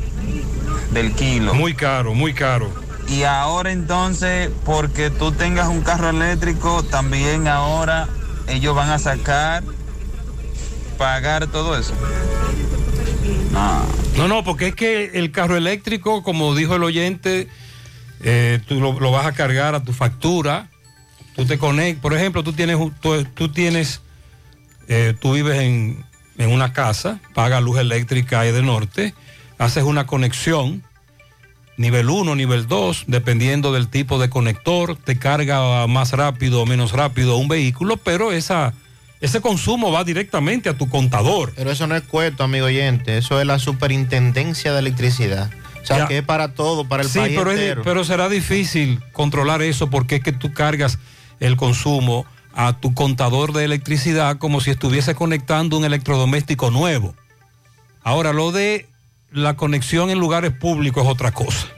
del kilo. Muy caro, muy caro. Y ahora entonces, porque tú tengas un carro eléctrico, también ahora ellos van a sacar, pagar todo eso. No, no, porque es que el carro eléctrico, como dijo el oyente, eh, tú lo, vas a cargar a tu factura, tú te conectas, por ejemplo, tú tienes, tú, tienes, eh, tú vives en, en una casa, pagas luz eléctrica de norte, haces una conexión, nivel 1, nivel 2, dependiendo del tipo de conector, te carga más rápido o menos rápido un vehículo, pero esa, ese consumo va directamente a tu contador. Pero eso no es cueto, amigo oyente. Eso es la superintendencia de electricidad. O sea, Ya. que es para todo, para el sí, país pero, es pero será difícil controlar eso porque es que tú cargas el consumo a tu contador de electricidad como si estuviese conectando un electrodoméstico nuevo. Ahora, lo de la conexión en lugares públicos es otra cosa.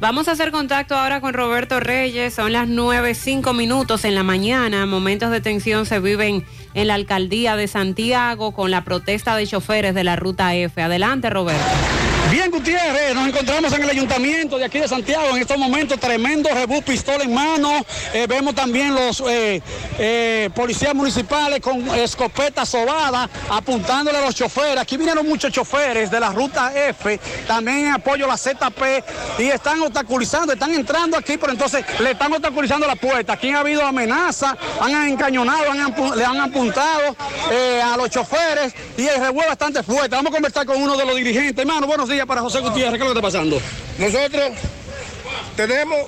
Vamos a hacer contacto ahora con Roberto Reyes. Son las 9, 5 minutos en la mañana. Momentos de tensión se viven en la alcaldía de Santiago con la protesta de choferes de la ruta F. Adelante, Roberto. Bien, Gutiérrez, nos encontramos en el ayuntamiento de aquí de Santiago. En estos momentos, tremendo rebú, pistola en mano. Eh, vemos también los eh, eh, policías municipales con escopetas sobadas apuntándole a los choferes. Aquí vinieron muchos choferes de la ruta F, también en apoyo a la ZP, y están obstaculizando, están entrando aquí, pero entonces le están obstaculizando la puerta. Aquí ha habido amenaza, han encañonado, le han apuntado a los choferes y el es bastante fuerte. Vamos a conversar con uno de los dirigentes. Hermano, buenos días para José Gutiérrez. ¿Qué es lo que está pasando? Nosotros tenemos,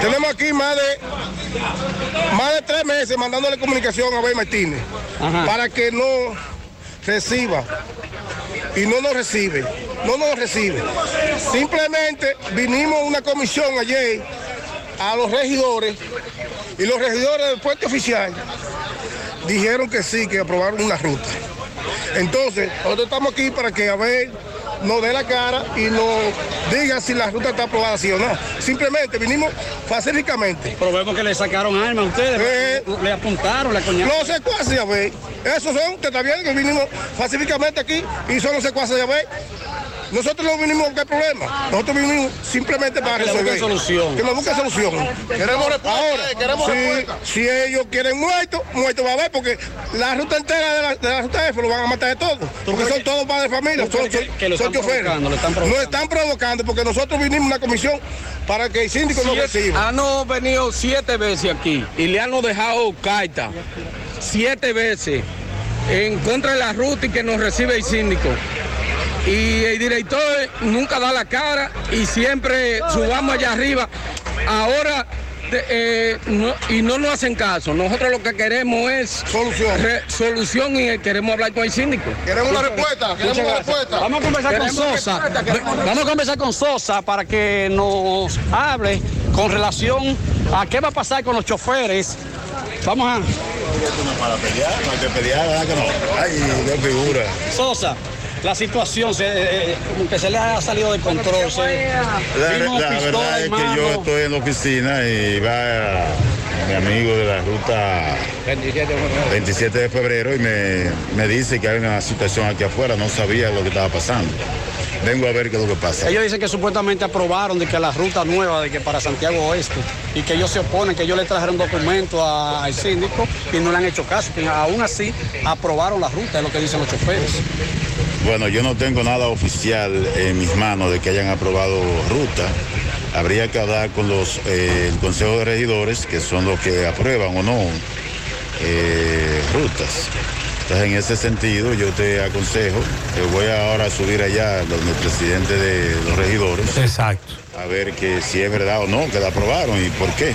tenemos aquí más de, más de tres meses mandándole comunicación a Abel Martínez para que no reciba y no nos recibe, no nos recibe. Simplemente vinimos una comisión ayer a los regidores y los regidores del puente oficial dijeron que sí, que aprobaron una ruta. Entonces, nosotros estamos aquí para que a ver nos dé la cara y nos diga si la ruta está aprobada sí o no. Simplemente vinimos pacíficamente. Pero vemos que le sacaron armas a ustedes, Eh, le apuntaron, le coñaron. Los secuaces ve. Esos son que está bien que vinimos pacíficamente aquí y son los secuaces ya ve. Nosotros no vinimos a buscar problemas. Nosotros vinimos simplemente para que le busquen resolver. solución. Que nos busquen solución. Queremos respuesta, Ahora, eh, queremos si, respuesta. si ellos quieren muertos, muertos va a haber, porque la ruta entera de la, de la ruta F lo van a matar de todos. Porque son todos padres de familia, ¿Tú son, que- son- que lo son están choferes. provocando, lo están provocando? Nos están provocando porque nosotros vinimos a una comisión para que el síndico nos reciba. Han venido siete veces aquí y le han dejado carta siete veces en contra de la ruta y que nos recibe el síndico. Y el director nunca da la cara y siempre subamos allá arriba. Ahora de- eh, no- y no nos hacen caso. Nosotros lo que queremos es solución, solución y queremos hablar con el síndico. Queremos una respuesta, queremos una respuesta. Vamos a conversar con Queremos Sosa. Vamos a conversar con Sosa para que nos hable con relación a qué va a pasar con los choferes. Vamos a. Para pelear, no hay que pelear, ¿verdad que no? Ay, qué figura. Sosa, la situación se, eh, como que se le ha salido de control. Se, La, vimos la pistola, verdad es que yo estoy en la oficina y va mi amigo de la ruta 27 de febrero y me, me dice que hay una situación aquí afuera, no sabía lo que estaba pasando. Vengo a ver qué es lo que pasa. Ellos dicen que supuestamente aprobaron de que la ruta nueva de que para Santiago Oeste y que ellos se oponen, que ellos le trajeron documento a- al síndico y no le han hecho caso, que aún así aprobaron la ruta, es lo que dicen los choferes. Bueno, yo no tengo nada oficial en mis manos de que hayan aprobado ruta. Habría que hablar con los eh, el Consejo de Regidores, que son los que aprueban o no eh, rutas. Entonces, en ese sentido, yo te aconsejo que voy ahora a subir allá donde el presidente de los regidores. Exacto. A ver que si es verdad o no, que la aprobaron y por qué.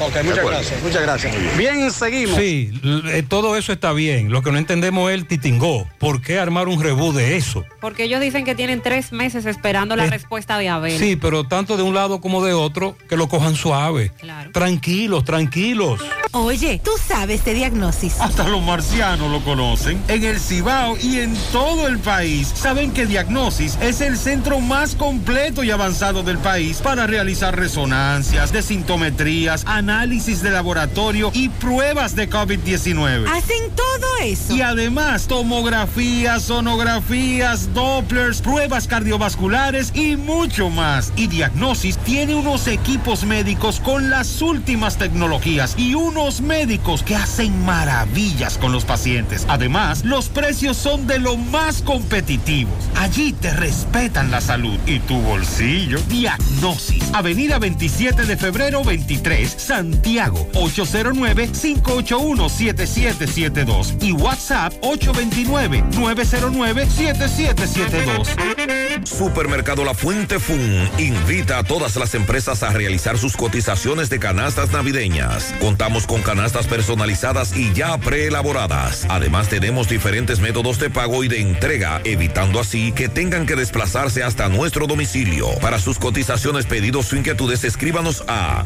Ok, muchas gracias, muchas gracias. Bien, seguimos. Sí, eh, todo eso está bien. Lo que no entendemos es el titingó. ¿Por qué armar un rebú de eso? Porque ellos dicen que tienen tres meses esperando la Eh, respuesta de Abel. Sí, pero tanto de un lado como de otro, que lo cojan suave. Claro. Tranquilos, tranquilos. Oye, tú sabes de diagnosis. Hasta los marcianos lo conocen. En el Cibao y en todo el país saben que Diagnosis es el centro más completo y avanzado del país para realizar resonancias, desintometrías, análisis de laboratorio y pruebas de COVID-19. Hacen todo eso. Y además, tomografías, sonografías, Dopplers, pruebas cardiovasculares y mucho más. Y Diagnosis tiene unos equipos médicos con las últimas tecnologías y unos médicos que hacen maravillas con los pacientes. Además, los precios son de lo más competitivos. Allí te respetan la salud y tu bolsillo. Diagnosis, Avenida 27 de febrero 23, Santiago, 809-581-7772 y WhatsApp 829-909-7772. Supermercado La Fuente Fun invita a todas las empresas a realizar sus cotizaciones de canastas navideñas. Contamos con canastas personalizadas y ya preelaboradas. Además tenemos diferentes métodos de pago y de entrega, evitando así que tengan que desplazarse hasta nuestro domicilio. Para sus cotizaciones, pedidos o inquietudes, escríbanos a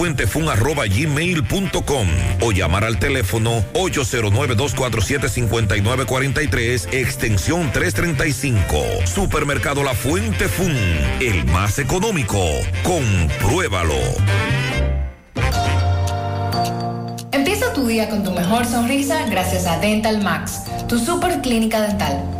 cotizacionesfuentefun@gmail.com o llamar al teléfono 809-247-5943, extensión 335. Supermercado La Fuente Fun, el más económico. Compruébalo. Empieza tu día con tu mejor sonrisa gracias a Dental Max, tu super clínica dental.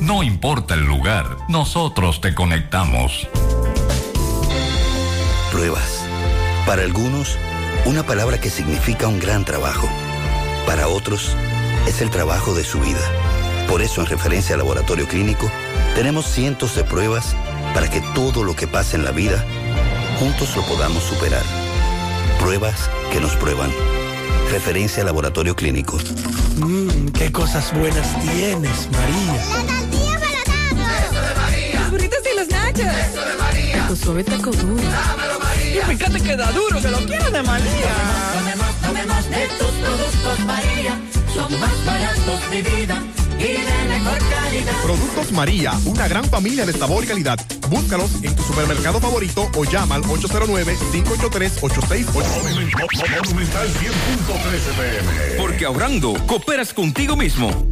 no importa el lugar, nosotros te conectamos. Pruebas. Para algunos, una palabra que significa un gran trabajo. Para otros, es el trabajo de su vida. Por eso, en referencia al laboratorio clínico, tenemos cientos de pruebas para que todo lo que pasa en la vida, juntos lo podamos superar. Pruebas que nos prueban. Referencia al laboratorio clínico. Mmm, qué cosas buenas tienes, María. La tortilla para Eso de María. Los burritos y los nachos. Eso de María. Tu suave taco duro. Dámelo, María. Y fíjate que da duro, que lo quiero de María. Tomemos, tomemos, tomemos de tus productos, María. Son más baratos de vida y de mejor calidad. Productos María, una gran familia de sabor y calidad. Búscalos en tu supermercado favorito o llama al 809-583-8689. Monumental 100.13 pm. Porque ahorrando, cooperas contigo mismo.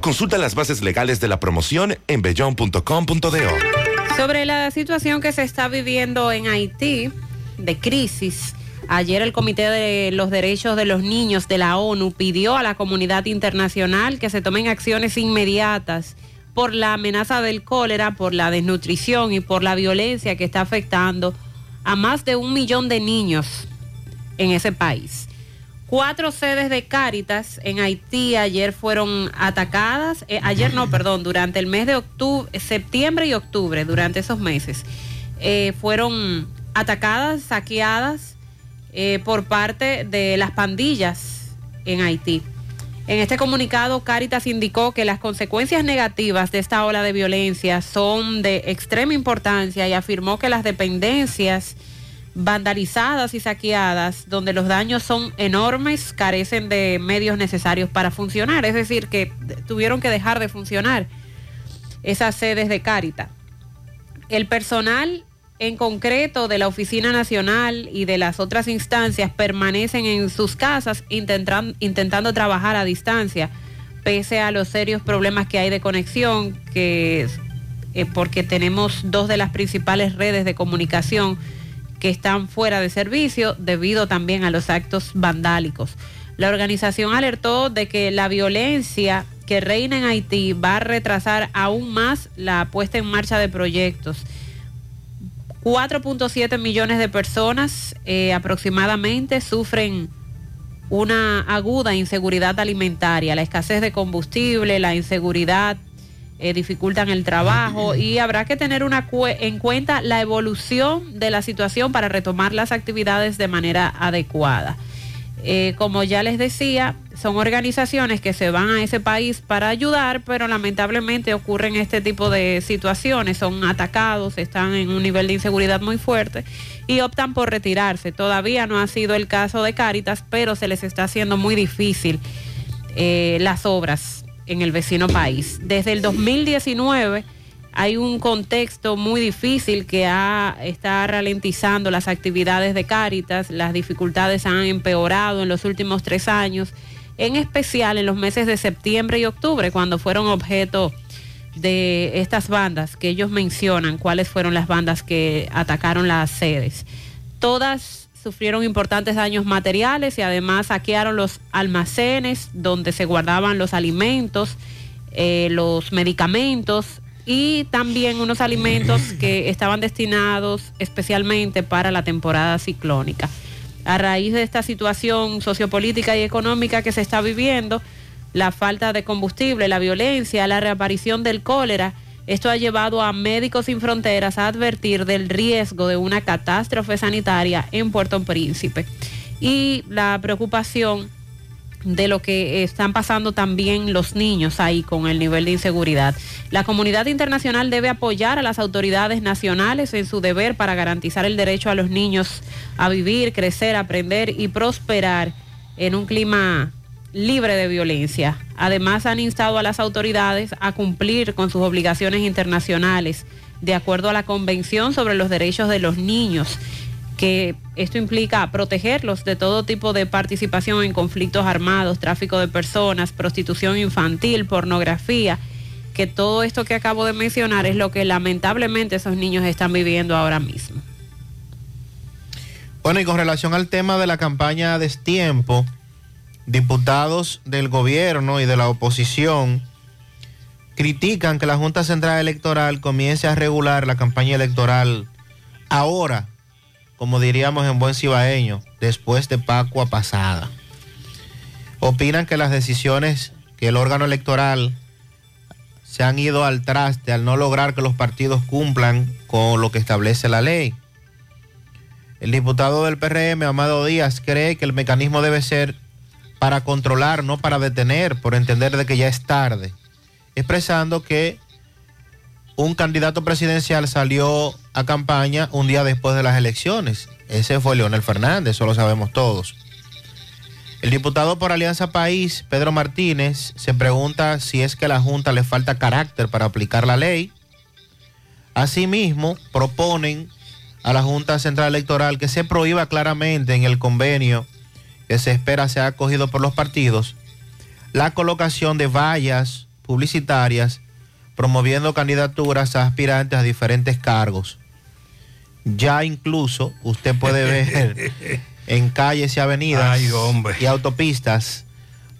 Consulta las bases legales de la promoción en bellon.com.do. Sobre la situación que se está viviendo en Haití, de crisis, ayer el Comité de los Derechos de los Niños de la ONU pidió a la comunidad internacional que se tomen acciones inmediatas por la amenaza del cólera, por la desnutrición y por la violencia que está afectando a más de un millón de niños en ese país. Cuatro sedes de Cáritas en Haití ayer fueron atacadas, eh, ayer no, perdón, durante el mes de octubre, septiembre y octubre, durante esos meses, eh, fueron atacadas, saqueadas eh, por parte de las pandillas en Haití. En este comunicado, Cáritas indicó que las consecuencias negativas de esta ola de violencia son de extrema importancia y afirmó que las dependencias vandalizadas y saqueadas, donde los daños son enormes, carecen de medios necesarios para funcionar, es decir, que tuvieron que dejar de funcionar esas sedes de Cárita. El personal en concreto de la Oficina Nacional y de las otras instancias permanecen en sus casas intentando, intentando trabajar a distancia, pese a los serios problemas que hay de conexión, que, eh, porque tenemos dos de las principales redes de comunicación que están fuera de servicio debido también a los actos vandálicos. La organización alertó de que la violencia que reina en Haití va a retrasar aún más la puesta en marcha de proyectos. 4.7 millones de personas eh, aproximadamente sufren una aguda inseguridad alimentaria, la escasez de combustible, la inseguridad eh, dificultan el trabajo y habrá que tener una en cuenta la evolución de la situación para retomar las actividades de manera adecuada. Eh, como ya les decía, son organizaciones que se van a ese país para ayudar, pero lamentablemente ocurren este tipo de situaciones, son atacados, están en un nivel de inseguridad muy fuerte y optan por retirarse. Todavía no ha sido el caso de Cáritas, pero se les está haciendo muy difícil eh, las obras en el vecino país. Desde el 2019 hay un contexto muy difícil que ha, está ralentizando las actividades de Cáritas, las dificultades han empeorado en los últimos tres años, en especial en los meses de septiembre y octubre, cuando fueron objeto de estas bandas que ellos mencionan, cuáles fueron las bandas que atacaron las sedes. Todas sufrieron importantes daños materiales y además saquearon los almacenes donde se guardaban los alimentos, eh, los medicamentos y también unos alimentos que estaban destinados especialmente para la temporada ciclónica. A raíz de esta situación sociopolítica y económica que se está viviendo, la falta de combustible, la violencia, la reaparición del cólera, esto ha llevado a Médicos Sin Fronteras a advertir del riesgo de una catástrofe sanitaria en Puerto Príncipe y la preocupación de lo que están pasando también los niños ahí con el nivel de inseguridad. La comunidad internacional debe apoyar a las autoridades nacionales en su deber para garantizar el derecho a los niños a vivir, crecer, aprender y prosperar en un clima libre de violencia. Además, han instado a las autoridades a cumplir con sus obligaciones internacionales de acuerdo a la Convención sobre los Derechos de los Niños, que esto implica protegerlos de todo tipo de participación en conflictos armados, tráfico de personas, prostitución infantil, pornografía, que todo esto que acabo de mencionar es lo que lamentablemente esos niños están viviendo ahora mismo. Bueno, y con relación al tema de la campaña Destiempo, diputados del gobierno y de la oposición critican que la Junta Central Electoral comience a regular la campaña electoral ahora, como diríamos en buen cibaeño, después de Pacua pasada. Opinan que las decisiones que el órgano electoral se han ido al traste al no lograr que los partidos cumplan con lo que establece la ley. El diputado del PRM, Amado Díaz, cree que el mecanismo debe ser para controlar, no para detener, por entender de que ya es tarde, expresando que un candidato presidencial salió a campaña un día después de las elecciones. Ese fue Leonel Fernández, eso lo sabemos todos. El diputado por Alianza País, Pedro Martínez, se pregunta si es que a la Junta le falta carácter para aplicar la ley. Asimismo, proponen a la Junta Central Electoral que se prohíba claramente en el convenio que se espera sea acogido por los partidos la colocación de vallas publicitarias promoviendo candidaturas a aspirantes a diferentes cargos. Ya incluso usted puede ver en calles y avenidas Ay, y autopistas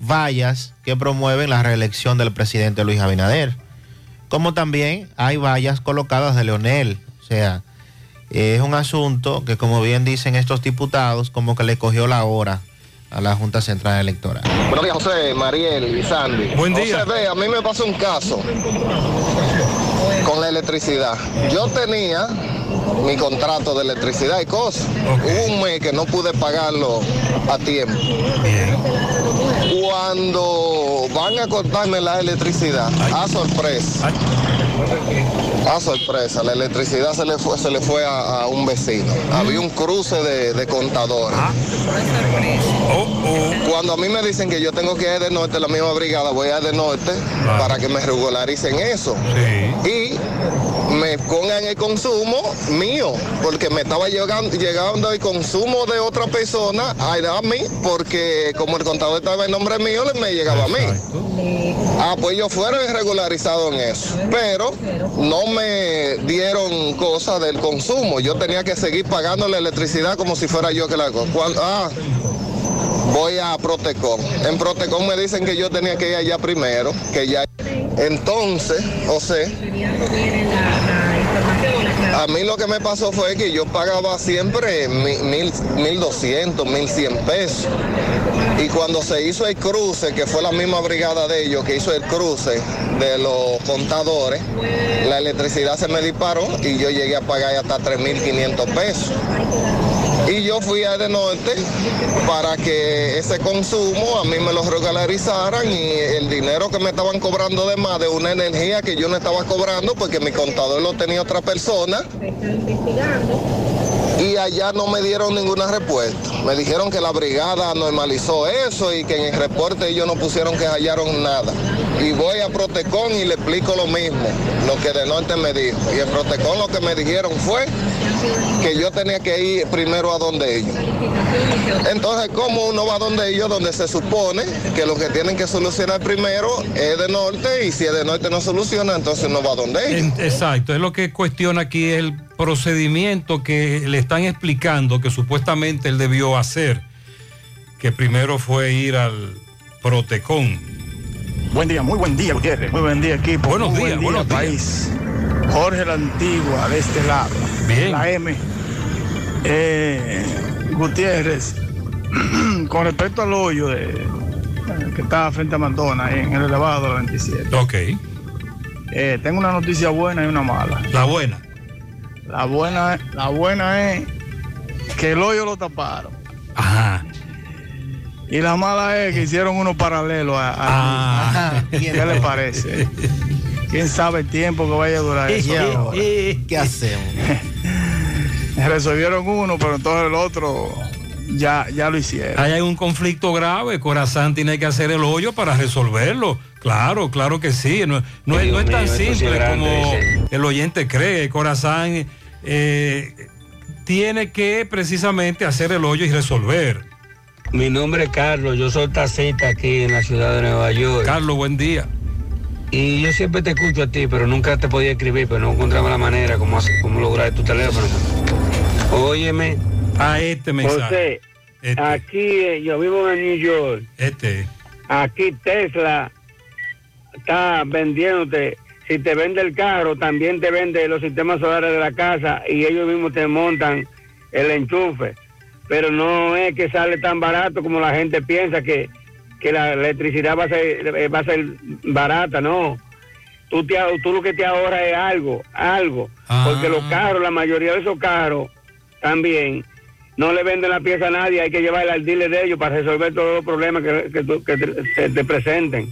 vallas que promueven la reelección del presidente Luis Abinader. Como también hay vallas colocadas de Leonel. O sea, es un asunto que como bien dicen estos diputados, como que le cogió la hora a la Junta Central Electoral. Buenos días, José, Mariel y Sandy. Buen día. José, ve, a mí me pasó un caso con la electricidad. Yo tenía mi contrato de electricidad y cosas. Hubo un mes que no pude pagarlo a tiempo. Cuando van a cortarme la electricidad, a sorpresa. A sorpresa, la electricidad se le fue, se le fue a, a un vecino. Había un cruce de, de contadores. Cuando a mí me dicen que yo tengo que ir de norte, la misma brigada, voy a ir de norte para que me regularicen eso. Y me pongan el consumo mío, porque me estaba llegando, llegando el consumo de otra persona a, a mí, porque como el contador estaba en nombre mío, me llegaba a mí. Ah, pues yo fuera regularizado en eso. Pero no me dieron cosa del consumo. Yo tenía que seguir pagando la electricidad como si fuera yo que la ah, voy a Protecon. En Protecon me dicen que yo tenía que ir allá primero, que ya. Entonces, o sea, a mí lo que me pasó fue que yo pagaba siempre mi- mil, mil doscientos, mil cien pesos. Y cuando se hizo el cruce, que fue la misma brigada de ellos que hizo el cruce de los contadores, la electricidad se me disparó y yo llegué a pagar hasta 3.500 pesos. Y yo fui a de norte para que ese consumo a mí me lo regularizaran y el dinero que me estaban cobrando de más de una energía que yo no estaba cobrando porque mi contador lo tenía otra persona. Y allá no me dieron ninguna respuesta. Me dijeron que la brigada normalizó eso y que en el reporte ellos no pusieron que hallaron nada. Y voy a Protecon y le explico lo mismo, lo que de norte me dijo. Y en Protecon lo que me dijeron fue que yo tenía que ir primero a donde ellos. Entonces, ¿cómo uno va a donde ellos? Donde se supone que lo que tienen que solucionar primero es de norte y si es de norte no soluciona, entonces uno va a donde ellos. Exacto, es lo que cuestiona aquí el procedimiento que le están explicando que supuestamente él debió hacer, que primero fue ir al Protecon. Buen día, muy buen día, Gutiérrez. Muy buen día, equipo. Buenos Muy días, buen día, buenos días. país. Jorge la Antigua, de este lado. Bien. La M. Eh, Gutiérrez, con respecto al hoyo de, que está frente a Mandona, en el elevado de la 27. Ok. Eh, tengo una noticia buena y una mala. La buena. La buena, la buena es que el hoyo lo taparon. Ajá. Y la mala es que hicieron uno paralelo a, a- Ah. ¿Qué le parece? ¿Quién sabe el tiempo que vaya a durar eso? ahora? ¿Qué hacemos? Resolvieron uno, pero entonces el otro ya, ya lo hicieron. Ahí hay un conflicto grave, Corazán tiene que hacer el hoyo para resolverlo. Claro, claro que sí. No, no es, no es tan mío, esto sí es simple como el oyente cree. Corazán eh, tiene que precisamente hacer el hoyo y resolver. Mi nombre es Carlos, yo soy taxista aquí en la ciudad de Nueva York. Carlos, buen día. Y yo siempre te escucho a ti, pero nunca te podía escribir, pero no encontraba la manera como, hacer- como lograr tu teléfono. Óyeme. A este mensaje. José, aquí eh, yo vivo en New York. Este. Aquí Tesla está vendiéndote. Si te vende el carro, también te vende los sistemas solares de la casa y ellos mismos te montan el enchufe. Pero no es que sale tan barato como la gente piensa que, que la electricidad va a ser, eh, va a ser barata, no. Tú, te, tú lo que te ahorras es algo, algo. Porque los carros, la mayoría de esos carros también no le venden la pieza a nadie, hay que llevarla al dealer de ellos para resolver todos los problemas que, que tú- que te, se te presenten.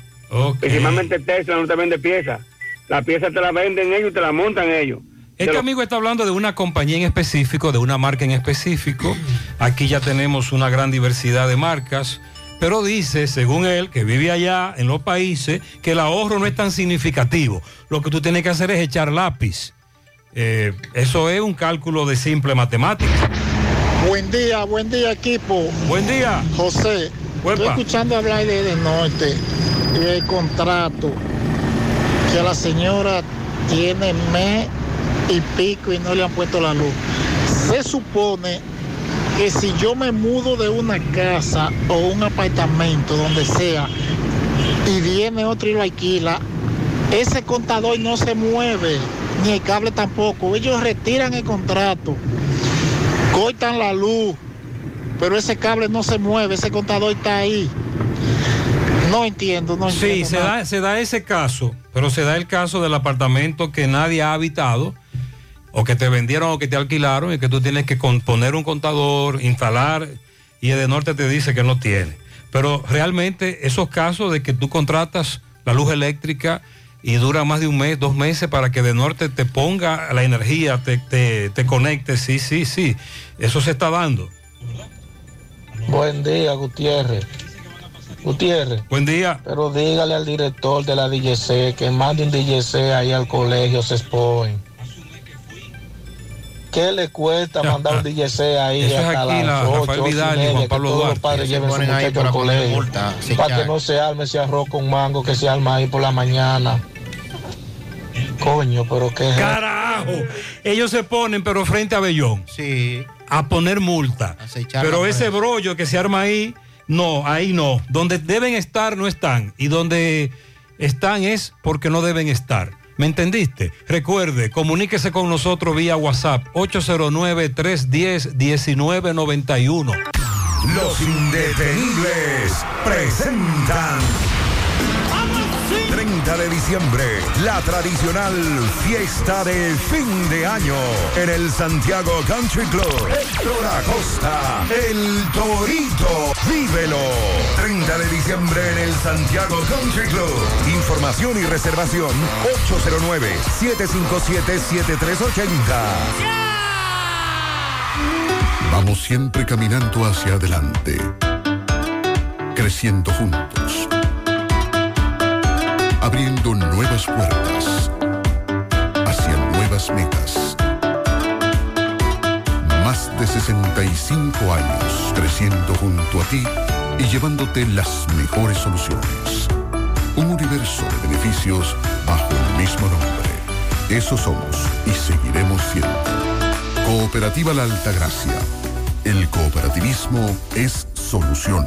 Principalmente Tesla no te vende piezas. La pieza te la venden ellos y te la montan ellos. Este amigo está hablando de una compañía en específico, de una marca en específico. Aquí ya tenemos una gran diversidad de marcas. Pero dice, según él, que vive allá en los países, que el ahorro no es tan significativo. Lo que tú tienes que hacer es echar lápiz. Eh, eso es un cálculo de simple matemática. Buen día, buen día equipo. Buen día. José, estoy escuchando hablar de, de norte y el contrato que la señora tiene mes y pico y no le han puesto la luz. Se supone que si yo me mudo de una casa o un apartamento, donde sea, y viene otro y lo alquila, ese contador no se mueve, ni el cable tampoco. Ellos retiran el contrato cortan la luz, pero ese cable no se mueve, ese contador está ahí. No entiendo, no entiendo. Sí, se da, se da ese caso, pero se da el caso del apartamento que nadie ha habitado, o que te vendieron o que te alquilaron, y que tú tienes que poner un contador, instalar, y el de norte te dice que no tiene. Pero realmente esos casos de que tú contratas la luz eléctrica y dura más de un mes, dos meses para que de norte te ponga la energía, te, te, te conecte, sí, sí, sí, eso se está dando. Buen día, Gutiérrez. Gutiérrez. Buen día. Pero dígale al director de la DGC que mande un DGC ahí al colegio Sespoen. ¿Qué le cuesta mandar un DGC ahí Eso es hasta aquí, las la ocho, Rafael ocho y Vidal y Juan Pablo Duarte. padres Se lleven su ponen ahí para al poner colegio. multa, para que ya. no se arme ese arroz con mango que se arma ahí por la mañana. Coño, pero qué... Carajo. Ellos se ponen, pero frente a Bellón. Sí. A poner multa. Pero ese brollo que se arma ahí, no, ahí no. Donde deben estar, no están. Y donde están es porque no deben estar. ¿Me entendiste? Recuerde, comuníquese con nosotros vía WhatsApp 809-310-1991. Los indetenibles presentan 30 de diciembre, la tradicional fiesta de fin de año en el Santiago Country Club. Héctor Acosta, el Torito, vívelo. 30 de diciembre en el Santiago Country Club. Información y reservación 809-757-7380. Vamos siempre caminando hacia adelante, creciendo juntos, abriendo nuevas puertas hacia nuevas metas. Más de 65 años creciendo junto a ti y llevándote las mejores soluciones. Un universo de beneficios bajo el mismo nombre. Eso somos y seguiremos siendo. Cooperativa La Altagracia. El cooperativismo es solución.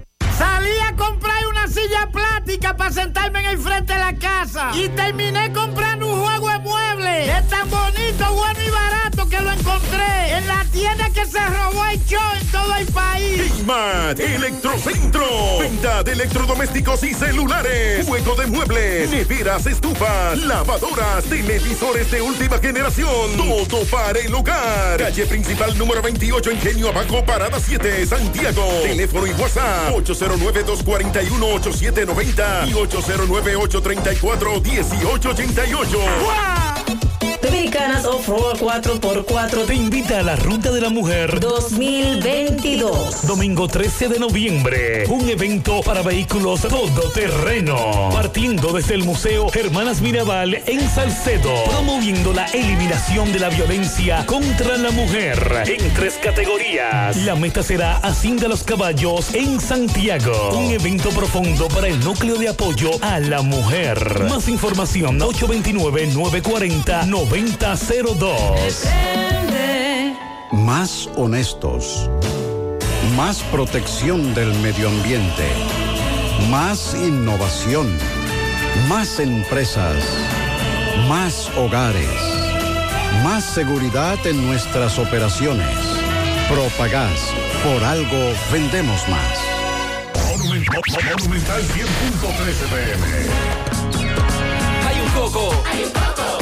Salí a comprar una silla plástica para sentarme en el frente de la casa. Y terminé comprando un juego de muebles. Es tan bonito, bueno y barato que lo encontré en la tienda que se robó el show en todo el país. Smart Electrocentro. Venta de electrodomésticos y celulares. Juego de muebles, neveras, estufas, lavadoras, televisores de última generación. Todo para el hogar. Calle principal número 28, Ingenio Abajo, Parada 7, Santiago. Teléfono y WhatsApp 809-241-8790 y 809-834-1888. Bebé, Americanas Off-Road 4x4 te invita a la Ruta de la Mujer 2022. Domingo 13 de noviembre. Un evento para vehículos todoterreno. Partiendo desde el Museo Hermanas Mirabal en Salcedo. Promoviendo la eliminación de la violencia contra la mujer. En tres categorías. La meta será Hacienda Los Caballos en Santiago. Un evento profundo para el núcleo de apoyo a la mujer. Más información 829-940-9002. Más honestos. Más protección del medio ambiente. Más innovación. Más empresas. Más hogares. Más seguridad en nuestras operaciones. Propagás. Por algo vendemos más. Monumental 100.13 pm. Hay un coco. Hay un coco.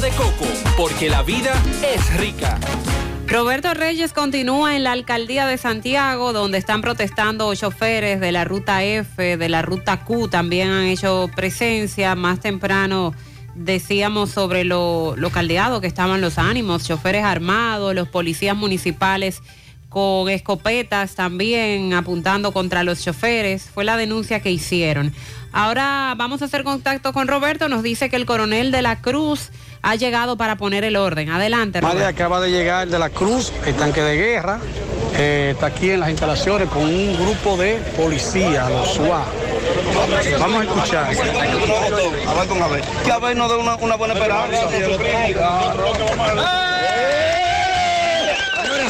de coco, porque la vida es rica. Roberto Reyes continúa en la alcaldía de Santiago, donde están protestando choferes de la ruta F, de la ruta Q, también han hecho presencia. Más temprano decíamos sobre lo, lo caldeado que estaban los ánimos, choferes armados, los policías municipales con escopetas también apuntando contra los choferes. Fue la denuncia que hicieron. Ahora vamos a hacer contacto con Roberto. Nos dice que el coronel de la Cruz ha llegado para poner el orden. Adelante, María Roberto. acaba de llegar de la Cruz, el tanque de guerra. eh, está aquí en las instalaciones con un grupo de policía, los SWAT. Vamos a escuchar. A ver con Abel. Que Abel nos dé una, una buena esperanza.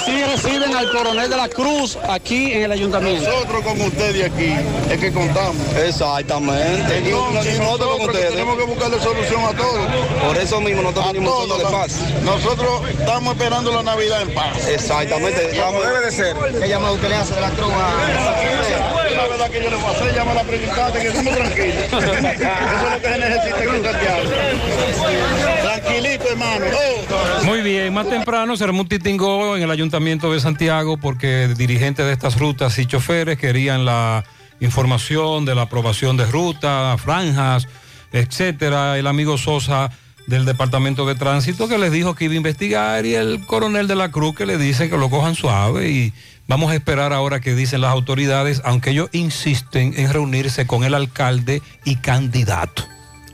Sí reciben al coronel de la Cruz aquí en el ayuntamiento. Nosotros con ustedes aquí es que contamos. Exactamente. Y Entonces, nosotros con nosotros ustedes. tenemos que buscarle solución a todo. Por eso mismo nosotros venimos todo, de paz. Nosotros estamos esperando la Navidad en paz. Exactamente. Como debe de ser. ¿Qué llamado usted le hace de la Cruz La verdad que yo le voy a hacer, llama a la predicante que estemos tranquilos. Eso es lo que se necesita en Santiago. Hermano. Muy bien, más temprano se armó en el ayuntamiento de Santiago porque dirigentes de estas rutas y choferes querían la información de la aprobación de ruta, franjas, etcétera. El amigo Sosa del Departamento de Tránsito que les dijo que iba a investigar y el coronel de la Cruz que le dice que lo cojan suave y vamos a esperar ahora que dicen las autoridades, aunque ellos insisten en reunirse con el alcalde y candidato.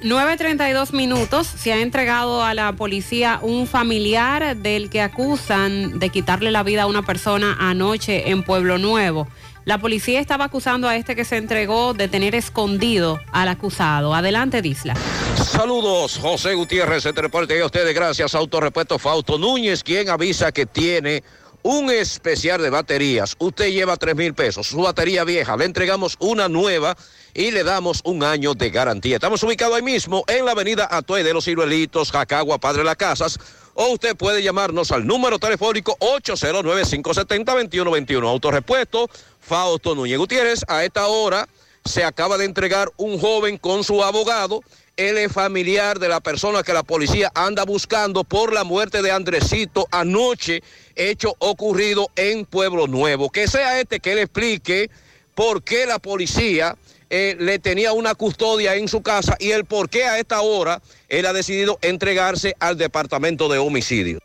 9.32 minutos. Se ha entregado a la policía un familiar del que acusan de quitarle la vida a una persona anoche en Pueblo Nuevo. La policía estaba acusando a este que se entregó de tener escondido al acusado. Adelante, Disla. Saludos, José Gutiérrez, se te reporte a ustedes gracias Autorepuesto Fausto Núñez, quien avisa que tiene un especial de baterías. Usted lleva 3 mil pesos, su batería vieja, le entregamos una nueva y le damos un año de garantía. Estamos ubicados ahí mismo en la avenida Atuey de los Ciruelitos, Jacagua, Padre Las Casas. O usted puede llamarnos al número telefónico 809-570-2121. Autorepuesto Fausto Núñez Gutiérrez. A esta hora se acaba de entregar un joven con su abogado. Él es familiar de la persona que la policía anda buscando por la muerte de Andresito anoche, hecho ocurrido en Pueblo Nuevo. Que sea este que le explique por qué la policía eh, le tenía una custodia en su casa y el por qué a esta hora él ha decidido entregarse al departamento de homicidio.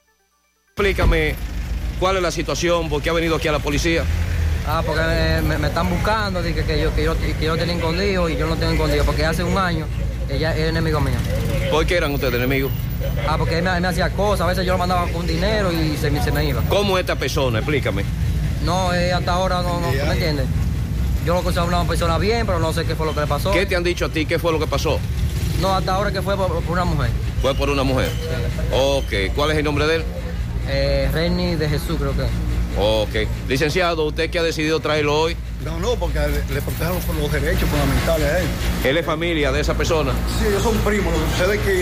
Explícame cuál es la situación, por qué ha venido aquí a la policía. Ah, porque me, me- me están buscando, dije que yo, que yo, que yo tenía escondido y yo no tengo escondido, porque hace un año ella es enemigo mío. ¿Por qué eran ustedes enemigos? Ah, porque él me, él me hacía cosas, a veces yo lo mandaba con dinero y se, me- se me iba. ¿Cómo es esta persona? Explícame. No, eh, hasta ahora no, no, ¿tú ¿me entiendes? Yo lo considero una persona bien, pero no sé qué fue lo que le pasó. ¿Qué te han dicho a ti? ¿Qué fue lo que pasó? No, hasta ahora que fue por, por una mujer. Fue por una mujer. Ok, ¿cuál es el nombre de él? Eh, Renny de Jesús, creo que. Ok. Licenciado, ¿usted qué ha decidido traerlo hoy? No, no, porque le, le protegen por los derechos fundamentales a él. ¿Él es familia de esa persona? Sí, ellos son primos. Lo que sucede es que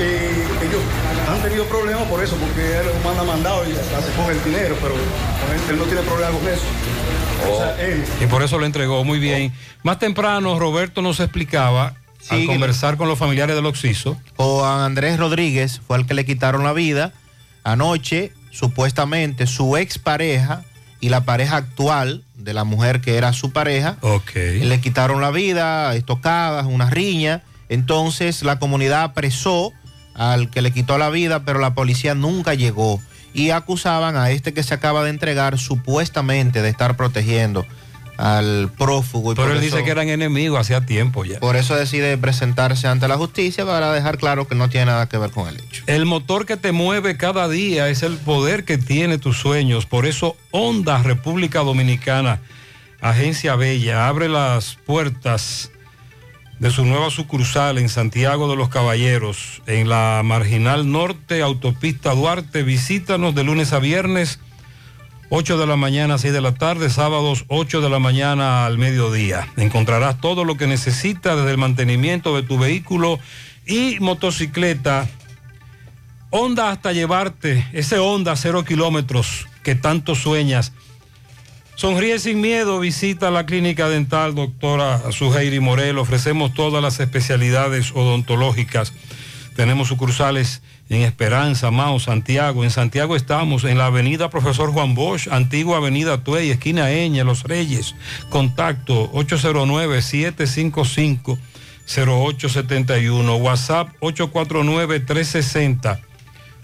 eh, ellos han tenido problemas por eso, porque él los manda mandado y hasta se coge el dinero, pero él, él no tiene problema con eso. O sea, él, Y por eso lo entregó muy bien. Más temprano, Roberto nos explicaba, al conversar con los familiares del Oxiso, Juan Andrés Rodríguez fue el que le quitaron la vida. Anoche, supuestamente, su expareja y la pareja actual de la mujer que era su pareja, le quitaron la vida, estocadas, una riña. Entonces la comunidad apresó al que le quitó la vida, pero la policía nunca llegó. Y acusaban a este que se acaba de entregar supuestamente de estar protegiendo al prófugo. Y pero por él eso- dice que eran enemigos hacía tiempo ya. Por eso decide presentarse ante la justicia para dejar claro que no tiene nada que ver con el hecho. El motor que te mueve cada día es el poder que tiene tus sueños. Por eso Honda República Dominicana, Agencia Bella, abre las puertas de su nueva sucursal en Santiago de los Caballeros, en la Marginal Norte, Autopista Duarte. Visítanos de lunes a viernes, 8 de la mañana a 6 de la tarde, sábados 8 de la mañana al mediodía. Encontrarás todo lo que necesitas desde el mantenimiento de tu vehículo y motocicleta. Honda hasta llevarte ese Honda cero kilómetros que tanto sueñas. Sonríe sin miedo, visita la clínica dental doctora Suheiri Morel. Ofrecemos todas las especialidades odontológicas. Tenemos sucursales en Esperanza, Mao, Santiago. En Santiago estamos en la avenida Profesor Juan Bosch, antigua avenida Tuey, esquina Eña, Los Reyes. Contacto 809-755-0871. WhatsApp 849-360.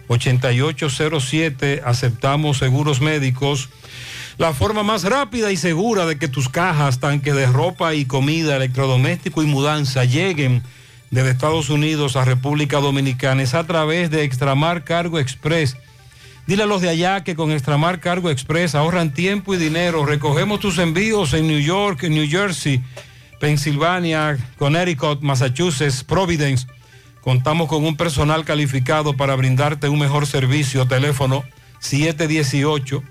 8807, aceptamos seguros médicos. La forma más rápida y segura de que tus cajas, tanques de ropa y comida, electrodoméstico y mudanza lleguen desde Estados Unidos a República Dominicana es a través de Extramar Cargo Express. Dile a los de allá que con Extramar Cargo Express ahorran tiempo y dinero. Recogemos tus envíos en New York, New Jersey, Pensilvania, Connecticut, Massachusetts, Providence. Contamos con un personal calificado para brindarte un mejor servicio. Teléfono 718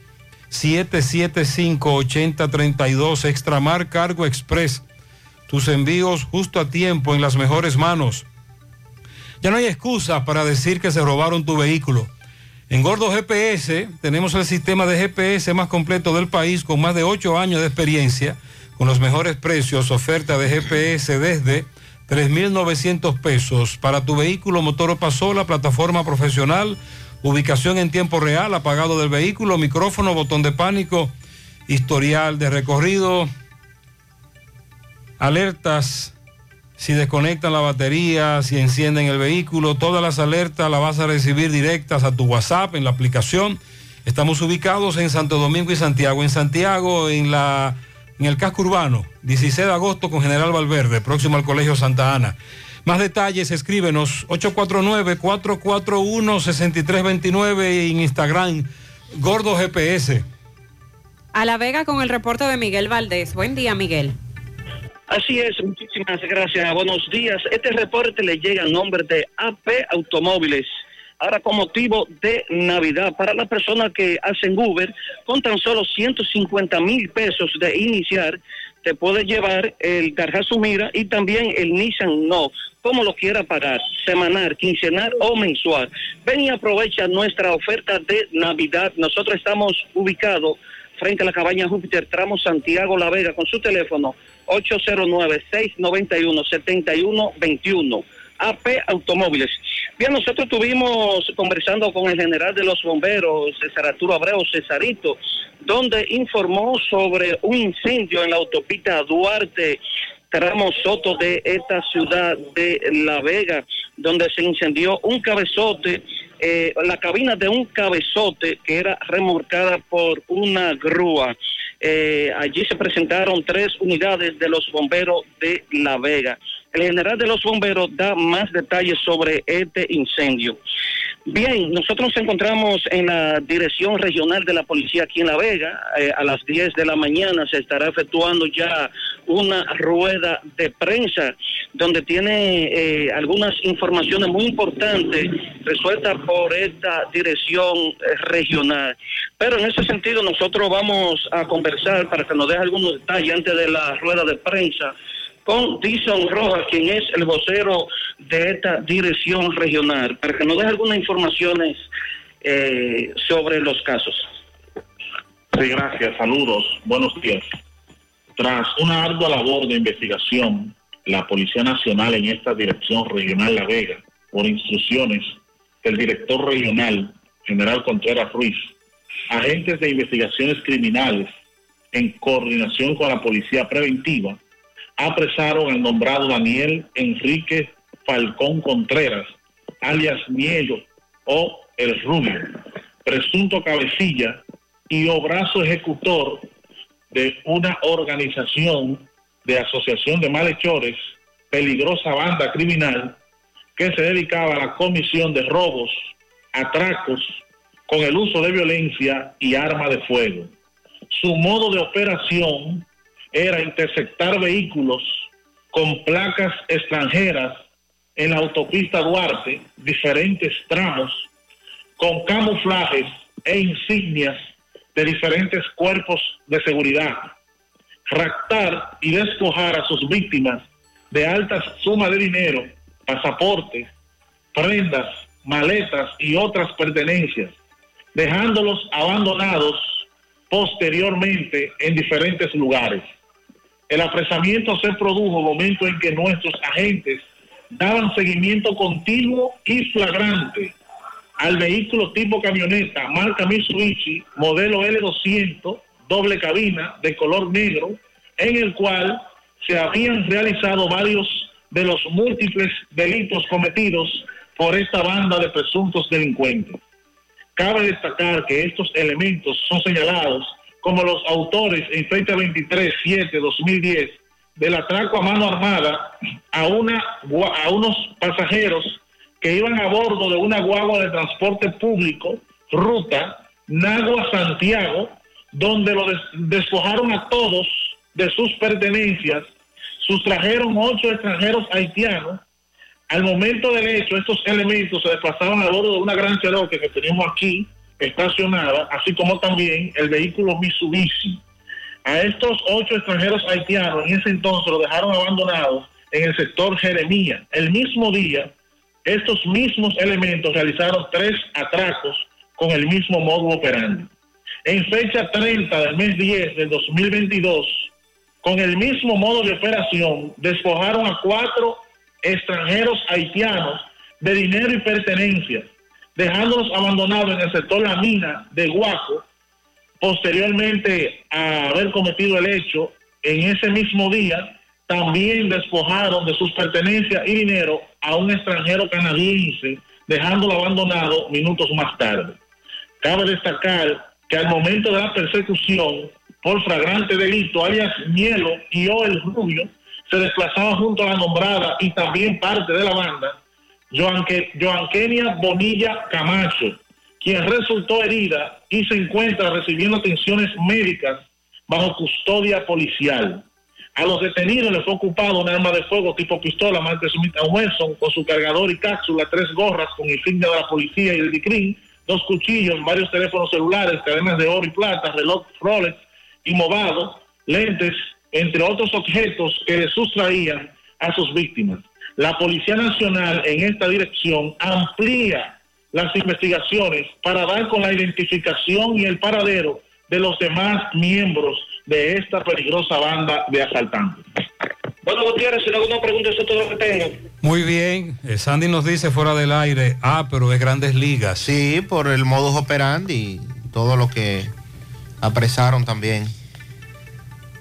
775 8032 Extramar Cargo Express. Tus envíos justo a tiempo en las mejores manos. Ya no hay excusa para decir que se robaron tu vehículo. En Gordo GPS tenemos el sistema de GPS más completo del país con más de 8 años de experiencia, con los mejores precios, oferta de GPS desde 3.900 pesos para tu vehículo motor o pasola, plataforma profesional, ubicación en tiempo real, apagado del vehículo, micrófono, botón de pánico, historial de recorrido, alertas si desconectan la batería, si encienden el vehículo, todas las alertas las vas a recibir directas a tu WhatsApp en la aplicación. Estamos ubicados en Santo Domingo y Santiago. En Santiago, en la en el casco urbano, 16 de agosto con General Valverde, próximo al Colegio Santa Ana. Más detalles, escríbenos 849-441-6329 en Instagram, Gordo GPS. A La Vega con el reporte de Miguel Valdés. Buen día, Miguel. Así es, muchísimas gracias. Buenos días. Este reporte le llega en nombre de AP Automóviles. Ahora con motivo de Navidad, para las personas que hacen Uber, con tan solo 150 mil pesos de iniciar, te puede llevar el Daihatsu Mira y también el Nissan No, como lo quiera pagar, semanal, quincenal o mensual. Ven y aprovecha nuestra oferta de Navidad. Nosotros estamos ubicados frente a la cabaña Júpiter, tramo Santiago La Vega, con su teléfono 809-691-7121. AP Automóviles. Bien, nosotros estuvimos conversando con el general de los bomberos, César Arturo Abreu, Cesarito, donde informó sobre un incendio en la autopista Duarte, tramo Soto de esta ciudad de La Vega, donde se incendió un cabezote, eh, la cabina de un cabezote que era remolcada por una grúa. Eh, allí se presentaron tres unidades de los bomberos de La Vega. El general de los bomberos da más detalles sobre este incendio. Bien, nosotros nos encontramos en la dirección regional de la policía aquí en La Vega. Eh, a las 10 de la mañana se estará efectuando ya una rueda de prensa donde tiene eh, algunas informaciones muy importantes resueltas por esta dirección eh, regional. Pero en ese sentido nosotros vamos a conversar para que nos deje algunos detalles antes de la rueda de prensa con Dison Rojas, quien es el vocero de esta dirección regional, para que nos deje algunas informaciones eh, sobre los casos. Sí, gracias. Saludos. Buenos días. Tras una ardua labor de investigación, la Policía Nacional en esta Dirección Regional La Vega, por instrucciones del director regional, General Contreras Ruiz, agentes de investigaciones criminales, en coordinación con la Policía Preventiva, apresaron al nombrado Daniel Enrique Falcón Contreras, alias Mielo o El Rubio, presunto cabecilla y o brazo ejecutor de una organización de asociación de malhechores, peligrosa banda criminal, que se dedicaba a la comisión de robos, atracos, con el uso de violencia y arma de fuego. Su modo de operación era interceptar vehículos con placas extranjeras en la autopista Duarte, diferentes tramos, con camuflajes e insignias de diferentes cuerpos de seguridad, raptar y despojar a sus víctimas de altas sumas de dinero, pasaportes, prendas, maletas y otras pertenencias, dejándolos abandonados posteriormente en diferentes lugares. El apresamiento se produjo momento en que nuestros agentes daban seguimiento continuo y flagrante al vehículo tipo camioneta marca Mitsubishi modelo L200 doble cabina de color negro en el cual se habían realizado varios de los múltiples delitos cometidos por esta banda de presuntos delincuentes. Cabe destacar que estos elementos son señalados como los autores en fecha 23-7-2010 del atraco a mano armada a, una, a unos pasajeros que iban a bordo de una guagua de transporte público, ruta Nagua-Santiago, donde lo des- despojaron a todos de sus pertenencias, sustrajeron ocho extranjeros haitianos. Al momento del hecho, estos elementos se desplazaban a bordo de una gran Cherokee que tenemos aquí estacionada, así como también el vehículo Mitsubishi. A estos ocho extranjeros haitianos en ese entonces los dejaron abandonados en el sector Jeremía. El mismo día, estos mismos elementos realizaron tres atracos con el mismo modo operandi. En fecha 30 del mes 10 del 2022, con el mismo modo de operación, despojaron a cuatro extranjeros haitianos de dinero y pertenencias, dejándolos abandonados en el sector La Mina de Guaco, posteriormente a haber cometido el hecho, en ese mismo día también despojaron de sus pertenencias y dinero a un extranjero canadiense, dejándolo abandonado minutos más tarde. Cabe destacar que al momento de la persecución por flagrante delito, alias Mielo y o el Rubio, se desplazaban junto a la nombrada y también parte de la banda, Joanque- Joanquenia Bonilla Camacho, quien resultó herida y se encuentra recibiendo atenciones médicas bajo custodia policial. A los detenidos les fue ocupado un arma de fuego tipo pistola marca Smith Wesson con su cargador y cápsula, tres gorras con insignia de la policía y el DICRIN, dos cuchillos, varios teléfonos celulares, cadenas de oro y plata, reloj Rolex y movado, lentes, entre otros objetos que le sustraían a sus víctimas. La Policía Nacional en esta dirección amplía las investigaciones para dar con la identificación y el paradero de los demás miembros de esta peligrosa banda de asaltantes. Bueno, Gutiérrez, si no alguna pregunta, eso es todo lo que tengo. Muy bien, eh, Sandy nos dice fuera del aire, ah, pero es grandes ligas. Sí, por el modus operandi y todo lo que apresaron también.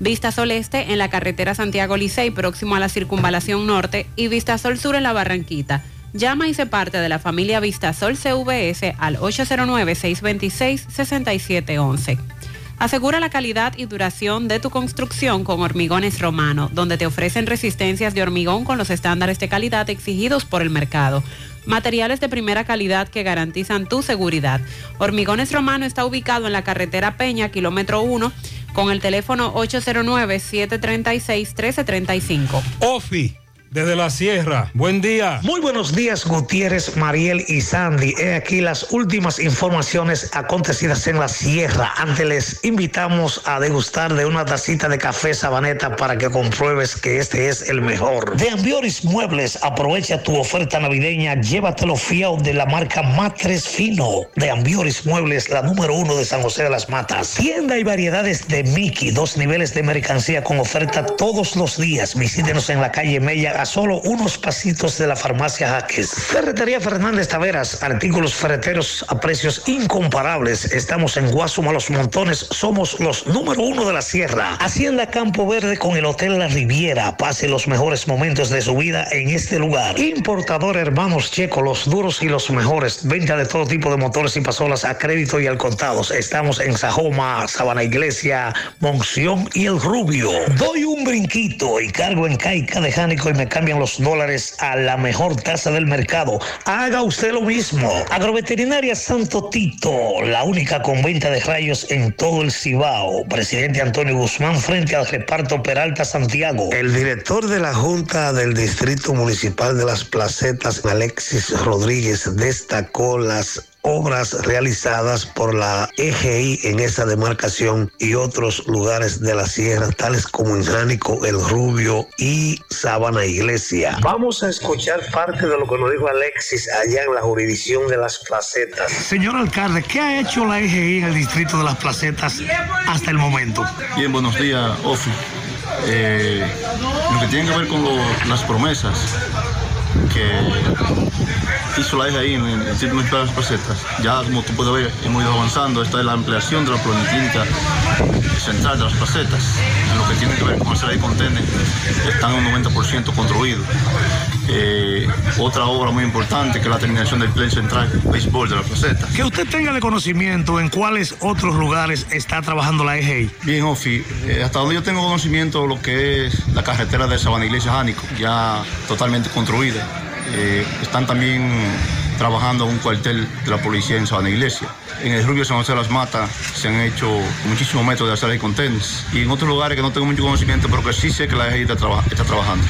Vista Sol Este en la carretera Santiago Licey, próximo a la circunvalación norte, y Vista Sol Sur en la Barranquita. Llama y se parte de la familia Vista Sol CVS al 809-626-6711. Asegura la calidad y duración de tu construcción con Hormigones Romano, donde te ofrecen resistencias de hormigón con los estándares de calidad exigidos por el mercado. Materiales de primera calidad que garantizan tu seguridad. Hormigones Romano está ubicado en la carretera Peña, kilómetro 1, con el teléfono 809-736-1335. Ofi, desde la sierra. Buen día. Muy buenos días, Gutiérrez, Mariel y Sandy. He aquí las últimas informaciones acontecidas en la sierra. Antes les invitamos a degustar de una tacita de café sabaneta para que compruebes que este es el mejor. De Ambioris Muebles, aprovecha tu oferta navideña. Llévatelo fiado de la marca Matres Fino. De Ambioris Muebles, la número uno de San José de las Matas. Tienda y variedades de Mickey, dos niveles de mercancía con oferta todos los días. Visítenos en la calle Mella a solo unos pasitos de la farmacia Jaques. Ferretería Fernández Taveras, artículos ferreteros a precios incomparables. Estamos en Guasuma Los Montones, somos los número uno de la sierra. Hacienda Campo Verde con el Hotel La Riviera. Pase los mejores momentos de su vida en este lugar. Importador Hermanos Checo, los duros y los mejores. Venta de todo tipo de motores y pasolas a crédito y al contado. Estamos en Sajoma, Sabana Iglesia, Monción y El Rubio. Doy un brinquito y cargo en Caica de Jánico y me cambian los dólares a la mejor tasa del mercado. Haga usted lo mismo. Agroveterinaria Santo Tito, la única con venta de rayos en todo el Cibao. Presidente Antonio Guzmán frente al reparto Peralta Santiago. El director de la Junta del Distrito Municipal de las Placetas, Alexis Rodríguez, destacó las obras realizadas por la EGI en esa demarcación y otros lugares de la sierra, tales como en Jánico, El Rubio y Sabana Iglesia. Vamos a escuchar parte de lo que nos dijo Alexis allá en la jurisdicción de las placetas. Señor alcalde, ¿qué ha hecho la EGI en el distrito de las placetas hasta el momento? Bien, buenos días, Ofi. Eh, lo que tiene que ver con lo- las promesas que hizo la EGI en el Municipal de las Placetas, ya como tú puedes ver, hemos ido avanzando. Esta es la ampliación de la policlínica central de las placetas. En lo que tiene que ver con el de contenedores, están en un 90% construidos. Eh, otra obra muy importante que es la terminación del play central béisbol de la placeta. Que usted tenga de conocimiento en cuáles otros lugares está trabajando la EGI. Bien, Ofi, eh, hasta donde yo tengo conocimiento lo que es la carretera de Sabana Iglesia Jánico, ya totalmente construida. Eh, están también trabajando en un cuartel de la policía en Sabana Iglesia. En el Rubio San José de las Matas se han hecho muchísimos métodos de hacer contenedores. Y en otros lugares que no tengo mucho conocimiento, pero que sí sé que la EGI está, traba- está trabajando.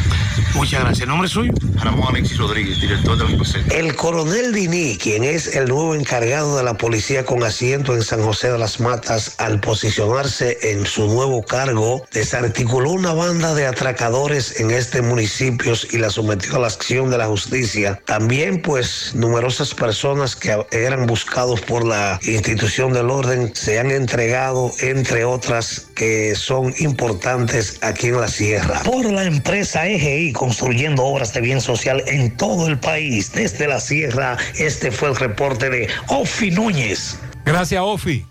Muchas gracias. ¿Nombre suyo? Ramón Alexis Rodríguez, director de las placetas. El coronel Dini, quien es el nuevo encargado de la policía con asiento en San José de las Matas, al posicionarse en su nuevo cargo, desarticuló una banda de atracadores en este municipio y la sometió a la acción de la justicia. También, pues, numerosas personas que eran buscados por la institución del orden se han entregado, entre otras que son importantes aquí en la sierra. Por la empresa EGI construyendo obras de bien social en todo el país, desde la sierra, este fue el reporte de Ofi Núñez. Gracias, Ofi.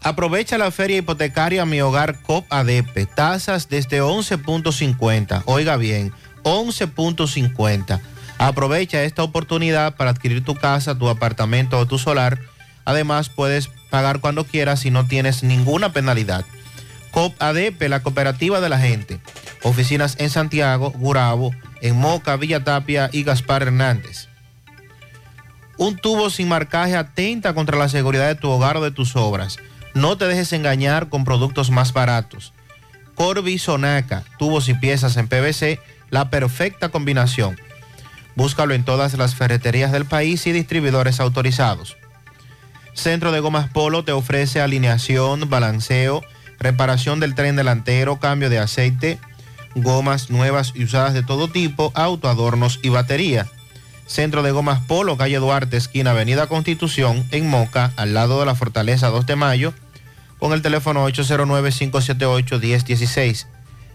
Aprovecha la feria hipotecaria Mi Hogar COP ADP. Tasas desde 11.50. Oiga bien, 11.50. Aprovecha esta oportunidad para adquirir tu casa, tu apartamento o tu solar. Además, puedes pagar cuando quieras si no tienes ninguna penalidad. COP ADP, la cooperativa de la gente. Oficinas en Santiago, Gurabo, en Moca, Villa Tapia y Gaspar Hernández. Un tubo sin marcaje atenta contra la seguridad de tu hogar o de tus obras. No te dejes engañar con productos más baratos. Corby Sonaca, tubos y piezas en PVC, la perfecta combinación. Búscalo en todas las ferreterías del país y distribuidores autorizados. Centro de Gomas Polo te ofrece alineación, balanceo, reparación del tren delantero, cambio de aceite, gomas nuevas y usadas de todo tipo, autoadornos y batería. Centro de Gomas Polo, calle Duarte, esquina Avenida Constitución, en Moca, al lado de la Fortaleza 2 de Mayo, con el teléfono 809-578-1016.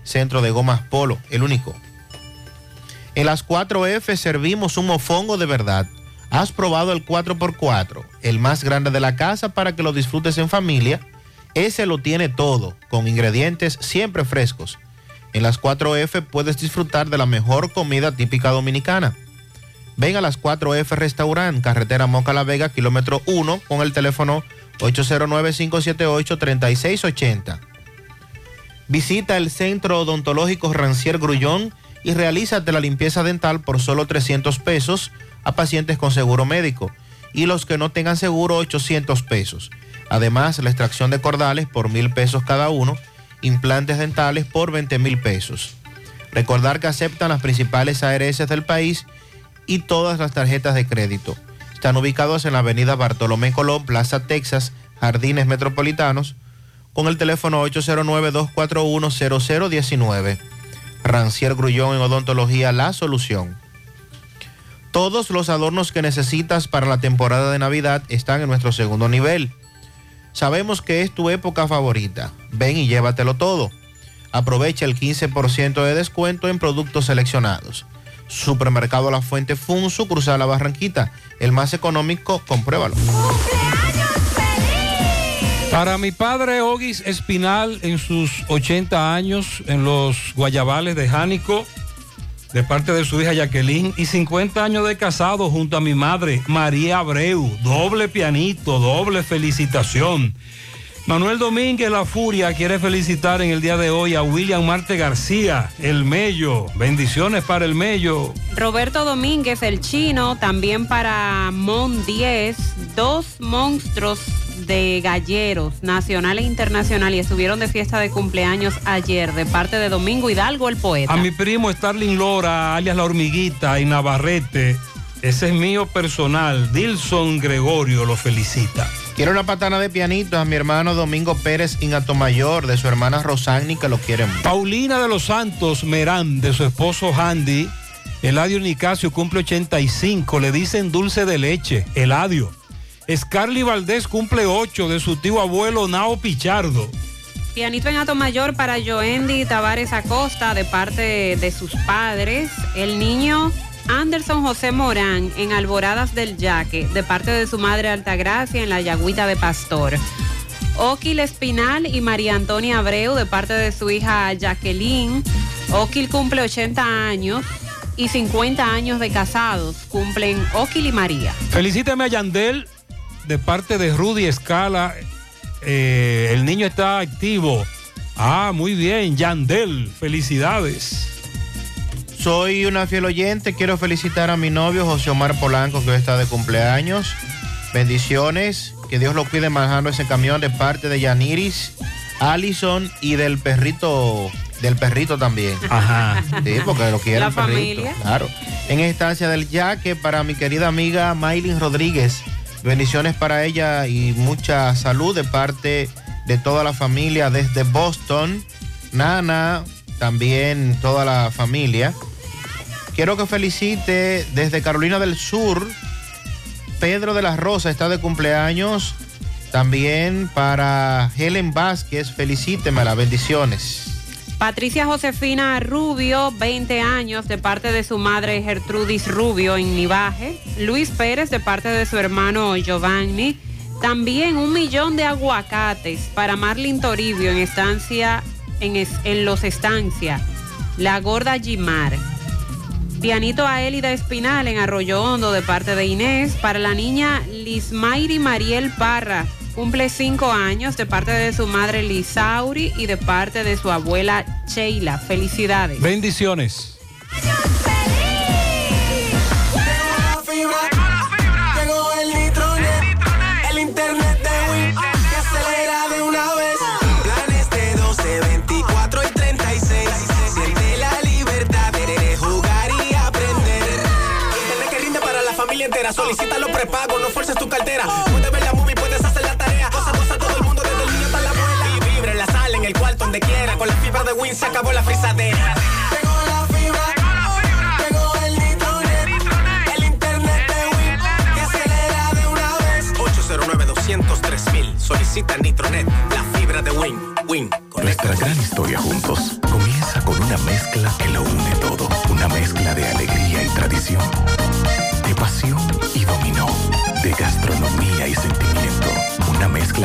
Centro de Gomas Polo, el único. En las 4F servimos un mofongo de verdad. ¿Has probado el 4x4? El más grande de la casa para que lo disfrutes en familia Ese lo tiene todo, con ingredientes siempre frescos. En las 4F puedes disfrutar de la mejor comida típica dominicana. Ven a las 4F Restaurant, carretera Moca La Vega, kilómetro 1, con el teléfono 809-578-3680. Visita el Centro Odontológico Rancier Grullón y realízate la limpieza dental por solo 300 pesos a pacientes con seguro médico y los que no tengan seguro 800 pesos. Además, la extracción de cordales por mil pesos cada uno, implantes dentales por 20 mil pesos. Recordar que aceptan las principales ARS del país y todas las tarjetas de crédito. Están ubicados en la avenida Bartolomé Colón, Plaza Texas, Jardines Metropolitanos, con el teléfono 809-241-0019. Rancier Grullón en Odontología La Solución. Todos los adornos que necesitas para la temporada de Navidad están en nuestro segundo nivel. Sabemos que es tu época favorita. Ven y llévatelo todo. Aprovecha el 15% de descuento en productos seleccionados. Supermercado La Fuente Fun, sucursal La Barranquita. El más económico, compruébalo. Para mi padre Ogis Espinal en sus 80 años en los Guayabales de Jánico, de parte de su hija Jacqueline, y 50 años de casado junto a mi madre María Abreu, doble pianito, doble felicitación. Manuel Domínguez La Furia quiere felicitar en el día de hoy a William Marte García, el Mello. Bendiciones para el Mello. Roberto Domínguez, el chino, también para Mon 10, dos monstruos de galleros, nacional e internacional, y estuvieron de fiesta de cumpleaños ayer, de parte de Domingo Hidalgo, el poeta. A mi primo Starling Lora, alias La Hormiguita, y Navarrete, ese es mío personal. Dilson Gregorio lo felicita. Quiero una patana de pianito a mi hermano Domingo Pérez Mayor, de su hermana Rosani, que lo quieren. Paulina de los Santos Merán, de su esposo Handy. Eladio Nicasio cumple 85, le dicen dulce de leche, Eladio. Scarly Valdés cumple 8 de su tío abuelo Nao Pichardo. Pianito en mayor para Joendy Tavares Acosta de parte de sus padres. El niño Anderson José Morán en Alboradas del Yaque de parte de su madre Altagracia en la Yagüita de Pastor. Oquil Espinal y María Antonia Abreu de parte de su hija Jacqueline. Oquil cumple 80 años y 50 años de casados. Cumplen Oquil y María. Felicíteme a Yandel de parte de Rudy Escala. Eh, el niño está activo. Ah, muy bien, Yandel, felicidades. Soy una fiel oyente, quiero felicitar a mi novio José Omar Polanco que hoy está de cumpleaños. Bendiciones, que Dios lo cuide manejando ese camión de parte de Yaniris, Allison y del perrito, del perrito también. Ajá. Sí, porque lo quiere La el perrito. familia. Claro. En estancia del Yaque para mi querida amiga Maylin Rodríguez. Bendiciones para ella y mucha salud de parte de toda la familia desde Boston. Nana, también toda la familia. Quiero que felicite desde Carolina del Sur. Pedro de la Rosa está de cumpleaños. También para Helen Vázquez, felicíteme las bendiciones. Patricia Josefina Rubio, 20 años, de parte de su madre Gertrudis Rubio en Nivaje. Luis Pérez, de parte de su hermano Giovanni. También un millón de aguacates para Marlin Toribio en estancia, en, en Los Estancia. La Gorda Gimar. Pianito a Élida Espinal en Arroyo Hondo de parte de Inés. Para la niña Lismairi Mariel Parra. Cumple cinco años de parte de su madre Lisauri y de parte de su abuela Sheila. Felicidades. Bendiciones. Solicita los prepagos, no fuerces tu cartera. Puedes ver la movie, puedes hacer la tarea. Cosa, cosa, todo el mundo, desde el niño hasta la abuela. Y vibra en la sala, en el cuarto, donde quiera. Con la fibra de Win se acabó la frisadera. Llegó la fibra. Llegó el Nitronet, el internet de Win, que acelera de una vez. 809 203 mil. Solicita Nitronet, la fibra de Win. Win. Nuestra gran historia juntos comienza con una mezcla que lo une todo. Una mezcla de alegría y tradición,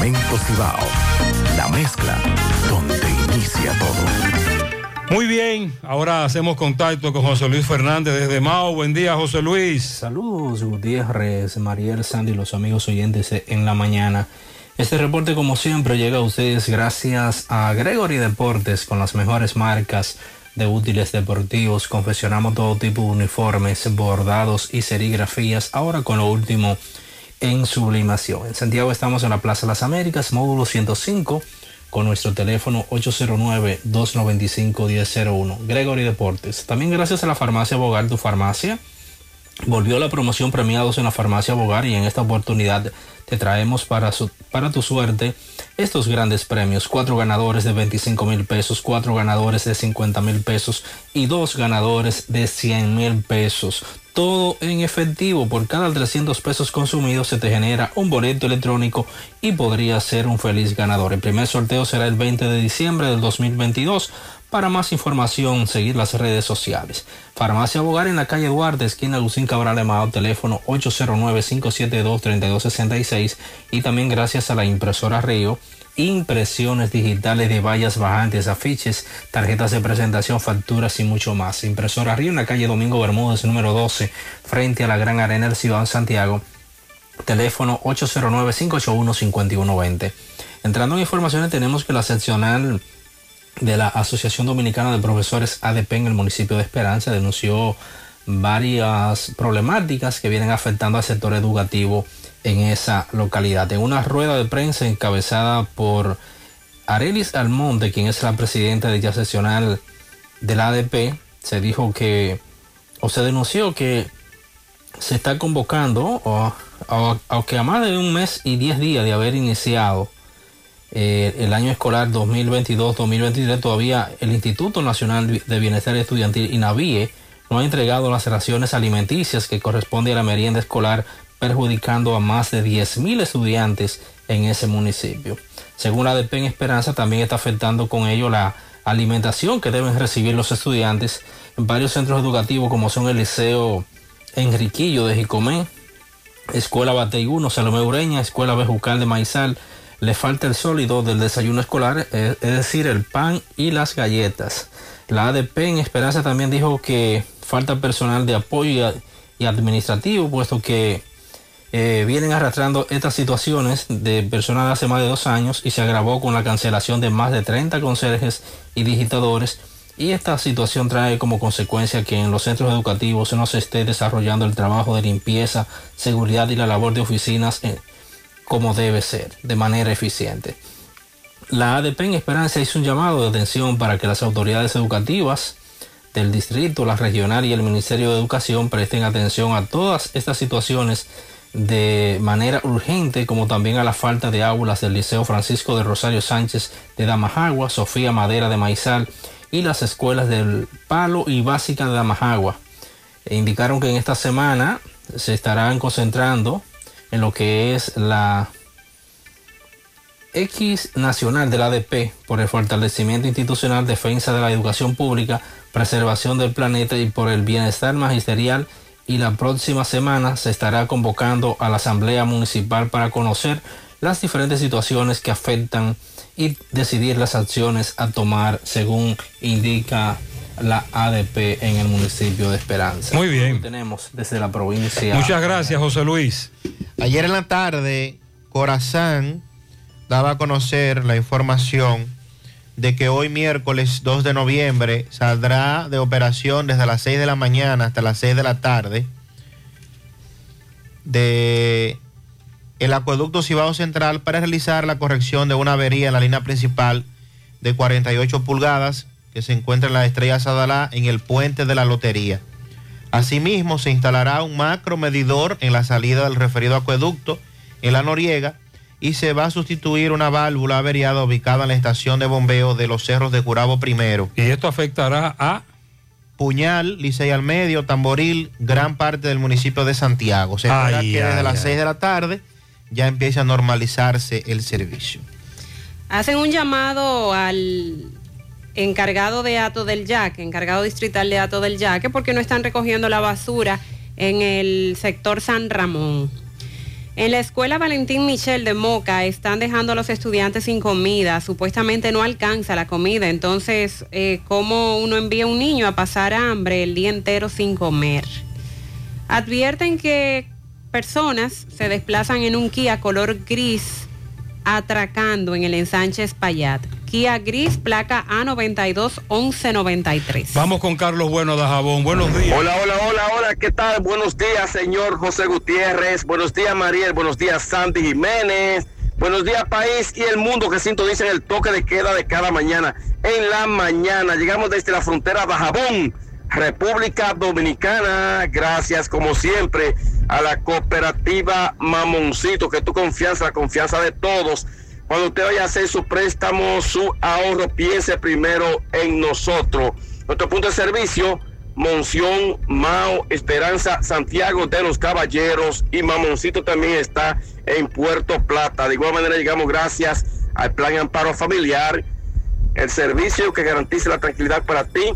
Cemento Cibao, la mezcla donde inicia todo. Muy bien, ahora hacemos contacto con José Luis Fernández desde Mao. Buen día, José Luis. Saludos, Gutiérrez, Mariel Sandy, los amigos oyentes en la mañana. Este reporte, como siempre, llega a ustedes gracias a Gregory Deportes con las mejores marcas de útiles deportivos. Confeccionamos todo tipo de uniformes, bordados y serigrafías. Ahora con lo último en sublimación. En Santiago estamos en la Plaza Las Américas, módulo 105, con nuestro teléfono 809-295-1001. Gregory Deportes. También gracias a la farmacia Bogar, tu farmacia. Volvió la promoción premiados en la farmacia Bogar y en esta oportunidad te traemos para, su, para tu suerte estos grandes premios. Cuatro ganadores de 25 mil pesos, cuatro ganadores de 50 mil pesos y dos ganadores de 100 mil pesos. Todo en efectivo. Por cada 300 pesos consumidos se te genera un boleto electrónico y podría ser un feliz ganador. El primer sorteo será el 20 de diciembre del 2022. Para más información, seguir las redes sociales. Farmacia Bogar en la calle Duarte, esquina Lucín Cabral Emao, teléfono 809-572-3266 y también gracias a la impresora Río, impresiones digitales de vallas bajantes, afiches, tarjetas de presentación, facturas y mucho más. Impresora Río en la calle Domingo Bermúdez, número 12, frente a la Gran Arena del Ciudad Santiago, teléfono 809-581-5120. Entrando en informaciones, tenemos que la seccional de la Asociación Dominicana de Profesores ADP en el municipio de Esperanza denunció varias problemáticas que vienen afectando al sector educativo en esa localidad. En una rueda de prensa encabezada por Arelis Almonte, quien es la presidenta de ya seccional del ADP, se dijo que, o se denunció que se está convocando, o, o, a más de un mes y diez días de haber iniciado eh, el año escolar 2022-2023 todavía el Instituto Nacional de Bienestar Estudiantil INAVIE no ha entregado las raciones alimenticias que corresponde a la merienda escolar perjudicando a más de 10.000 estudiantes en ese municipio. Según la ADP en Esperanza también está afectando con ello la alimentación que deben recibir los estudiantes en varios centros educativos como son el Liceo Enriquillo de Jicomé, Escuela Batey 1, Salomé Ureña, Escuela Bejucal de Maizal, le falta el sólido del desayuno escolar, es, es, decir, el pan y las galletas. La ADP en Esperanza también dijo que falta personal de apoyo y, administrativo, puesto que eh, vienen arrastrando estas situaciones de personal hace más de dos años y se agravó con la cancelación de más de 30 conserjes y digitadores. Y esta situación trae como consecuencia que en los centros educativos no se esté desarrollando el trabajo de limpieza, seguridad y la labor de oficinas. En, como debe ser, de manera eficiente. La ADP en Esperanza hizo un llamado de atención para que las autoridades educativas del distrito, la regional y el Ministerio de Educación presten atención a todas estas situaciones de manera urgente, como también a la falta de aulas del Liceo Francisco de Rosario Sánchez de Damajagua, Sofía Madera de Maizal y las escuelas del Palo y Básica de Damajagua. E indicaron que en esta semana se estarán concentrando en lo que es la X nacional del ADP por el fortalecimiento institucional, defensa de la educación pública, preservación del planeta y por el bienestar magisterial y la próxima semana se estará convocando a la Asamblea Municipal para conocer las diferentes situaciones que afectan y decidir las acciones a tomar según indica la ADP en el municipio de Esperanza. Muy bien. Tenemos desde la provincia. Muchas gracias, José Luis. Ayer en la tarde, Corazán daba a conocer la información de que hoy miércoles 2 de noviembre saldrá de operación desde las 6 de la mañana hasta las 6 de la tarde de el acueducto Cibao Central para realizar la corrección de una avería en la línea principal de 48 pulgadas que se encuentra en la estrella Sadalá en el puente de la lotería. Asimismo, se instalará un macro medidor en la salida del referido acueducto en la Noriega y se va a sustituir una válvula averiada ubicada en la estación de bombeo de los cerros de Curabo primero. Y esto afectará a Puñal, Licey al Medio, Tamboril, gran parte del municipio de Santiago. Se espera que desde ay, las ay. 6 de la tarde ya empiece a normalizarse el servicio. Hacen un llamado al encargado de Ato del Yaque, encargado distrital de Ato del Yaque, porque no están recogiendo la basura en el sector San Ramón. En la escuela Valentín Michel de Moca están dejando a los estudiantes sin comida. Supuestamente no alcanza la comida. Entonces, eh, ¿cómo uno envía a un niño a pasar hambre el día entero sin comer? Advierten que personas se desplazan en un Kia color gris atracando en el ensanche Espaillat. Kia gris, placa A92 1193. Vamos con Carlos Bueno de Jabón. Buenos días. Hola, hola, hola, hola, ¿qué tal? Buenos días, señor José Gutiérrez. Buenos días, Mariel. Buenos días, Sandy Jiménez. Buenos días, país y el mundo que sintonizan el toque de queda de cada mañana. En la mañana llegamos desde la frontera de Jabón, República Dominicana. Gracias, como siempre, a la cooperativa Mamoncito, que tu confianza, la confianza de todos. Cuando usted vaya a hacer su préstamo, su ahorro, piense primero en nosotros. Nuestro punto de servicio, Monción, Mao, Esperanza, Santiago de los Caballeros y Mamoncito también está en Puerto Plata. De igual manera llegamos gracias al Plan Amparo Familiar, el servicio que garantiza la tranquilidad para ti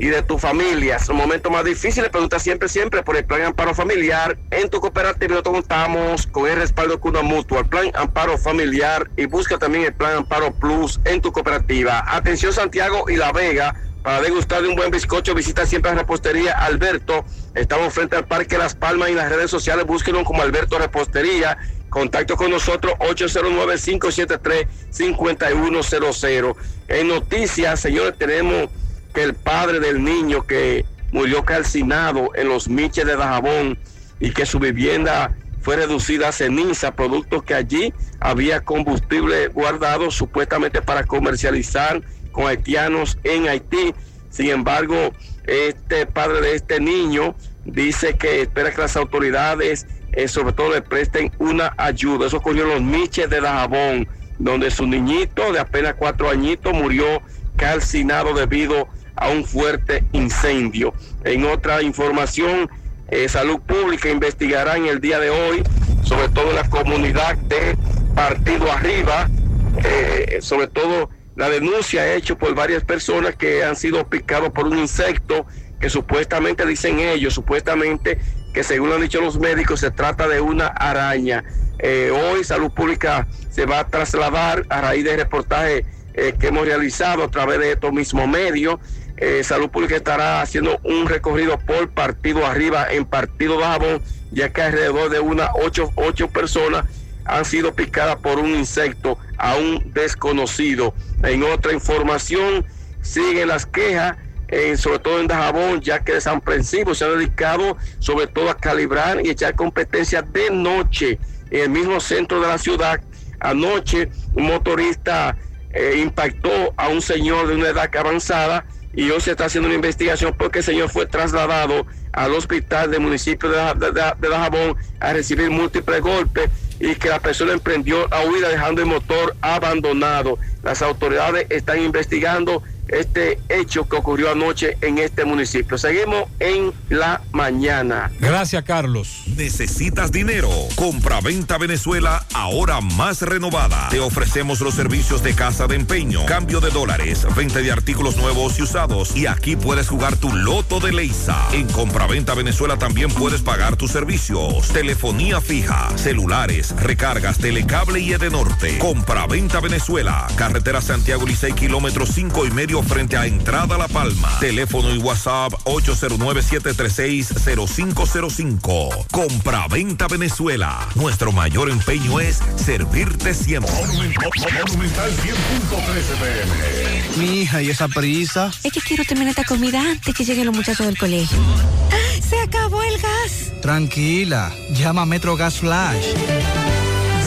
y de tu familia. Son momentos más difíciles, pregunta siempre, siempre por el Plan Amparo Familiar. En tu cooperativa nosotros contamos con el respaldo Cuna Mutua, el Plan Amparo Familiar y busca también el Plan Amparo Plus en tu cooperativa. Atención Santiago y La Vega. Para degustar de un buen bizcocho, visita siempre la repostería Alberto. Estamos frente al Parque Las Palmas y en las redes sociales búsquenos como Alberto Repostería. Contacto con nosotros 809-573-5100. En noticias, señores, tenemos que el padre del niño que murió calcinado en los miches de Dajabón y que su vivienda fue reducida a ceniza, producto que allí había combustible guardado supuestamente para comercializar con haitianos en Haití. Sin embargo, este padre de este niño dice que espera que las autoridades eh, sobre todo le presten una ayuda. Eso ocurrió en los miches de Dajabón, donde su niñito de apenas cuatro añitos murió calcinado debido a un fuerte incendio. En otra información, eh, Salud Pública investigará en el día de hoy, sobre todo la comunidad de Partido Arriba, eh, sobre todo la denuncia hecha por varias personas que han sido picados por un insecto que supuestamente dicen ellos, supuestamente que según han dicho los médicos se trata de una araña. Eh, hoy Salud Pública se va a trasladar a raíz del reportaje que hemos realizado a través de estos mismos medios. Eh, Salud Pública estará haciendo un recorrido por partido arriba en partido bajo, ya que alrededor de unas ocho, ocho personas han sido picadas por un insecto aún desconocido. En otra información, siguen las quejas, eh, sobre todo en Dajabón, ya que desaprensivos se han dedicado sobre todo a calibrar y echar competencia de noche en el mismo centro de la ciudad. Anoche, un motorista eh, impactó a un señor de una edad avanzada y hoy se está haciendo una investigación porque el señor fue trasladado al hospital del municipio de, Da- de, Dajabón a recibir múltiples golpes y que la persona emprendió la huida dejando el motor abandonado. Las autoridades están investigando este hecho que ocurrió anoche en este municipio. Seguimos en la mañana. Gracias, Carlos. ¿Necesitas dinero? Compra-venta Venezuela, ahora más renovada. Te ofrecemos los servicios de casa de empeño, cambio de dólares, venta de artículos nuevos y usados. Y aquí puedes jugar tu loto de Leisa. En Compra-venta Venezuela también puedes pagar tus servicios. Telefonía fija, celulares, recargas, telecable y Edenorte. Compra-venta Venezuela. Carretera Santiago Licey, kilómetro cinco y medio frente a Entrada La Palma. Teléfono y WhatsApp 809-736-0505. Compra-venta Venezuela. Nuestro mayor empeño es servirte siempre. Monumental 100.13 pm. Mi hija, ¿y esa prisa? Es que quiero terminar esta comida antes que lleguen los muchachos del colegio. ¡Se acabó el gas! Tranquila, llama a Metro Gas Flash.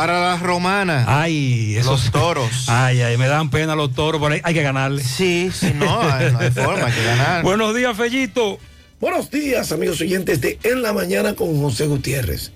Para las romanas. Ay, esos Los toros. Ay, ay, me dan pena los toros, pero hay, hay que ganarle. Sí, sí, no, hay- no hay forma, hay que ganar. Buenos días, Fellito. Buenos días, amigos oyentes de En la Mañana con José Gutiérrez.